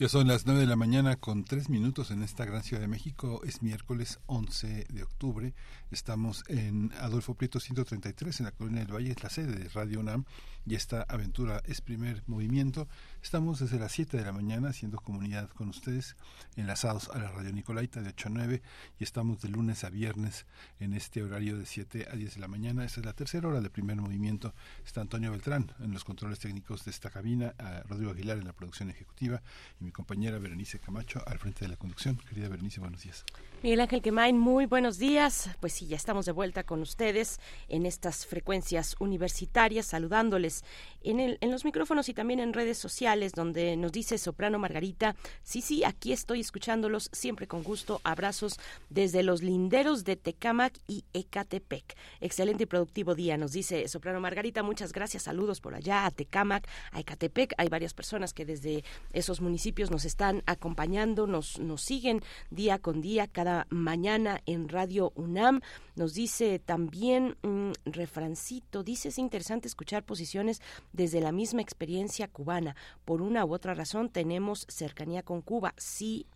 Ya son las 9 de la mañana con 3 minutos en esta gran ciudad de México. Es miércoles 11 de octubre. Estamos en Adolfo Prieto 133 en la Colonia del Valle. Es la sede de Radio UNAM y esta aventura es primer movimiento. Estamos desde las 7 de la mañana haciendo comunidad con ustedes, enlazados a la Radio Nicolaita de 8 a 9 y estamos de lunes a viernes en este horario de 7 a 10 de la mañana. Esta es la tercera hora de primer movimiento. Está Antonio Beltrán en los controles técnicos de esta cabina, a Rodrigo Aguilar en la producción ejecutiva y mi compañera Berenice Camacho al frente de la conducción. Querida Berenice, buenos días.
Miguel Ángel Quemain, muy buenos días. Pues sí, ya estamos de vuelta con ustedes en estas frecuencias universitarias, saludándoles en, el, en los micrófonos y también en redes sociales, donde nos dice Soprano Margarita, sí, sí, aquí estoy escuchándolos siempre con gusto. Abrazos desde los linderos de Tecámac y Ecatepec. Excelente y productivo día, nos dice Soprano Margarita. Muchas gracias, saludos por allá a Tecámac, a Ecatepec. Hay varias personas que desde esos municipios nos están acompañando, nos, nos siguen día con día, cada mañana en Radio UNAM. Nos dice también un refrancito, dice es interesante escuchar posiciones desde la misma experiencia cubana. Por una u otra razón tenemos cercanía con Cuba. Sí,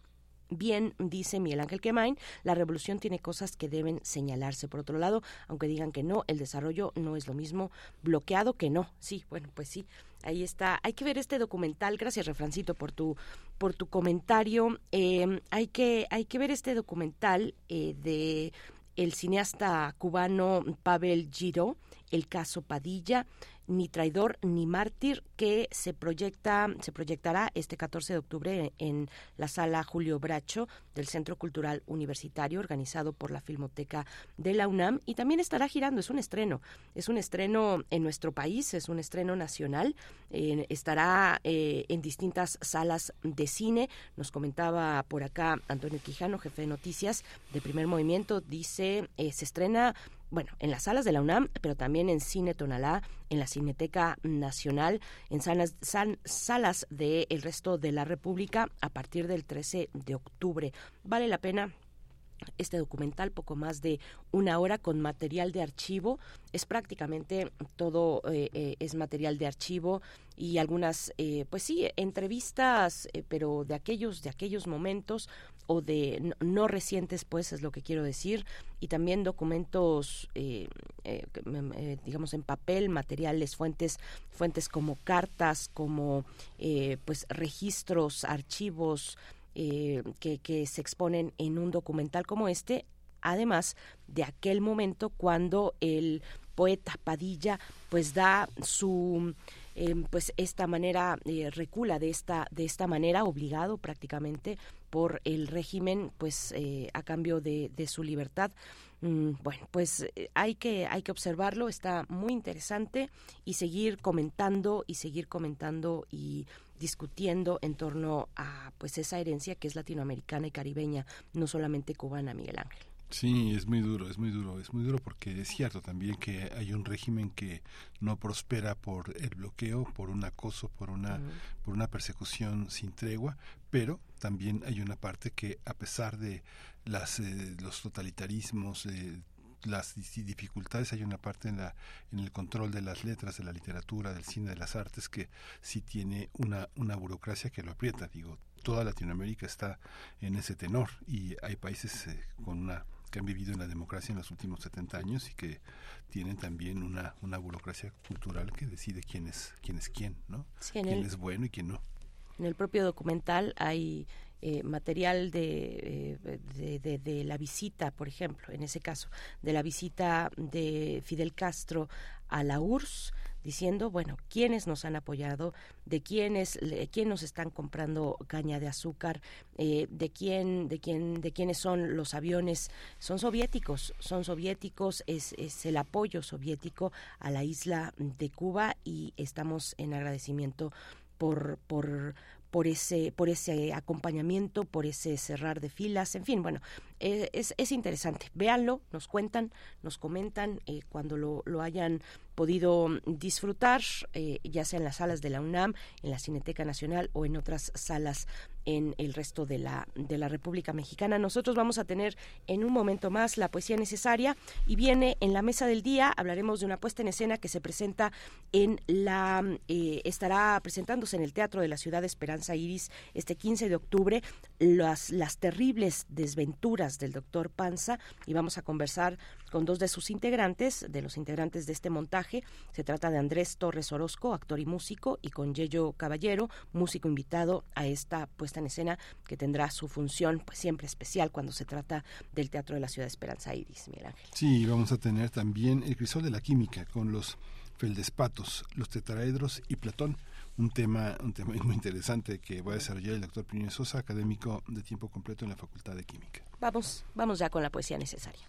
bien, dice Miguel Ángel Quemain, la revolución tiene cosas que deben señalarse. Por otro lado, aunque digan que no, el desarrollo no es lo mismo bloqueado que no. Sí, bueno, pues sí. Ahí está. Hay que ver este documental. Gracias, Refrancito, por tu por tu comentario. Eh, hay que hay que ver este documental eh, de el cineasta cubano Pavel Giro, el caso Padilla ni traidor ni mártir que se proyecta se proyectará este 14 de octubre en la sala Julio Bracho del Centro Cultural Universitario organizado por la Filmoteca de la UNAM y también estará girando. Es un estreno es un estreno en nuestro país es un estreno nacional. Estará eh, en distintas salas de cine. Nos comentaba por acá Antonio Quijano jefe de noticias de Primer Movimiento dice eh, se estrena bueno, en las salas de la UNAM, pero también en Cine Tonalá, en la Cineteca Nacional, en salas, salas del resto de la República a partir del 13 de octubre. Vale la pena este documental, poco más de una hora con material de archivo. Es prácticamente todo eh, eh, es material de archivo y algunas, eh, pues sí, entrevistas, pero de aquellos, de aquellos momentos o de no, recientes, pues es lo que quiero decir, y también documentos, digamos en papel, materiales, fuentes, fuentes como cartas, como pues registros, archivos, eh, que, se exponen en un documental como este, además de aquel momento cuando el poeta Padilla pues da su eh, pues esta manera eh, recula de esta de esta manera obligado prácticamente por el régimen pues a cambio de, su libertad mm, bueno, pues hay que hay que observarlo, está muy interesante y seguir comentando y seguir comentando y discutiendo en torno a pues esa herencia que es latinoamericana y caribeña, no solamente cubana, Miguel Ángel.
Sí, es muy duro, es muy duro, es muy duro porque es cierto también que hay un régimen que no prospera por el bloqueo, por un acoso, por una, por una persecución sin tregua, pero también hay una parte que a pesar de las, eh, los totalitarismos, eh, las dificultades hay una parte en la en el control de las letras de la literatura del cine de las artes que sí tiene una una burocracia que lo aprieta. Digo toda Latinoamérica está en ese tenor y hay países eh, con una que han vivido en la democracia en los últimos 70 años y que tienen también una, una burocracia cultural que decide quién es quién es quién, ¿no? quién es bueno y quién no.
En el propio documental hay eh, material eh, de, de, de, la visita, por ejemplo, en ese caso, de la visita de Fidel Castro a la URSS, diciendo, bueno, quiénes nos han apoyado, de quiénes, quién nos están comprando caña de azúcar, eh, de quién, de quién, de quiénes son los aviones, son soviéticos, son soviéticos, es, es el apoyo soviético a la isla de Cuba y estamos en agradecimiento por, por por ese, por ese acompañamiento, por ese cerrar de filas, en fin, bueno, eh, es, es interesante. Véanlo, nos cuentan, nos comentan eh, cuando lo, lo hayan podido disfrutar, eh, ya sea en las salas de la UNAM, en la Cineteca Nacional o en otras salas en el resto de la, de la República Mexicana. Nosotros vamos a tener en un momento más la poesía necesaria y viene en la mesa del día, hablaremos de una puesta en escena que se presenta en la, eh, estará presentándose en el Teatro de la Ciudad de Esperanza Iris este 15 de octubre, las, las terribles desventuras del doctor Panza y vamos a conversar con dos de sus integrantes, de los integrantes de este montaje. Se trata de Andrés Torres Orozco, actor y músico, y con Yello Caballero, músico invitado a esta puesta en escena que tendrá su función pues siempre especial cuando se trata del Teatro de la Ciudad de Esperanza Iris, Miguel Ángel.
Sí, vamos a tener también el crisol de la química con los feldespatos, los tetraedros y Platón un tema, un tema muy interesante que va a desarrollar el doctor Plinio Sosa, académico de tiempo completo en la Facultad de Química.
Vamos, vamos ya con la poesía necesaria.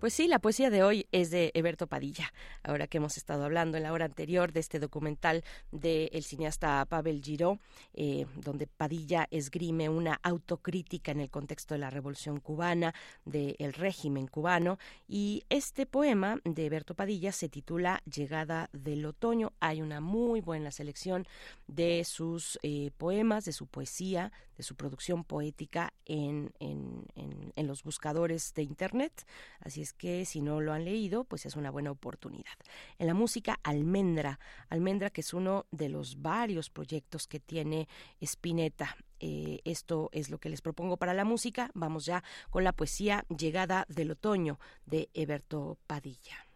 Pues sí, la poesía de hoy es de Eberto Padilla. Ahora que hemos estado hablando en la hora anterior de este documental del cineasta Pavel Giró, eh, donde Padilla esgrime una autocrítica en el contexto de la Revolución cubana, del régimen cubano. Y este poema de Eberto Padilla se titula Llegada del Otoño. Hay una muy buena selección de sus eh, poemas, de su poesía, de su producción poética en, en, en, los buscadores de Internet. Así es que si no lo han leído, pues es una buena oportunidad. En la música, Almendra, Almendra que es uno de los varios proyectos que tiene Spinetta. Eh, esto es lo que les propongo para la música. Vamos ya con la poesía Llegada del Otoño de Eberto Padilla.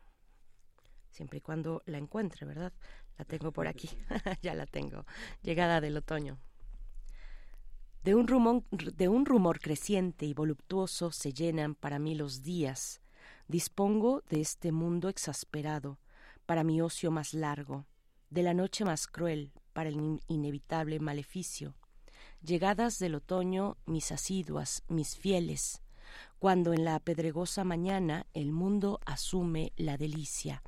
Siempre y cuando la encuentre, ¿verdad? La tengo por aquí. ya la tengo. Llegada del Otoño. De un, rumor, creciente y voluptuoso se llenan para mí los días. Dispongo de este mundo exasperado para mi ocio más largo, de la noche más cruel para el inevitable maleficio. Llegadas del otoño, mis asiduas, mis fieles, cuando en la pedregosa mañana el mundo asume la delicia.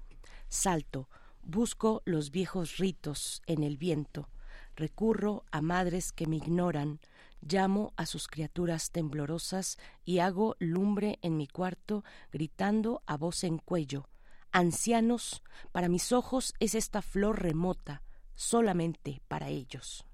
Salto, busco los viejos ritos en el viento, recurro a madres que me ignoran, llamo a sus criaturas temblorosas y hago lumbre en mi cuarto, gritando a voz en cuello Ancianos, para mis ojos es esta flor remota, solamente para ellos.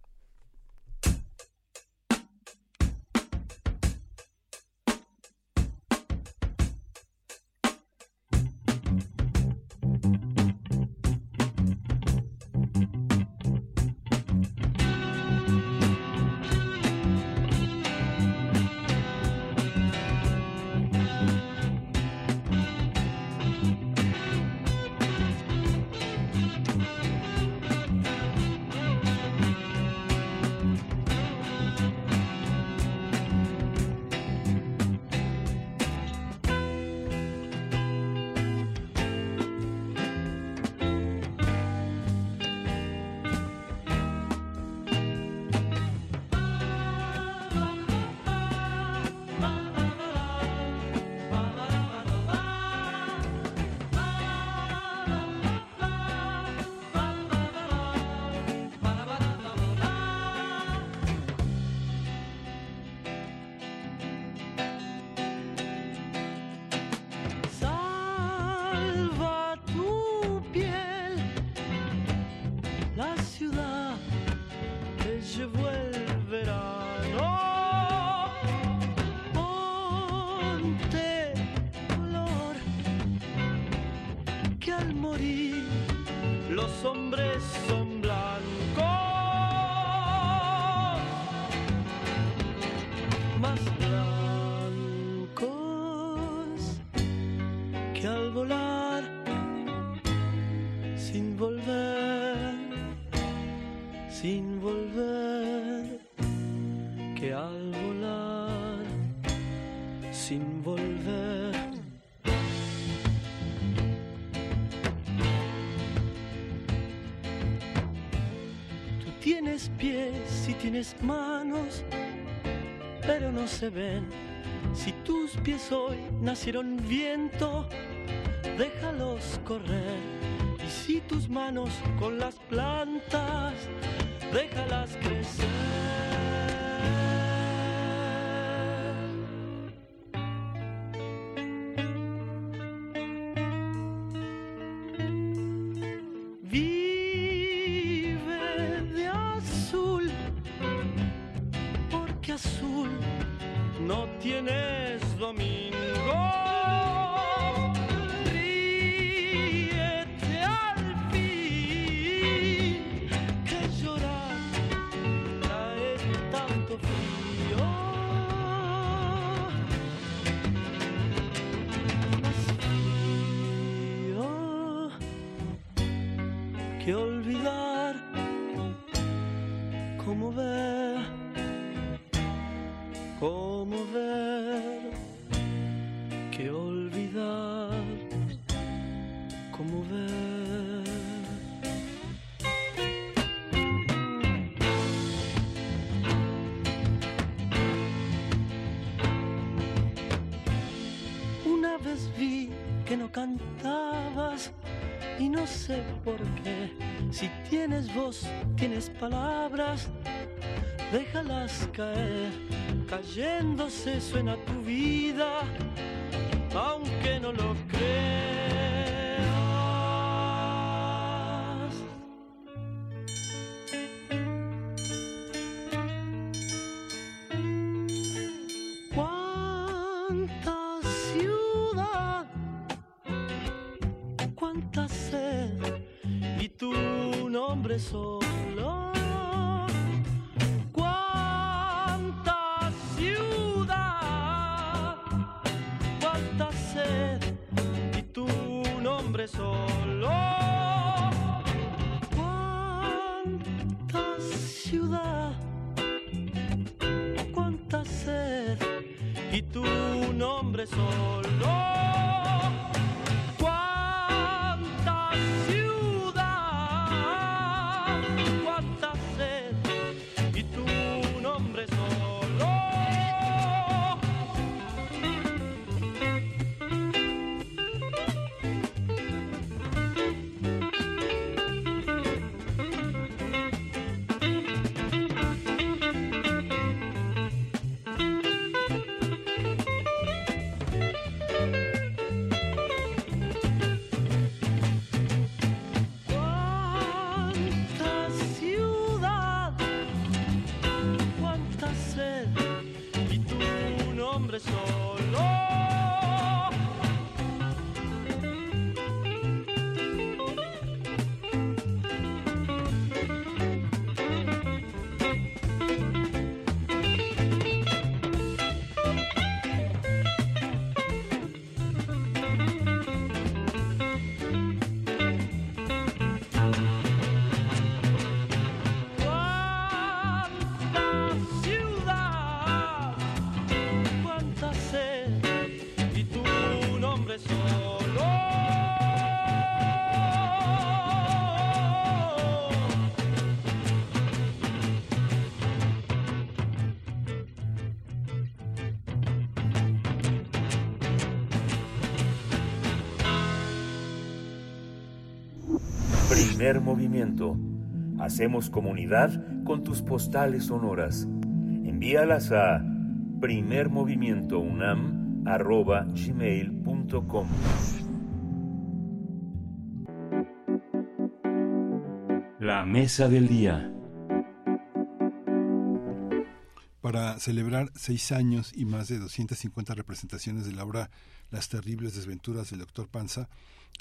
Tienes manos, pero no se ven. Si tus pies hoy nacieron viento, déjalos correr. Y si tus manos con las plantas, déjalas crecer. Tienes palabras déjalas caer, cayéndose suena tu vida, aunque
Primer movimiento. Hacemos comunidad con tus postales sonoras. Envíalas a primermovimientounam.gmail.com La mesa del día.
Para celebrar seis años y más de 250 representaciones de la obra Las terribles desventuras del Dr. Panza,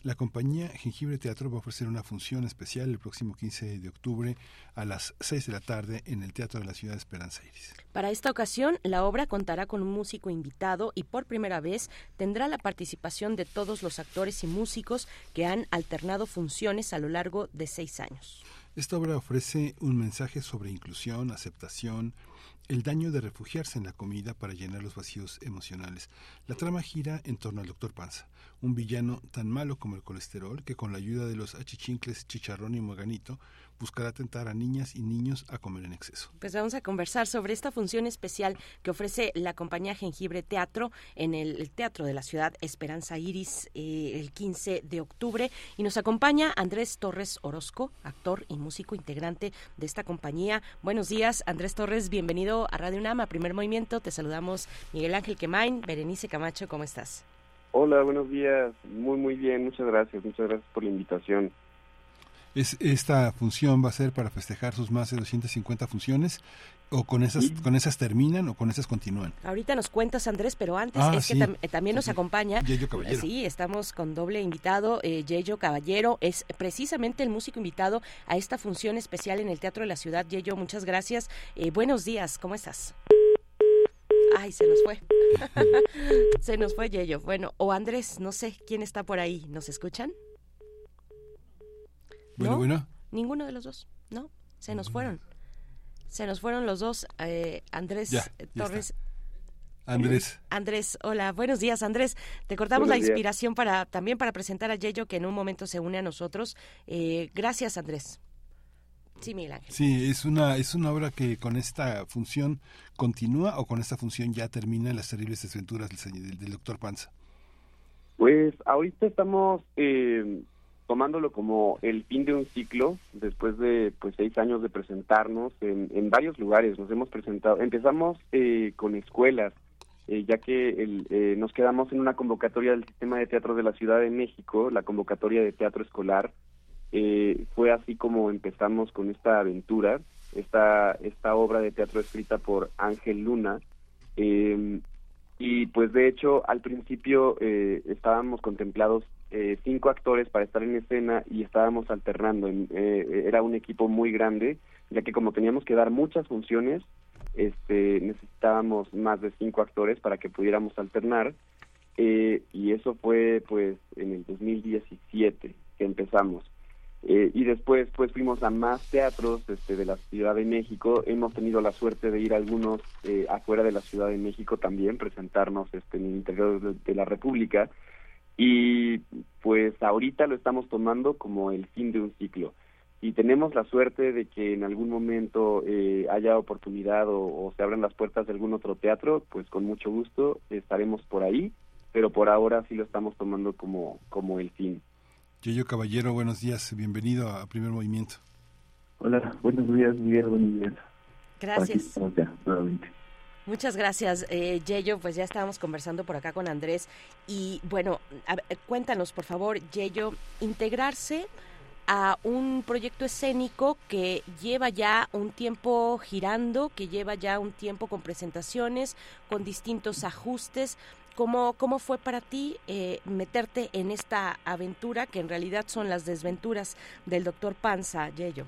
la compañía Jengibre Teatro va a ofrecer una función especial el próximo 15 de octubre a las 6 de la tarde en el Teatro de la Ciudad de Esperanza Iris.
Para esta ocasión, la obra contará con un músico invitado y por primera vez tendrá la participación de todos los actores y músicos que han alternado funciones a lo largo de seis años.
Esta obra ofrece un mensaje sobre inclusión, aceptación, el daño de refugiarse en la comida para llenar los vacíos emocionales. La trama gira en torno al Dr. Panza, un villano tan malo como el colesterol que con la ayuda de los achichincles Chicharrón y Moganito buscará tentar a niñas y niños a comer en exceso.
Pues vamos a conversar sobre esta función especial que ofrece la compañía Jengibre Teatro en el, Teatro de la Ciudad Esperanza Iris eh, el 15 de octubre y nos acompaña Andrés Torres Orozco, actor y músico integrante de esta compañía. Buenos días, Andrés Torres, bienvenido a Radio UNAM, a Primer Movimiento. Te saludamos Miguel Ángel Quemain, Berenice Camacho, ¿cómo estás?
Hola, buenos días. Muy, muy bien. Muchas gracias. Muchas gracias por la invitación.
Es, esta función va a ser para festejar sus más de 250 funciones o con esas con esas terminan o con esas continúan.
Ahorita nos cuentas, Andrés, pero antes
Ah,
es que
sí.
tam- también nos acompaña.
Yello Caballero.
Sí, estamos con doble invitado. Eh, Yello Caballero es precisamente el músico invitado a esta función especial en el Teatro de la Ciudad. Yello, muchas gracias. Eh, buenos días, ¿cómo estás? Ay, se nos fue. se nos fue Yello. Bueno, o Andrés, no sé quién está por ahí. ¿Nos escuchan?
Bueno,
¿No?
bueno.
Ninguno de los dos, ¿no? Se nos fueron. Se nos fueron los dos. eh, Andrés
Ya,
eh,
ya
Torres.
Andrés.
Andrés, hola, buenos días, Andrés. Te cortamos
Buenos
la
días.
inspiración para también para presentar a Yello, que en un momento se une a nosotros. Eh, gracias, Andrés. Sí, Miguel Ángel.
Sí, es una es una obra que con esta función continúa o con esta función ya termina las terribles desventuras del, señor- del, del doctor Panza.
Pues ahorita estamos eh, tomándolo como el fin de un ciclo, después de pues seis años de presentarnos en, en varios lugares. Nos hemos presentado, empezamos eh, con escuelas, eh, ya que eh, nos quedamos en una convocatoria del Sistema de Teatro de la Ciudad de México, la convocatoria de teatro escolar. Eh, fue así como empezamos con esta aventura, esta, esta obra de teatro escrita por Ángel Luna. Eh, y pues de hecho al principio estábamos contemplados eh, cinco actores para estar en escena y estábamos alternando. Eh, era un equipo muy grande, ya que como teníamos que dar muchas funciones, este, necesitábamos más de cinco actores para que pudiéramos alternar. eh, y eso fue pues en el 2017 que empezamos. Eh, y después pues fuimos a más teatros este, de la Ciudad de México. Hemos tenido la suerte de ir algunos eh, afuera de la Ciudad de México también, presentarnos este, en el interior de la República. Y pues ahorita lo estamos tomando como el fin de un ciclo. Y tenemos la suerte de que en algún momento eh, haya oportunidad o, o se abran las puertas de algún otro teatro, pues con mucho gusto estaremos por ahí, pero por ahora sí lo estamos tomando como, como el fin.
Yoyo Caballero, buenos días, bienvenido a Primer Movimiento.
Hola, buenos días, Miguel, buenos días.
Gracias.
Aquí nuevamente.
Muchas gracias, eh. Pues ya estábamos conversando por acá con Andrés. Y bueno, cuéntanos, por favor, Yeyo, integrarse a un proyecto escénico que lleva ya un tiempo girando, que lleva ya un tiempo con presentaciones, con distintos ajustes. ¿Cómo, cómo fue para ti eh, meterte en esta aventura que en realidad son las desventuras del doctor Panza, Yeyo?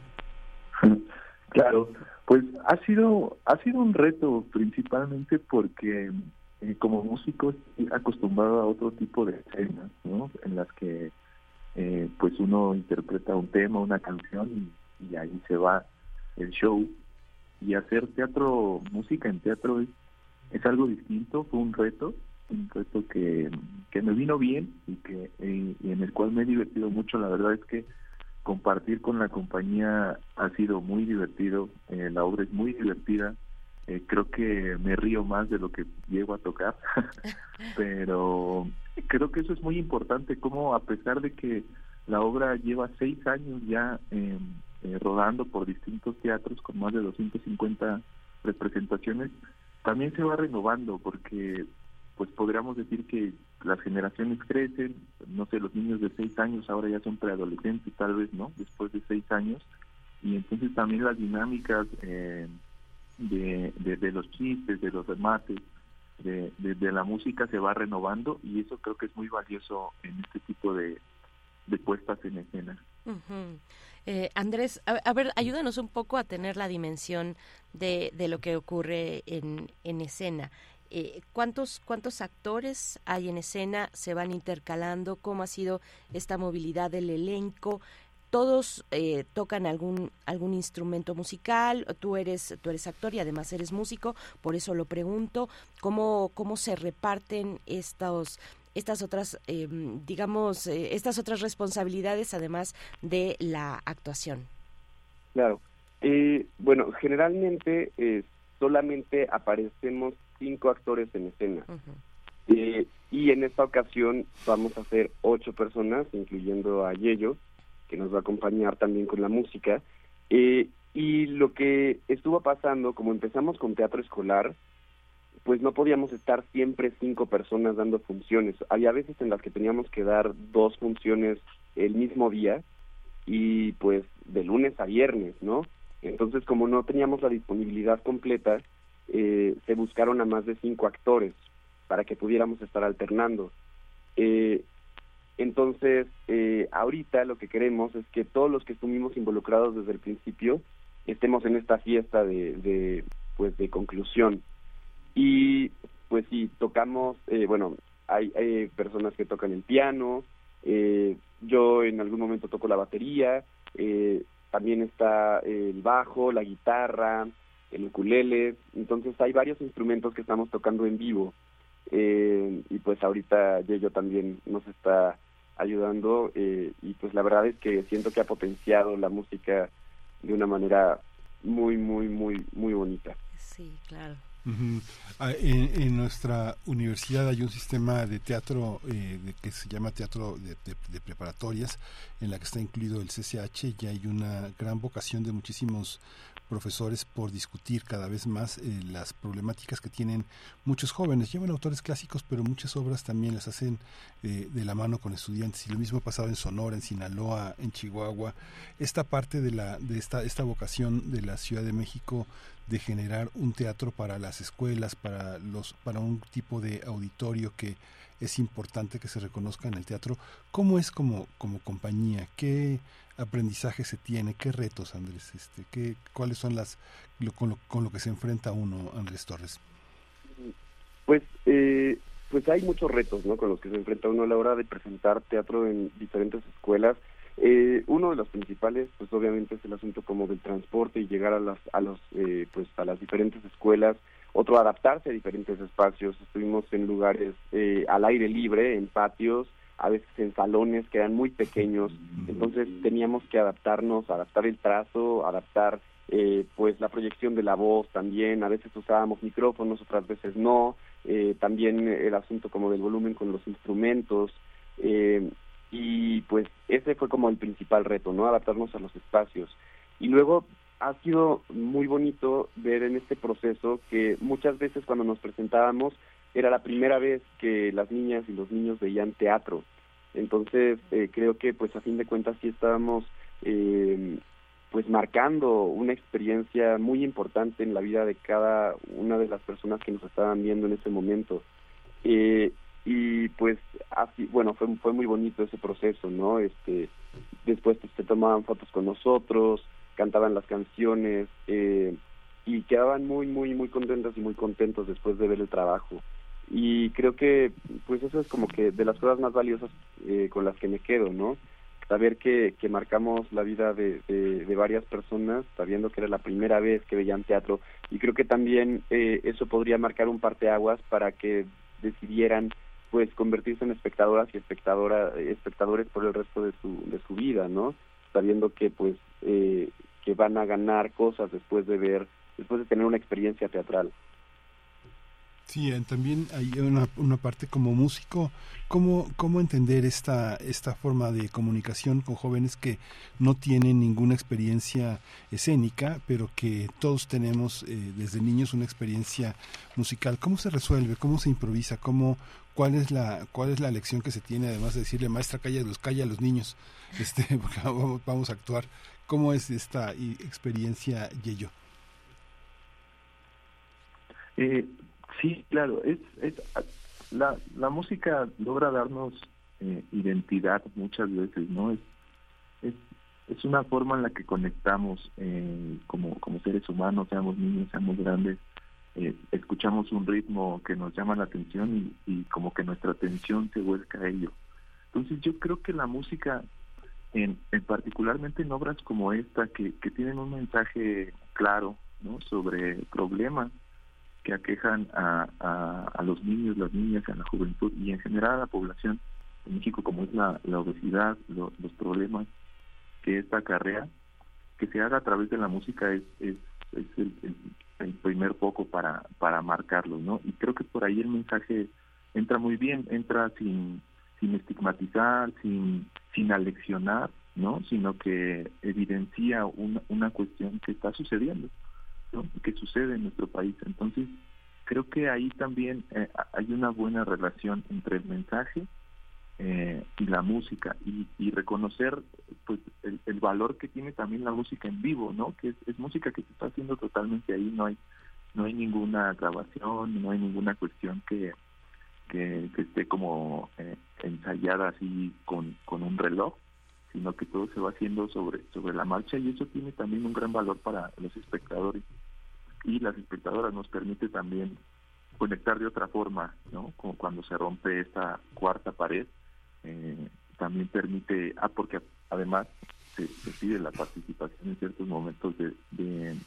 Claro, pues ha sido ha sido un reto principalmente porque eh, como músico estoy acostumbrado a otro tipo de escenas, ¿no? En las que eh, pues uno interpreta un tema, una canción y, y ahí se va el show. Y hacer teatro, música en teatro es, es algo distinto, fue un reto, un reto que, que me vino bien y que eh, y en el cual me he divertido mucho. La verdad es que compartir con la compañía ha sido muy divertido, eh, la obra es muy divertida, eh, creo que me río más de lo que llego a tocar, pero creo que eso es muy importante, como a pesar de que la obra lleva seis años ya eh, eh, rodando por distintos teatros con más de 250 representaciones, también se va renovando porque pues podríamos decir que las generaciones crecen, no sé, los niños de seis años ahora ya son preadolescentes, tal vez, ¿no? Después de seis años, y entonces también las dinámicas eh, de, de, los chistes, de los remates, de, de, la música se va renovando y eso creo que es muy valioso en este tipo de, de puestas en escena.
Ujú. Eh, Andrés, a, a ver, ayúdanos un poco a tener la dimensión de, de lo que ocurre en, en escena. Eh, ¿cuántos, ¿Cuántos actores hay en escena? ¿Se van intercalando? ¿Cómo ha sido esta movilidad del elenco? todos eh, tocan algún algún instrumento musical tú eres tú eres actor y además eres músico por eso lo pregunto cómo cómo se reparten estos estas otras eh, digamos eh, estas otras responsabilidades además de la actuación
Claro. Eh, bueno, generalmente eh, solamente aparecemos cinco actores en escena. Eh, y en esta ocasión vamos a ser ocho personas, incluyendo a Yello, que nos va a acompañar también con la música. Eh, y lo que estuvo pasando, como empezamos con teatro escolar, pues no podíamos estar siempre cinco personas dando funciones. Había veces en las que teníamos que dar dos funciones el mismo día y pues de lunes a viernes, ¿no? Entonces, como no teníamos la disponibilidad completa, eh, se buscaron a más de cinco actores para que pudiéramos estar alternando. Eh, entonces, eh, ahorita lo que queremos es que todos los que estuvimos involucrados desde el principio estemos en esta fiesta de, de pues de conclusión. Y pues sí, tocamos, eh, bueno, hay, hay personas que tocan el piano, eh, yo en algún momento toco la batería, también está el bajo, la guitarra, el ukulele, entonces hay varios instrumentos que estamos tocando en vivo eh, y pues ahorita yo también nos está ayudando eh, y pues la verdad es que siento que ha potenciado la música de una manera muy muy muy muy bonita.
Sí, claro.
Ah, En, en nuestra universidad hay un sistema de teatro eh, de- que se llama teatro de, de- de preparatorias, en la que está incluido el CCH y hay una gran vocación de muchísimos profesores por discutir cada vez más eh, las problemáticas que tienen muchos jóvenes. Llevan autores clásicos, pero muchas obras también las hacen eh, de la mano con estudiantes. Y lo mismo ha pasado en Sonora, en Sinaloa, en Chihuahua. Esta parte de, la, de esta, esta vocación de la Ciudad de México de generar un teatro para las escuelas, para los, para un tipo de auditorio que es importante que se reconozca en el teatro. ¿Cómo es como, como compañía? ¿Qué aprendizaje se tiene? ¿Qué retos, Andrés? Este, ¿qué, ¿Cuáles son las lo- con, lo, con lo que se enfrenta uno, Andrés Torres?
Pues, eh, pues hay muchos retos, ¿no? Con los que se enfrenta uno a la hora de presentar teatro en diferentes escuelas. Eh, uno de los principales, pues obviamente es el asunto como del transporte y llegar a las, a los, eh, pues a las diferentes escuelas. Otro, adaptarse a diferentes espacios. Estuvimos en lugares eh, al aire libre, en patios, a veces en salones que eran muy pequeños. Entonces teníamos que adaptarnos, adaptar el trazo, adaptar eh, pues la proyección de la voz también. A veces usábamos micrófonos, otras veces no. Eh, también el asunto como del volumen con los instrumentos. Eh, y pues ese fue como el principal reto, ¿no? Adaptarnos a los espacios. Y luego ha sido muy bonito ver en este proceso que muchas veces cuando nos presentábamos era la primera vez que las niñas y los niños veían teatro. Entonces eh, creo que pues a fin de cuentas sí estábamos eh, pues marcando una experiencia muy importante en la vida de cada una de las personas que nos estaban viendo en ese momento. Eh, y pues así bueno fue fue muy bonito ese proceso no este después pues, se tomaban fotos con nosotros cantaban las canciones eh, y quedaban muy muy muy contentas y muy contentos después de ver el trabajo. Y creo que pues eso es como que de las cosas más valiosas eh, con las que me quedo no saber que, que marcamos la vida de, de, varias personas sabiendo que era la primera vez que veían teatro. Y creo que también eh, eso podría marcar un parteaguas para que decidieran pues convertirse en espectadoras y espectadora, espectadores por el resto de su, de su vida, ¿no? Sabiendo que pues eh, que van a ganar cosas después de ver, después de tener una experiencia teatral.
Sí, también hay una, una parte como músico, ¿cómo, cómo entender esta, esta forma de comunicación con jóvenes que no tienen ninguna experiencia escénica, pero que todos tenemos eh, desde niños una experiencia musical? ¿Cómo se resuelve? ¿Cómo se improvisa? ¿Cómo, cuál es la cuál es la lección que se tiene además de decirle maestra calla los calla a los niños este vamos, vamos a actuar. Cómo es esta experiencia Yeyo
eh, sí claro es, es la, la música logra darnos eh, identidad muchas veces no es, es es una forma en la que conectamos eh, como como seres humanos seamos niños seamos grandes eh, escuchamos un ritmo que nos llama la atención y, y, como que nuestra atención se vuelca a ello. Entonces yo creo que la música, en, en particularmente en obras como esta, que, tienen un mensaje claro ¿no? sobre problemas que aquejan a, los niños, las niñas, a la juventud y en general a la población en México, como es la, obesidad, lo, los problemas que esta acarrea, que se haga a través de la música es, es, es el, el el primer foco para para marcarlo no y creo que por ahí el mensaje entra muy bien entra sin sin estigmatizar sin sin aleccionar no sino que evidencia una una cuestión que está sucediendo ¿no? que sucede en nuestro país. Entonces creo que ahí también eh, hay una buena relación entre el mensaje eh, y la música y, y reconocer pues el, el, valor que tiene también la música en vivo no que es, música que se está haciendo totalmente ahí no hay no hay ninguna grabación no hay ninguna cuestión que que, que esté como eh, ensayada así con con un reloj sino que todo se va haciendo sobre sobre la marcha y eso tiene también un gran valor para los espectadores. Y las espectadoras nos permite también conectar de otra forma no como cuando se rompe esta cuarta pared eh, también permite, ah, porque además se, se, pide la participación en ciertos momentos de, de,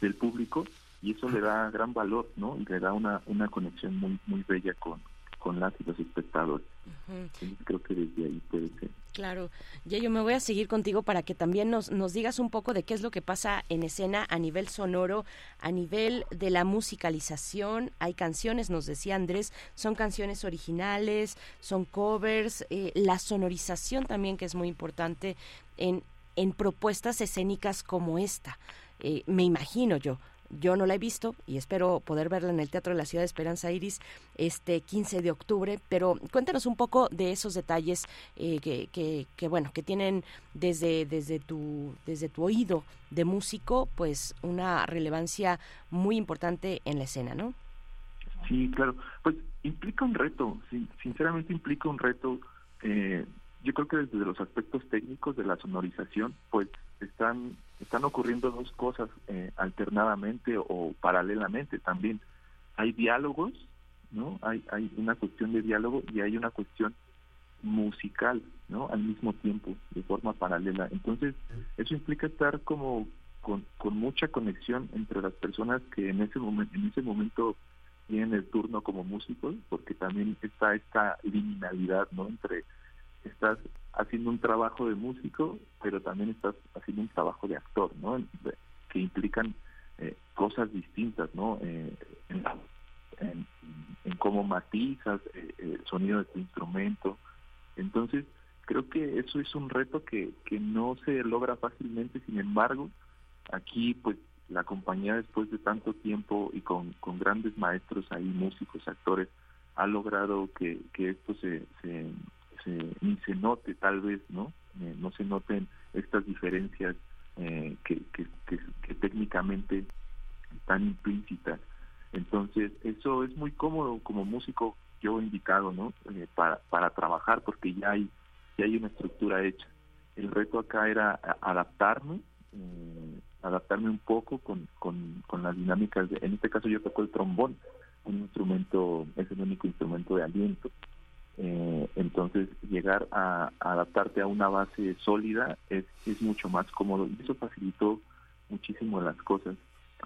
del público y eso le da gran valor, ¿no? Y le da una, una conexión muy muy bella con, con las y los espectadores. Uh -huh. creo que desde ahí puede ser.
Claro, ya yo me voy a seguir contigo para que también nos, nos digas un poco de qué es lo que pasa en escena a nivel sonoro, a nivel de la musicalización. Hay canciones, nos decía Andrés, son canciones originales, son covers, eh, la sonorización también que es muy importante en, en propuestas escénicas como esta. Eh, me imagino yo, yo no la he visto y espero poder verla en el Teatro de la Ciudad de Esperanza Iris este 15 de octubre, pero cuéntanos un poco de esos detalles eh, que, que, que, bueno, que tienen desde, desde, tu, desde tu oído de músico, pues una relevancia muy importante en la escena, ¿no?
Sí, claro. Pues implica un reto, sinceramente implica un reto. Eh, yo creo que desde los aspectos técnicos de la sonorización, pues están están ocurriendo dos cosas eh, alternadamente o paralelamente también. Hay diálogos ¿no? Hay, hay una cuestión de diálogo y hay una cuestión musical, ¿no? Al mismo tiempo, de forma paralela. Entonces, eso implica estar como con, con mucha conexión entre las personas que en ese momento, en ese momento tienen el turno como músicos, porque también está esta liminalidad, ¿no? Entre estás haciendo un trabajo de músico, pero también estás haciendo un trabajo de actor, ¿no? Que implican eh, cosas distintas, ¿no? Eh, en, cómo matizas eh, el sonido de tu instrumento. Entonces, creo que eso es un reto que, que no se logra fácilmente, sin embargo, aquí pues la compañía después de tanto tiempo y con, con grandes maestros ahí, músicos, actores, ha logrado que, que esto se, se, se, ni se note tal vez, ¿no? Eh, no se noten estas diferencias eh, que, que, que, técnicamente están implícitas. Entonces, eso es muy cómodo como músico, yo invitado, ¿no? Eh, para, para trabajar porque ya hay, ya hay una estructura hecha. El reto acá era adaptarme, eh, adaptarme un poco con, con, con las dinámicas. De, en este caso yo toco el trombón, un instrumento, es el único instrumento de aliento. Eh, entonces llegar a, a adaptarte a una base sólida es, es mucho más cómodo y eso facilitó muchísimo las cosas.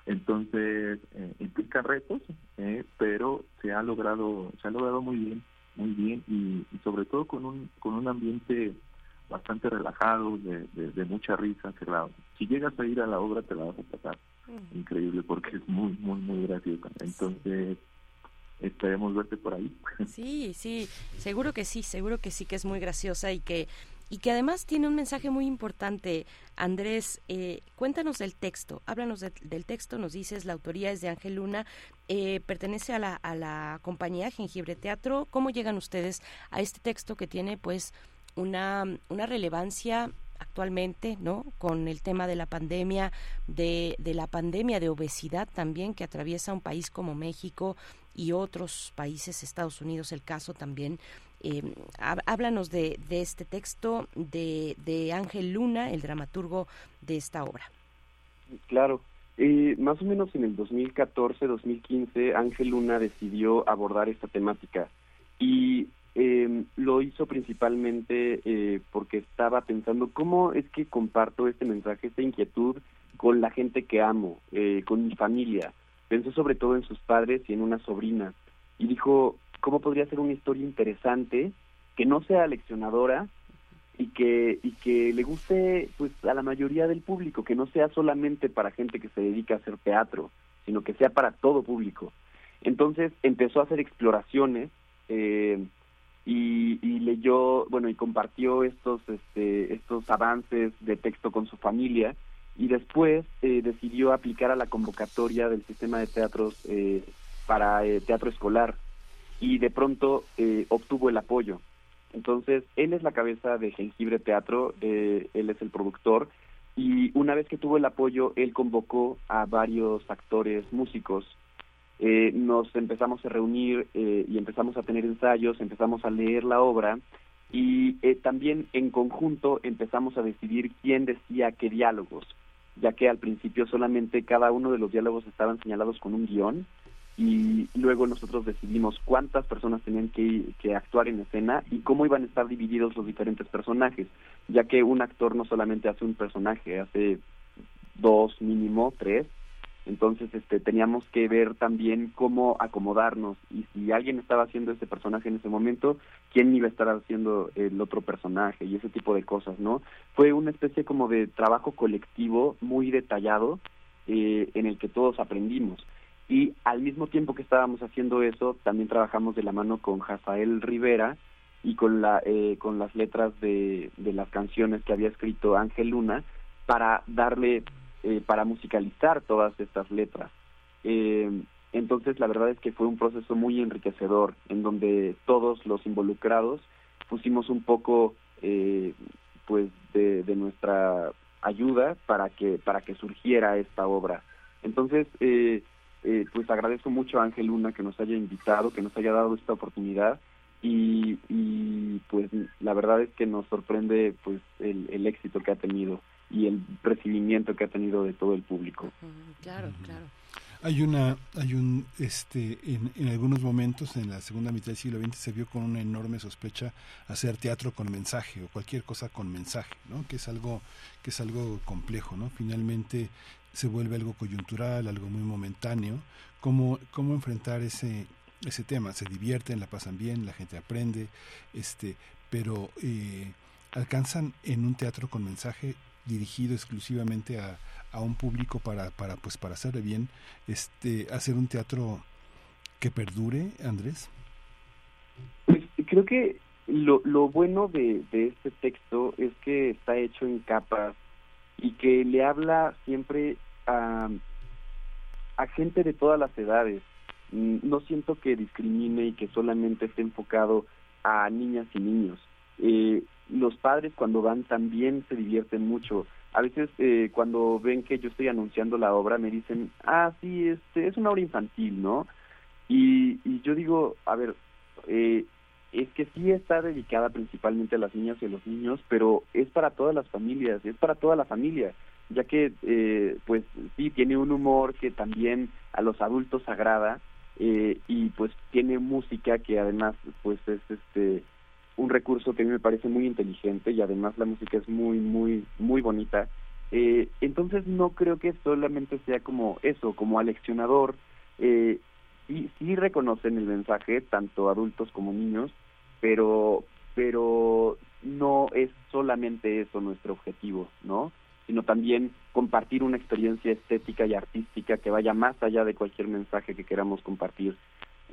Entonces eh, implica retos, eh, pero se ha logrado se ha logrado muy bien, muy bien y, y sobre todo con un con un ambiente bastante relajado, de, de, de mucha risa. la- si llegas a ir a la obra te la vas a pasar increíble porque es muy muy muy graciosa. Entonces esperemos verte por ahí.
Sí, sí, seguro que sí, seguro que sí que es muy graciosa y que y que además tiene un mensaje muy importante. Andrés, eh, cuéntanos del texto, háblanos de- del texto, nos dices, la autoría es de Ángel Luna, eh, pertenece a la, a la compañía Jengibre Teatro. ¿Cómo llegan ustedes a este texto que tiene pues una, una relevancia actualmente, ¿no? Con el tema de la pandemia, de, de la pandemia de obesidad también que atraviesa un país como México y otros países, Estados Unidos, el caso también. Eh, há- háblanos de, de este texto de, de Ángel Luna, el dramaturgo de esta obra.
Claro. Eh, más o menos en el 2014-2015, Ángel Luna decidió abordar esta temática y eh, lo hizo principalmente eh, porque estaba pensando cómo es que comparto este mensaje, esta inquietud con la gente que amo, eh, con mi familia. Pensó sobre todo en sus padres y en una sobrina y dijo, ¿cómo podría ser una historia interesante que no sea leccionadora, y que y que le guste pues a la mayoría del público que no sea solamente para gente que se dedica a hacer teatro sino que sea para todo público entonces empezó a hacer exploraciones eh, y, y leyó bueno y compartió estos este estos avances de texto con su familia y después eh, decidió aplicar a la convocatoria del sistema de teatros eh, para eh, teatro escolar y de pronto eh, obtuvo el apoyo entonces, él es la cabeza de Jengibre Teatro, eh, él es el productor, y una vez que tuvo el apoyo, él convocó a varios actores músicos. Nos empezamos a reunir y empezamos a tener ensayos, empezamos a leer la obra, y también en conjunto empezamos a decidir quién decía qué diálogos, ya que al principio solamente cada uno de los diálogos estaban señalados con un guion, y luego nosotros decidimos cuántas personas tenían que, que actuar en escena y cómo iban a estar divididos los diferentes personajes, ya que un actor no solamente hace un personaje, hace dos mínimo, tres, entonces este teníamos que ver también cómo acomodarnos y si alguien estaba haciendo ese personaje en ese momento, quién iba a estar haciendo el otro personaje y ese tipo de cosas, ¿no? Fue una especie como de trabajo colectivo muy detallado eh, en el que todos aprendimos y al mismo tiempo que estábamos haciendo eso también trabajamos de la mano con Rafael Rivera y con la eh, con las letras de, de las canciones que había escrito Ángel Luna para darle eh, para musicalizar todas estas letras. Eh, entonces la verdad es que fue un proceso muy enriquecedor en donde todos los involucrados pusimos un poco eh, pues de, nuestra ayuda para que para que surgiera esta obra. Entonces eh, eh, pues agradezco mucho a Ángel Luna que nos haya invitado, que nos haya dado esta oportunidad y, y pues la verdad es que nos sorprende pues el éxito que ha tenido y el recibimiento que ha tenido de todo el público.
Claro, claro.
Hay una, hay un, este, en, en algunos momentos en la segunda mitad del siglo XX se vio con una enorme sospecha hacer teatro con mensaje o cualquier cosa con mensaje, ¿no? Que es algo, que es algo complejo, ¿no? Finalmente se vuelve algo coyuntural, algo muy momentáneo. ¿Cómo, cómo enfrentar ese, ese tema? Se divierten, la pasan bien, la gente aprende, este, pero eh, alcanzan en un teatro con mensaje dirigido exclusivamente a, a un público para, para pues para hacerle bien, este, hacer un teatro que perdure, Andrés.
Pues creo que lo, lo bueno de, de este texto es que está hecho en capas y que le habla siempre a, a gente de todas las edades. Mm, No siento que discrimine y que solamente esté enfocado a niñas y niños. Eh, los padres cuando van también se divierten mucho. A veces eh, cuando ven que yo estoy anunciando la obra me dicen, ah, sí, este, es una obra infantil, ¿no? Y, y yo digo, a ver, eh, es que sí está dedicada principalmente a las niñas y a los niños, pero es para todas las familias, es para toda la familia, ya que eh, pues sí tiene un humor que también a los adultos agrada eh, y pues tiene música que además pues es este un recurso que a mí me parece muy inteligente y además la música es muy muy muy bonita. Eh, entonces no creo que solamente sea como eso como aleccionador. Eh, sí sí reconocen el mensaje tanto adultos como niños pero pero no es solamente eso nuestro objetivo no sino también compartir una experiencia estética y artística que vaya más allá de cualquier mensaje que queramos compartir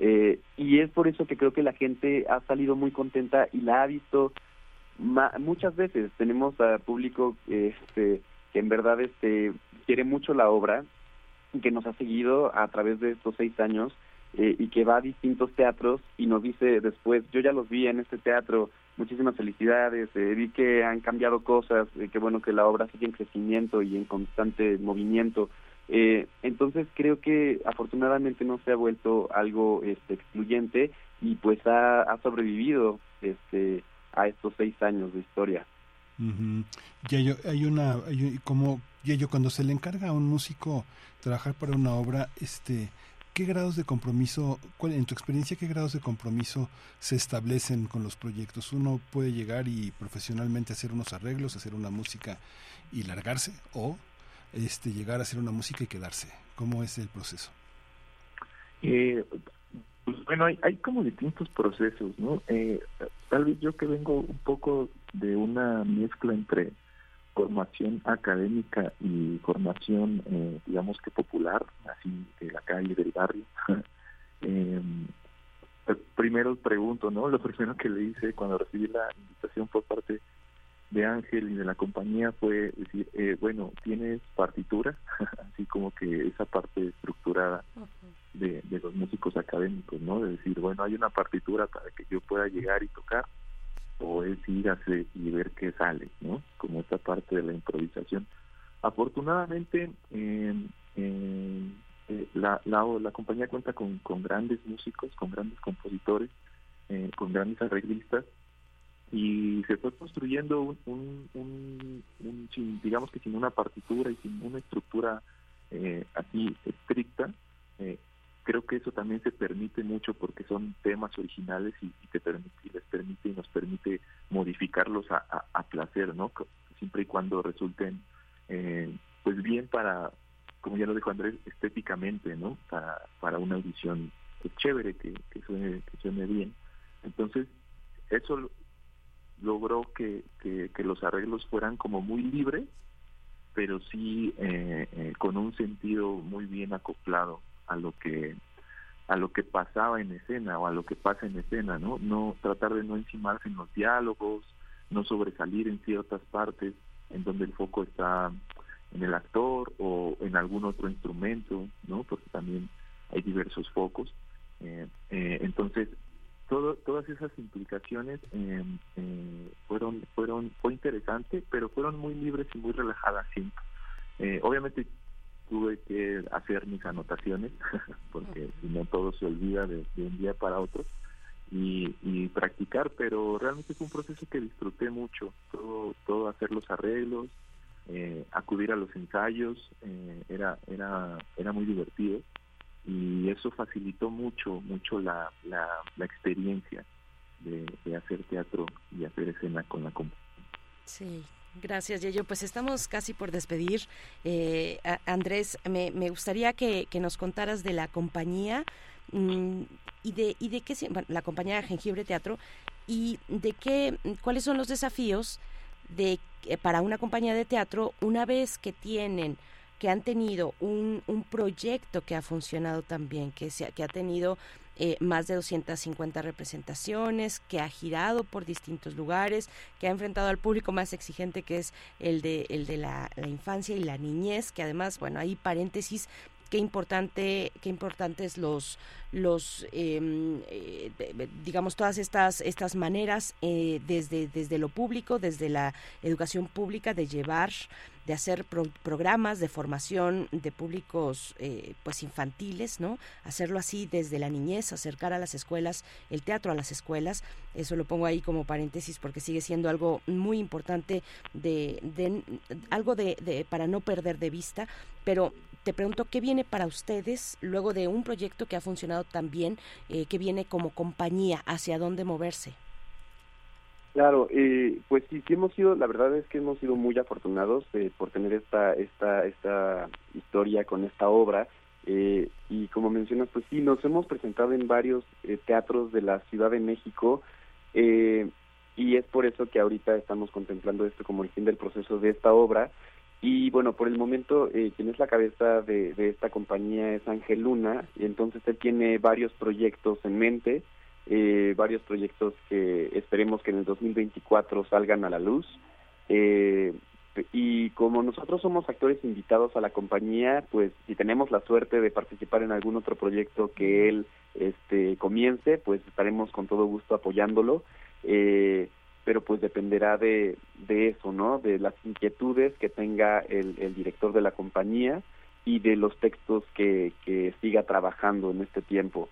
eh, y es por eso que creo que la gente ha salido muy contenta y la ha visto ma- muchas veces. Tenemos a público este que en verdad este quiere mucho la obra que nos ha seguido a través de estos seis años eh, y que va a distintos teatros y nos dice después yo ya los vi en este teatro muchísimas felicidades eh, vi que han cambiado cosas eh, qué bueno que la obra sigue en crecimiento y en constante movimiento eh, entonces creo que afortunadamente no se ha vuelto algo este excluyente y pues ha, sobrevivido este a estos seis años de historia
Ujú. Yayo, hay una, hay como Yayo, cuando se le encarga a un músico trabajar para una obra, este, ¿qué grados de compromiso, cuál, en tu experiencia, qué grados de compromiso se establecen con los proyectos? Uno puede llegar y profesionalmente hacer unos arreglos, hacer una música y largarse, o este, llegar a hacer una música y quedarse. ¿Cómo es el proceso?
Eh, bueno, hay, hay como distintos procesos, ¿no? Eh, tal vez yo que vengo un poco de una mezcla entre formación académica y formación, eh, digamos que popular, así de la calle, del barrio. eh, primero pregunto, ¿no? Lo primero que le hice cuando recibí la invitación por parte de Ángel y de la compañía fue decir, eh, bueno, ¿tienes partitura? así como que esa parte estructurada de, de los músicos académicos, ¿no? De decir, bueno, hay una partitura para que yo pueda llegar y tocar, o es ir a hacer y ver qué sale, ¿no? Como esta parte de la improvisación. Afortunadamente, eh, la, la, la compañía cuenta con, con grandes músicos, con grandes compositores, eh, con grandes arreglistas, y se fue construyendo un, sin- digamos que sin una partitura y sin una estructura eh, así estricta, eh, creo que eso también se permite mucho porque son temas originales y, y te permite, y les permite y nos permite modificarlos a, placer, ¿no? Siempre y cuando resulten, eh, pues bien para, como ya lo dijo Andrés, estéticamente, ¿no? Para, para una audición pues, chévere, que, que, suene, que suene bien. Entonces, eso logró que, que, los arreglos fueran como muy libres, pero sí eh, eh, con un sentido muy bien acoplado a lo que a lo que pasaba en escena o a lo que pasa en escena, ¿no? No tratar de no encimarse en los diálogos, no sobresalir en ciertas partes en donde el foco está en el actor o en algún otro instrumento, ¿no? Porque también hay diversos focos. Eh, eh, entonces, todo, todas esas implicaciones eh, eh, fueron, fueron, fue interesante, pero fueron muy libres y muy relajadas siempre. Eh, obviamente tuve que hacer mis anotaciones, porque si no todo se olvida de, de un día para otro, y, y practicar, pero realmente fue un proceso que disfruté mucho, todo, todo hacer los arreglos, eh, acudir a los ensayos, eh, era, era, era muy divertido. Y eso facilitó mucho, mucho la, la, la experiencia de, hacer teatro y hacer escena con la compañía.
Sí, Gracias, Yeyo. Pues estamos casi por despedir. Eh, Andrés, me, me gustaría que, que nos contaras de la compañía mm, y de y de qué la compañía Jengibre Teatro y de qué cuáles son los desafíos de eh, para una compañía de teatro una vez que tienen que han tenido un, un proyecto que ha funcionado también, que, se, que ha tenido eh, más de 250 representaciones, que ha girado por distintos lugares, que ha enfrentado al público más exigente que es el de, el de la, infancia y la niñez, que además, bueno, hay paréntesis, qué importante, qué importantes los los em, eh, digamos todas estas estas maneras eh, desde desde lo público desde la educación pública de llevar de hacer pro- programas de formación de públicos eh, pues infantiles no hacerlo así desde la niñez acercar a las escuelas el teatro a las escuelas. Eso lo pongo ahí como paréntesis porque sigue siendo algo muy importante de, de- algo de, de- para no perder de vista. Pero te pregunto qué viene para ustedes luego de un proyecto que ha funcionado tan bien eh, viene como compañía hacia dónde moverse
Claro, eh, pues sí, sí hemos sido, la verdad es que hemos sido muy afortunados eh, por tener esta, esta, esta historia con esta obra. eh, y como mencionas, pues sí, nos hemos presentado en varios eh, teatros de la Ciudad de México. eh, y es por eso que ahorita estamos contemplando esto como el fin del proceso de esta obra. Y bueno, por el momento, eh, quien es la cabeza de, de esta compañía es Ángel Luna, y entonces él tiene varios proyectos en mente, eh, varios proyectos que esperemos que en el 2024 salgan a la luz. Eh, y como nosotros somos actores invitados a la compañía, pues si tenemos la suerte de participar en algún otro proyecto que él este, comience, pues estaremos con todo gusto apoyándolo. Eh, pero pues dependerá de, de eso, ¿no? De las inquietudes que tenga el, el director de la compañía y de los textos que, que siga trabajando en este tiempo.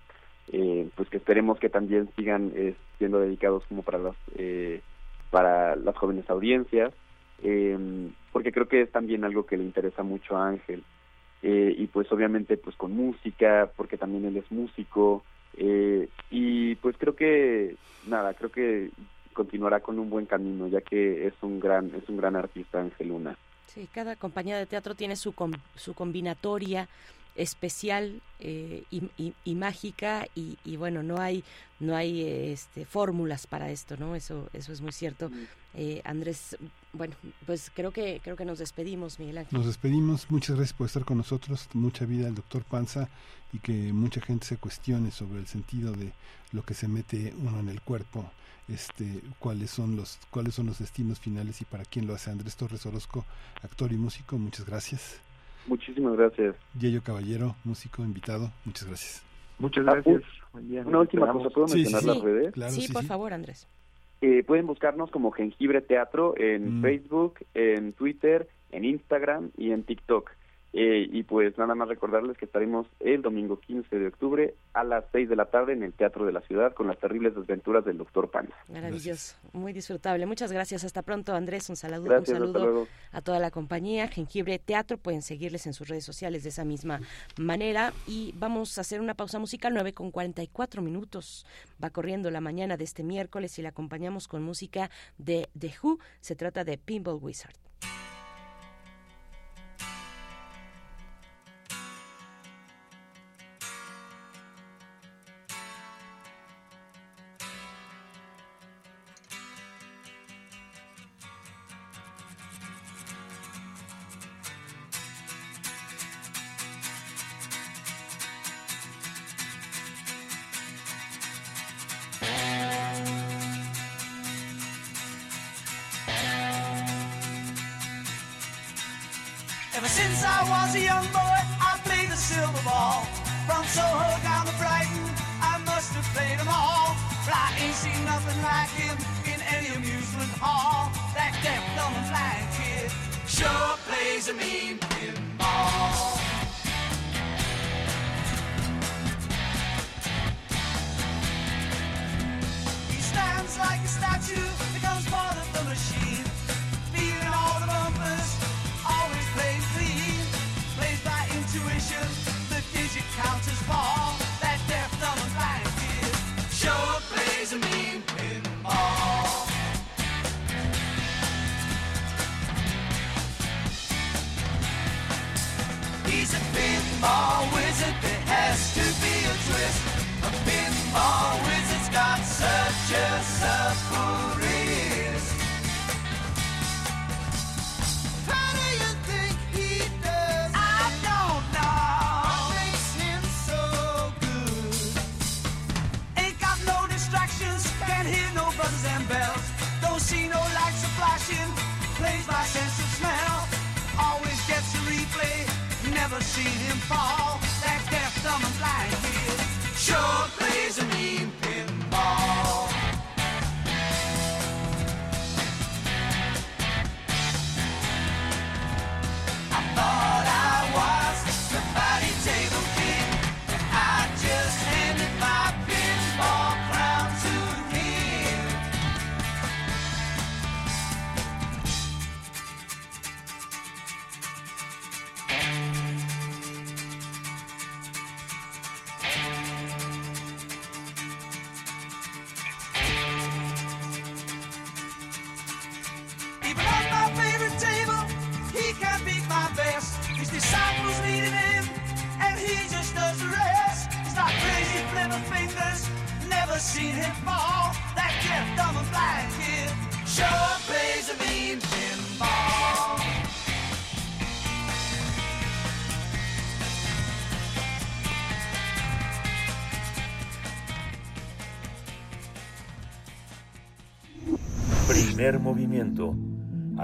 Eh, pues que esperemos que también sigan eh, siendo dedicados como para las eh, para las jóvenes audiencias, eh, porque creo que es también algo que le interesa mucho a Ángel. Eh, y pues obviamente pues con música, porque también él es músico, eh, y pues creo que nada, creo que continuará con un buen camino, ya que es un gran es un gran artista Ángel Luna.
Sí, cada compañía de teatro tiene su, com- su combinatoria especial eh, y, y- y mágica y, y bueno no hay no hay este fórmulas para esto no eso eso es muy cierto. Eh, Andrés bueno pues creo que creo que nos despedimos Miguel Ángel.
Nos despedimos, muchas gracias por estar con nosotros, mucha vida al doctor Panza y que mucha gente se cuestione sobre el sentido de lo que se mete uno en el cuerpo, este, cuáles son los, cuáles son los destinos finales y para quién lo hace. Andrés Torres Orozco, actor y músico, muchas gracias.
Muchísimas gracias.
Yello Caballero, músico invitado, muchas gracias.
Muchas
Ah,
gracias. Buen día,
Una última
esperamos.
cosa, ¿puedo
Sí, sí,
mencionar
sí.
las redes?
Claro,
sí,
sí,
por
sí.
favor Andrés
Eh, pueden buscarnos como Jengibre Teatro en
Mm.
Facebook, en Twitter, en Instagram y en TikTok. Eh, y pues nada más recordarles que estaremos el domingo 15 de octubre a las 6 de la tarde en el Teatro de la Ciudad con las terribles desventuras del Doctor Panza.
maravilloso muy disfrutable. Muchas gracias hasta pronto Andrés un saludo
Gracias,
un saludo a toda la compañía Jengibre Teatro pueden seguirles en sus redes sociales de esa misma manera. Y vamos a hacer una pausa musical 9 con 44 minutos. Va corriendo la mañana de este miércoles y la acompañamos con música de The Who. Se trata de Pinball Wizard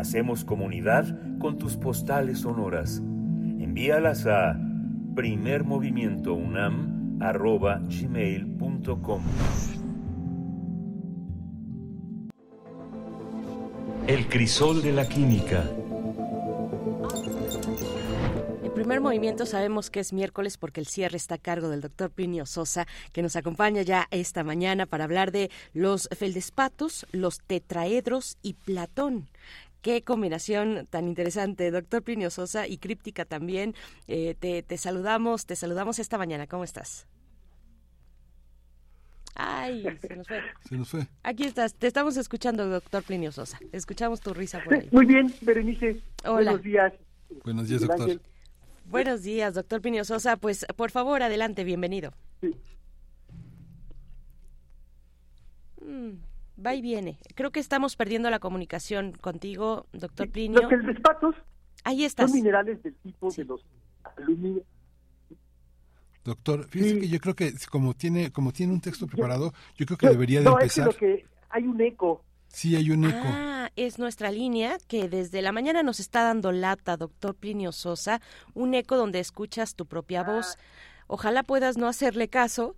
Hacemos comunidad con tus postales sonoras. Envíalas a primermovimientounam.gmail.com El crisol de la química.
En primer movimiento sabemos que es miércoles porque el cierre está a cargo del doctor Plinio Sosa, que nos acompaña ya esta mañana para hablar de los feldespatos, los tetraedros y Platón. Qué combinación tan interesante, doctor Plinio Sosa, y críptica también. Eh, te, te saludamos, te saludamos esta mañana. ¿Cómo estás? Ay, se nos fue.
Se nos fue.
Aquí estás, te estamos escuchando, doctor Plinio Sosa. Escuchamos tu risa por ahí.
Muy bien, Berenice.
Hola.
Buenos días.
Buenos días, doctor.
Buenos días, doctor Plinio Sosa. Pues, por favor, adelante, bienvenido. Mm, va y viene. Creo que estamos perdiendo la comunicación contigo, doctor Plinio.
Los feldespatos
Ahí estás.
son minerales del tipo de los aluminio.
Doctor, fíjese que yo creo que como tiene como tiene un texto preparado, yo creo que debería de
no, es que
empezar.
lo que hay un eco.
Sí, hay un eco.
Ah, es nuestra línea que desde la mañana nos está dando lata, doctor Plinio Sosa, un eco donde escuchas tu propia voz. Ojalá puedas no hacerle caso.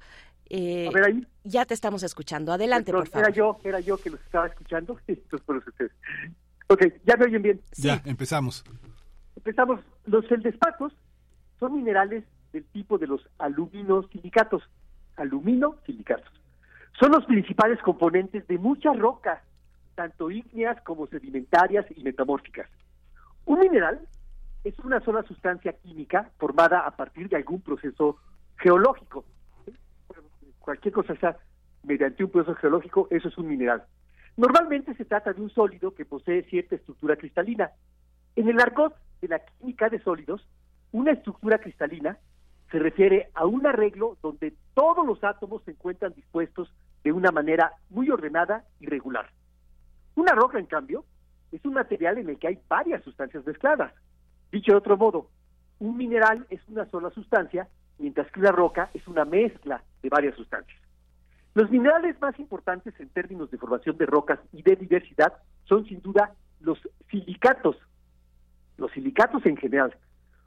Eh,
A ver, ahí.
Ya te estamos escuchando. Adelante,
Perdón,
por favor.
Era yo, era yo que los estaba escuchando. Entonces, por eso ustedes. Ok, ya me oyen bien.
Ya, empezamos.
Empezamos. Los feldespatos son minerales del tipo de los aluminosilicatos. Aluminosilicatos. Son los principales componentes de muchas rocas, tanto ígneas como sedimentarias y metamórficas. Un mineral es una sola sustancia química formada a partir de algún proceso geológico. Cualquier cosa sea mediante un proceso geológico, eso es un mineral. Normalmente se trata de un sólido que posee cierta estructura cristalina. En el argot de la química de sólidos, una estructura cristalina se refiere a un arreglo donde todos los átomos se encuentran dispuestos de una manera muy ordenada y regular. Una roca, en cambio, es un material en el que hay varias sustancias mezcladas. Dicho de otro modo, un mineral es una sola sustancia, mientras que una roca es una mezcla de varias sustancias. Los minerales más importantes en términos de formación de rocas y de diversidad son sin duda los silicatos. Los silicatos en general.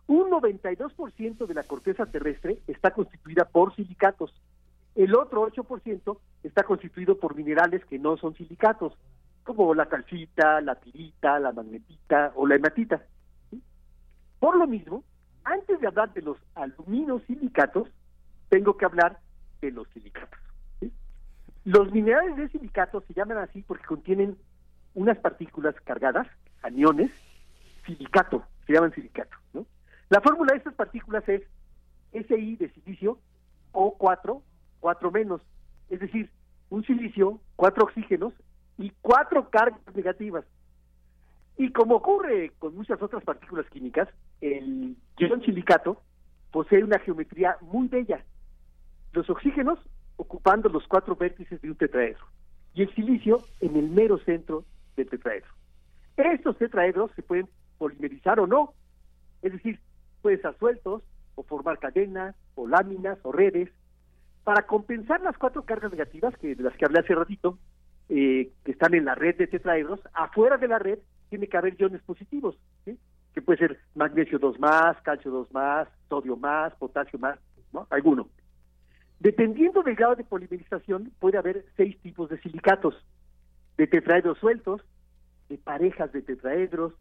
Un 92% de la corteza terrestre está constituida por silicatos. El otro 8% está constituido por minerales que no son silicatos, como la calcita, la pirita, la magnetita o la hematita. Por lo mismo, antes de hablar de los aluminosilicatos, tengo que hablar de los silicatos. Los minerales de silicatos se llaman así porque contienen unas partículas cargadas, aniones, silicato, se llaman silicato. La fórmula de estas partículas es SI de silicio O4, 4 menos, es decir, un silicio, cuatro oxígenos y cuatro cargas negativas. Y como ocurre con muchas otras partículas químicas, el ion silicato posee una geometría muy bella. Los oxígenos ocupando los cuatro vértices de un tetraedro y el silicio en el mero centro del tetraedro. Estos tetraedros se pueden polimerizar o no, es decir, pueden estar sueltos o formar cadenas o láminas o redes. Para compensar las cuatro cargas negativas que de las que hablé hace ratito, eh, que están en la red de tetraedros, afuera de la red tiene que haber iones positivos. Que puede ser magnesio 2 más, calcio 2 más, sodio más, potasio más, ¿no? Alguno. Dependiendo del grado de polimerización, puede haber seis tipos de silicatos, de tetraedros sueltos, de parejas de tetraedros,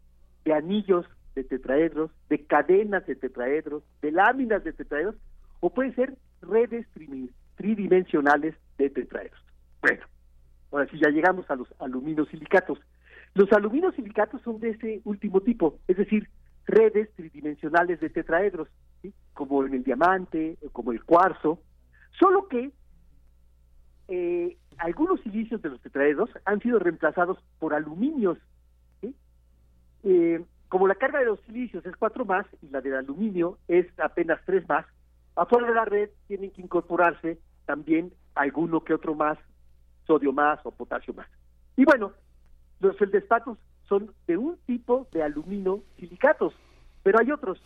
de anillos de tetraedros, de cadenas de tetraedros, de láminas de tetraedros, o pueden ser redes tri- tridimensionales de tetraedros. Bueno, ahora sí ya llegamos a los aluminosilicatos. Los aluminosilicatos son de ese último tipo, es decir, redes tridimensionales de tetraedros, como en el diamante, como el cuarzo, solo que eh, algunos silicios de los tetraedros han sido reemplazados por aluminios. Eh, como la carga de los silicios es 4 más y la del aluminio es apenas 3 más, afuera de la red tienen que incorporarse también alguno que otro más, sodio más o potasio más. Y bueno, los feldespatos son de un tipo de aluminosilicatos, pero hay otros.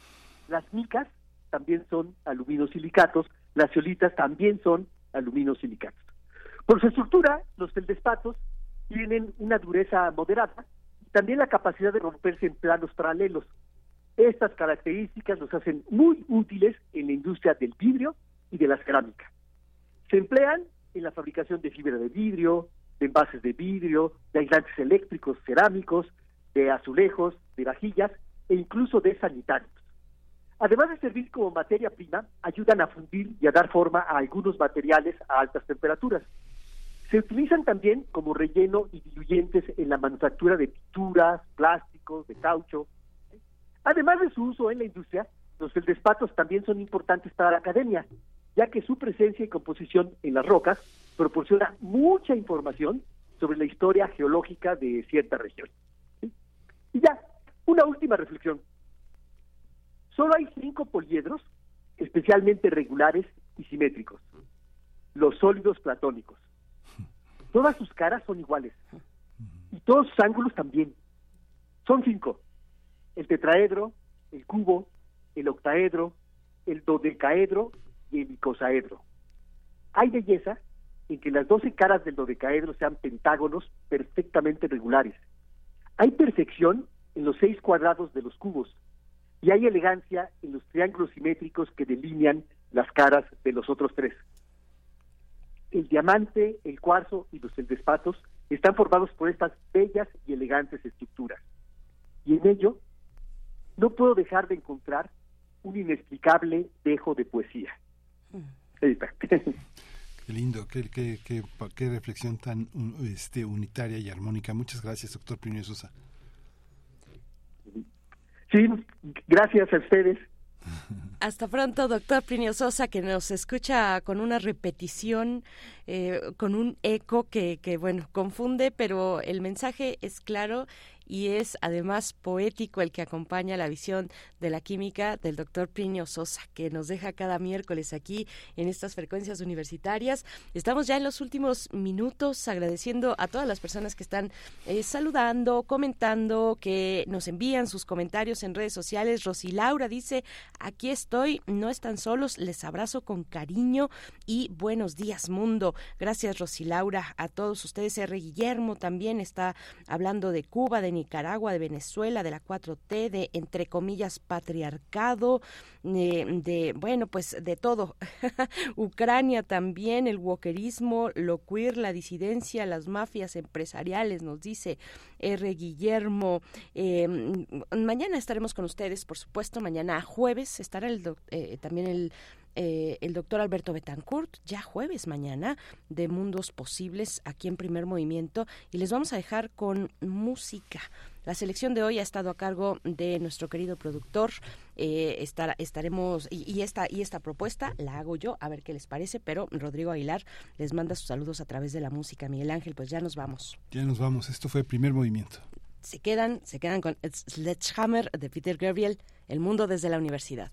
Las micas también son aluminosilicatos, las ceolitas también son aluminosilicatos. Por su estructura, los feldespatos tienen una dureza moderada y también la capacidad de romperse en planos paralelos. Estas características los hacen muy útiles en la industria del vidrio y de la cerámica. Se emplean en la fabricación de fibra de vidrio, de envases de vidrio, de aislantes eléctricos, cerámicos, de azulejos, de vajillas e incluso de sanitarios. Además de servir como materia prima, ayudan a fundir y a dar forma a algunos materiales a altas temperaturas. Se utilizan también como relleno y diluyentes en la manufactura de pinturas, plásticos, de caucho. Además de su uso en la industria, los feldespatos también son importantes para la academia, ya que su presencia y composición en las rocas proporciona mucha información sobre la historia geológica de cierta región. Y ya, una última reflexión. Solo hay cinco poliedros especialmente regulares y simétricos. Los sólidos platónicos. Todas sus caras son iguales. Y todos sus ángulos también. Son cinco. El tetraedro, el cubo, el octaedro, el dodecaedro el icosaedro. Hay belleza en que las doce caras del dodecaedro sean pentágonos perfectamente regulares. Hay perfección en los seis cuadrados de los cubos y hay elegancia en los triángulos simétricos que delinean las caras de los otros tres. El diamante, el cuarzo y los feldespatos están formados por estas bellas y elegantes estructuras. Y en ello no puedo dejar de encontrar un inexplicable dejo de poesía. Ahí está.
Qué lindo, qué, qué, qué, qué reflexión tan un- este, unitaria y armónica. Muchas gracias, doctor Plinio Sosa.
Sí, gracias a ustedes.
Hasta pronto, doctor Plinio Sosa, que nos escucha con una repetición, eh, con un eco que, que, bueno, confunde, pero el mensaje es claro y es además poético el que acompaña la visión de la química del doctor Plinio Sosa, que nos deja cada miércoles aquí en estas frecuencias universitarias. Estamos ya en los últimos minutos agradeciendo a todas las personas que están eh, saludando, comentando, que nos envían sus comentarios en redes sociales. Rosy Laura dice, aquí estoy, no están solos, les abrazo con cariño y buenos días mundo. Gracias Rosy Laura, a todos ustedes. R. Guillermo también está hablando de Cuba, de Nicaragua, de Venezuela, de la 4T, de entre comillas patriarcado, eh, de bueno, pues de todo. Ucrania también, el walkerismo, lo queer, la disidencia, las mafias empresariales, nos dice R. Guillermo. Eh, mañana estaremos con ustedes, por supuesto, mañana jueves estará el eh, también el eh, el doctor Alberto Betancourt, ya jueves mañana, de Mundos Posibles, aquí en Primer Movimiento, y les vamos a dejar con música. La selección de hoy ha estado a cargo de nuestro querido productor.
Eh, estaremos y, esta y esta propuesta la hago yo a ver qué les parece. Pero Rodrigo Aguilar les manda sus saludos a través de la música. Miguel Ángel, pues ya nos vamos.
Ya nos vamos. Esto fue el primer movimiento.
Se quedan, se quedan con Sledgehammer de Peter Gabriel, El mundo desde la universidad.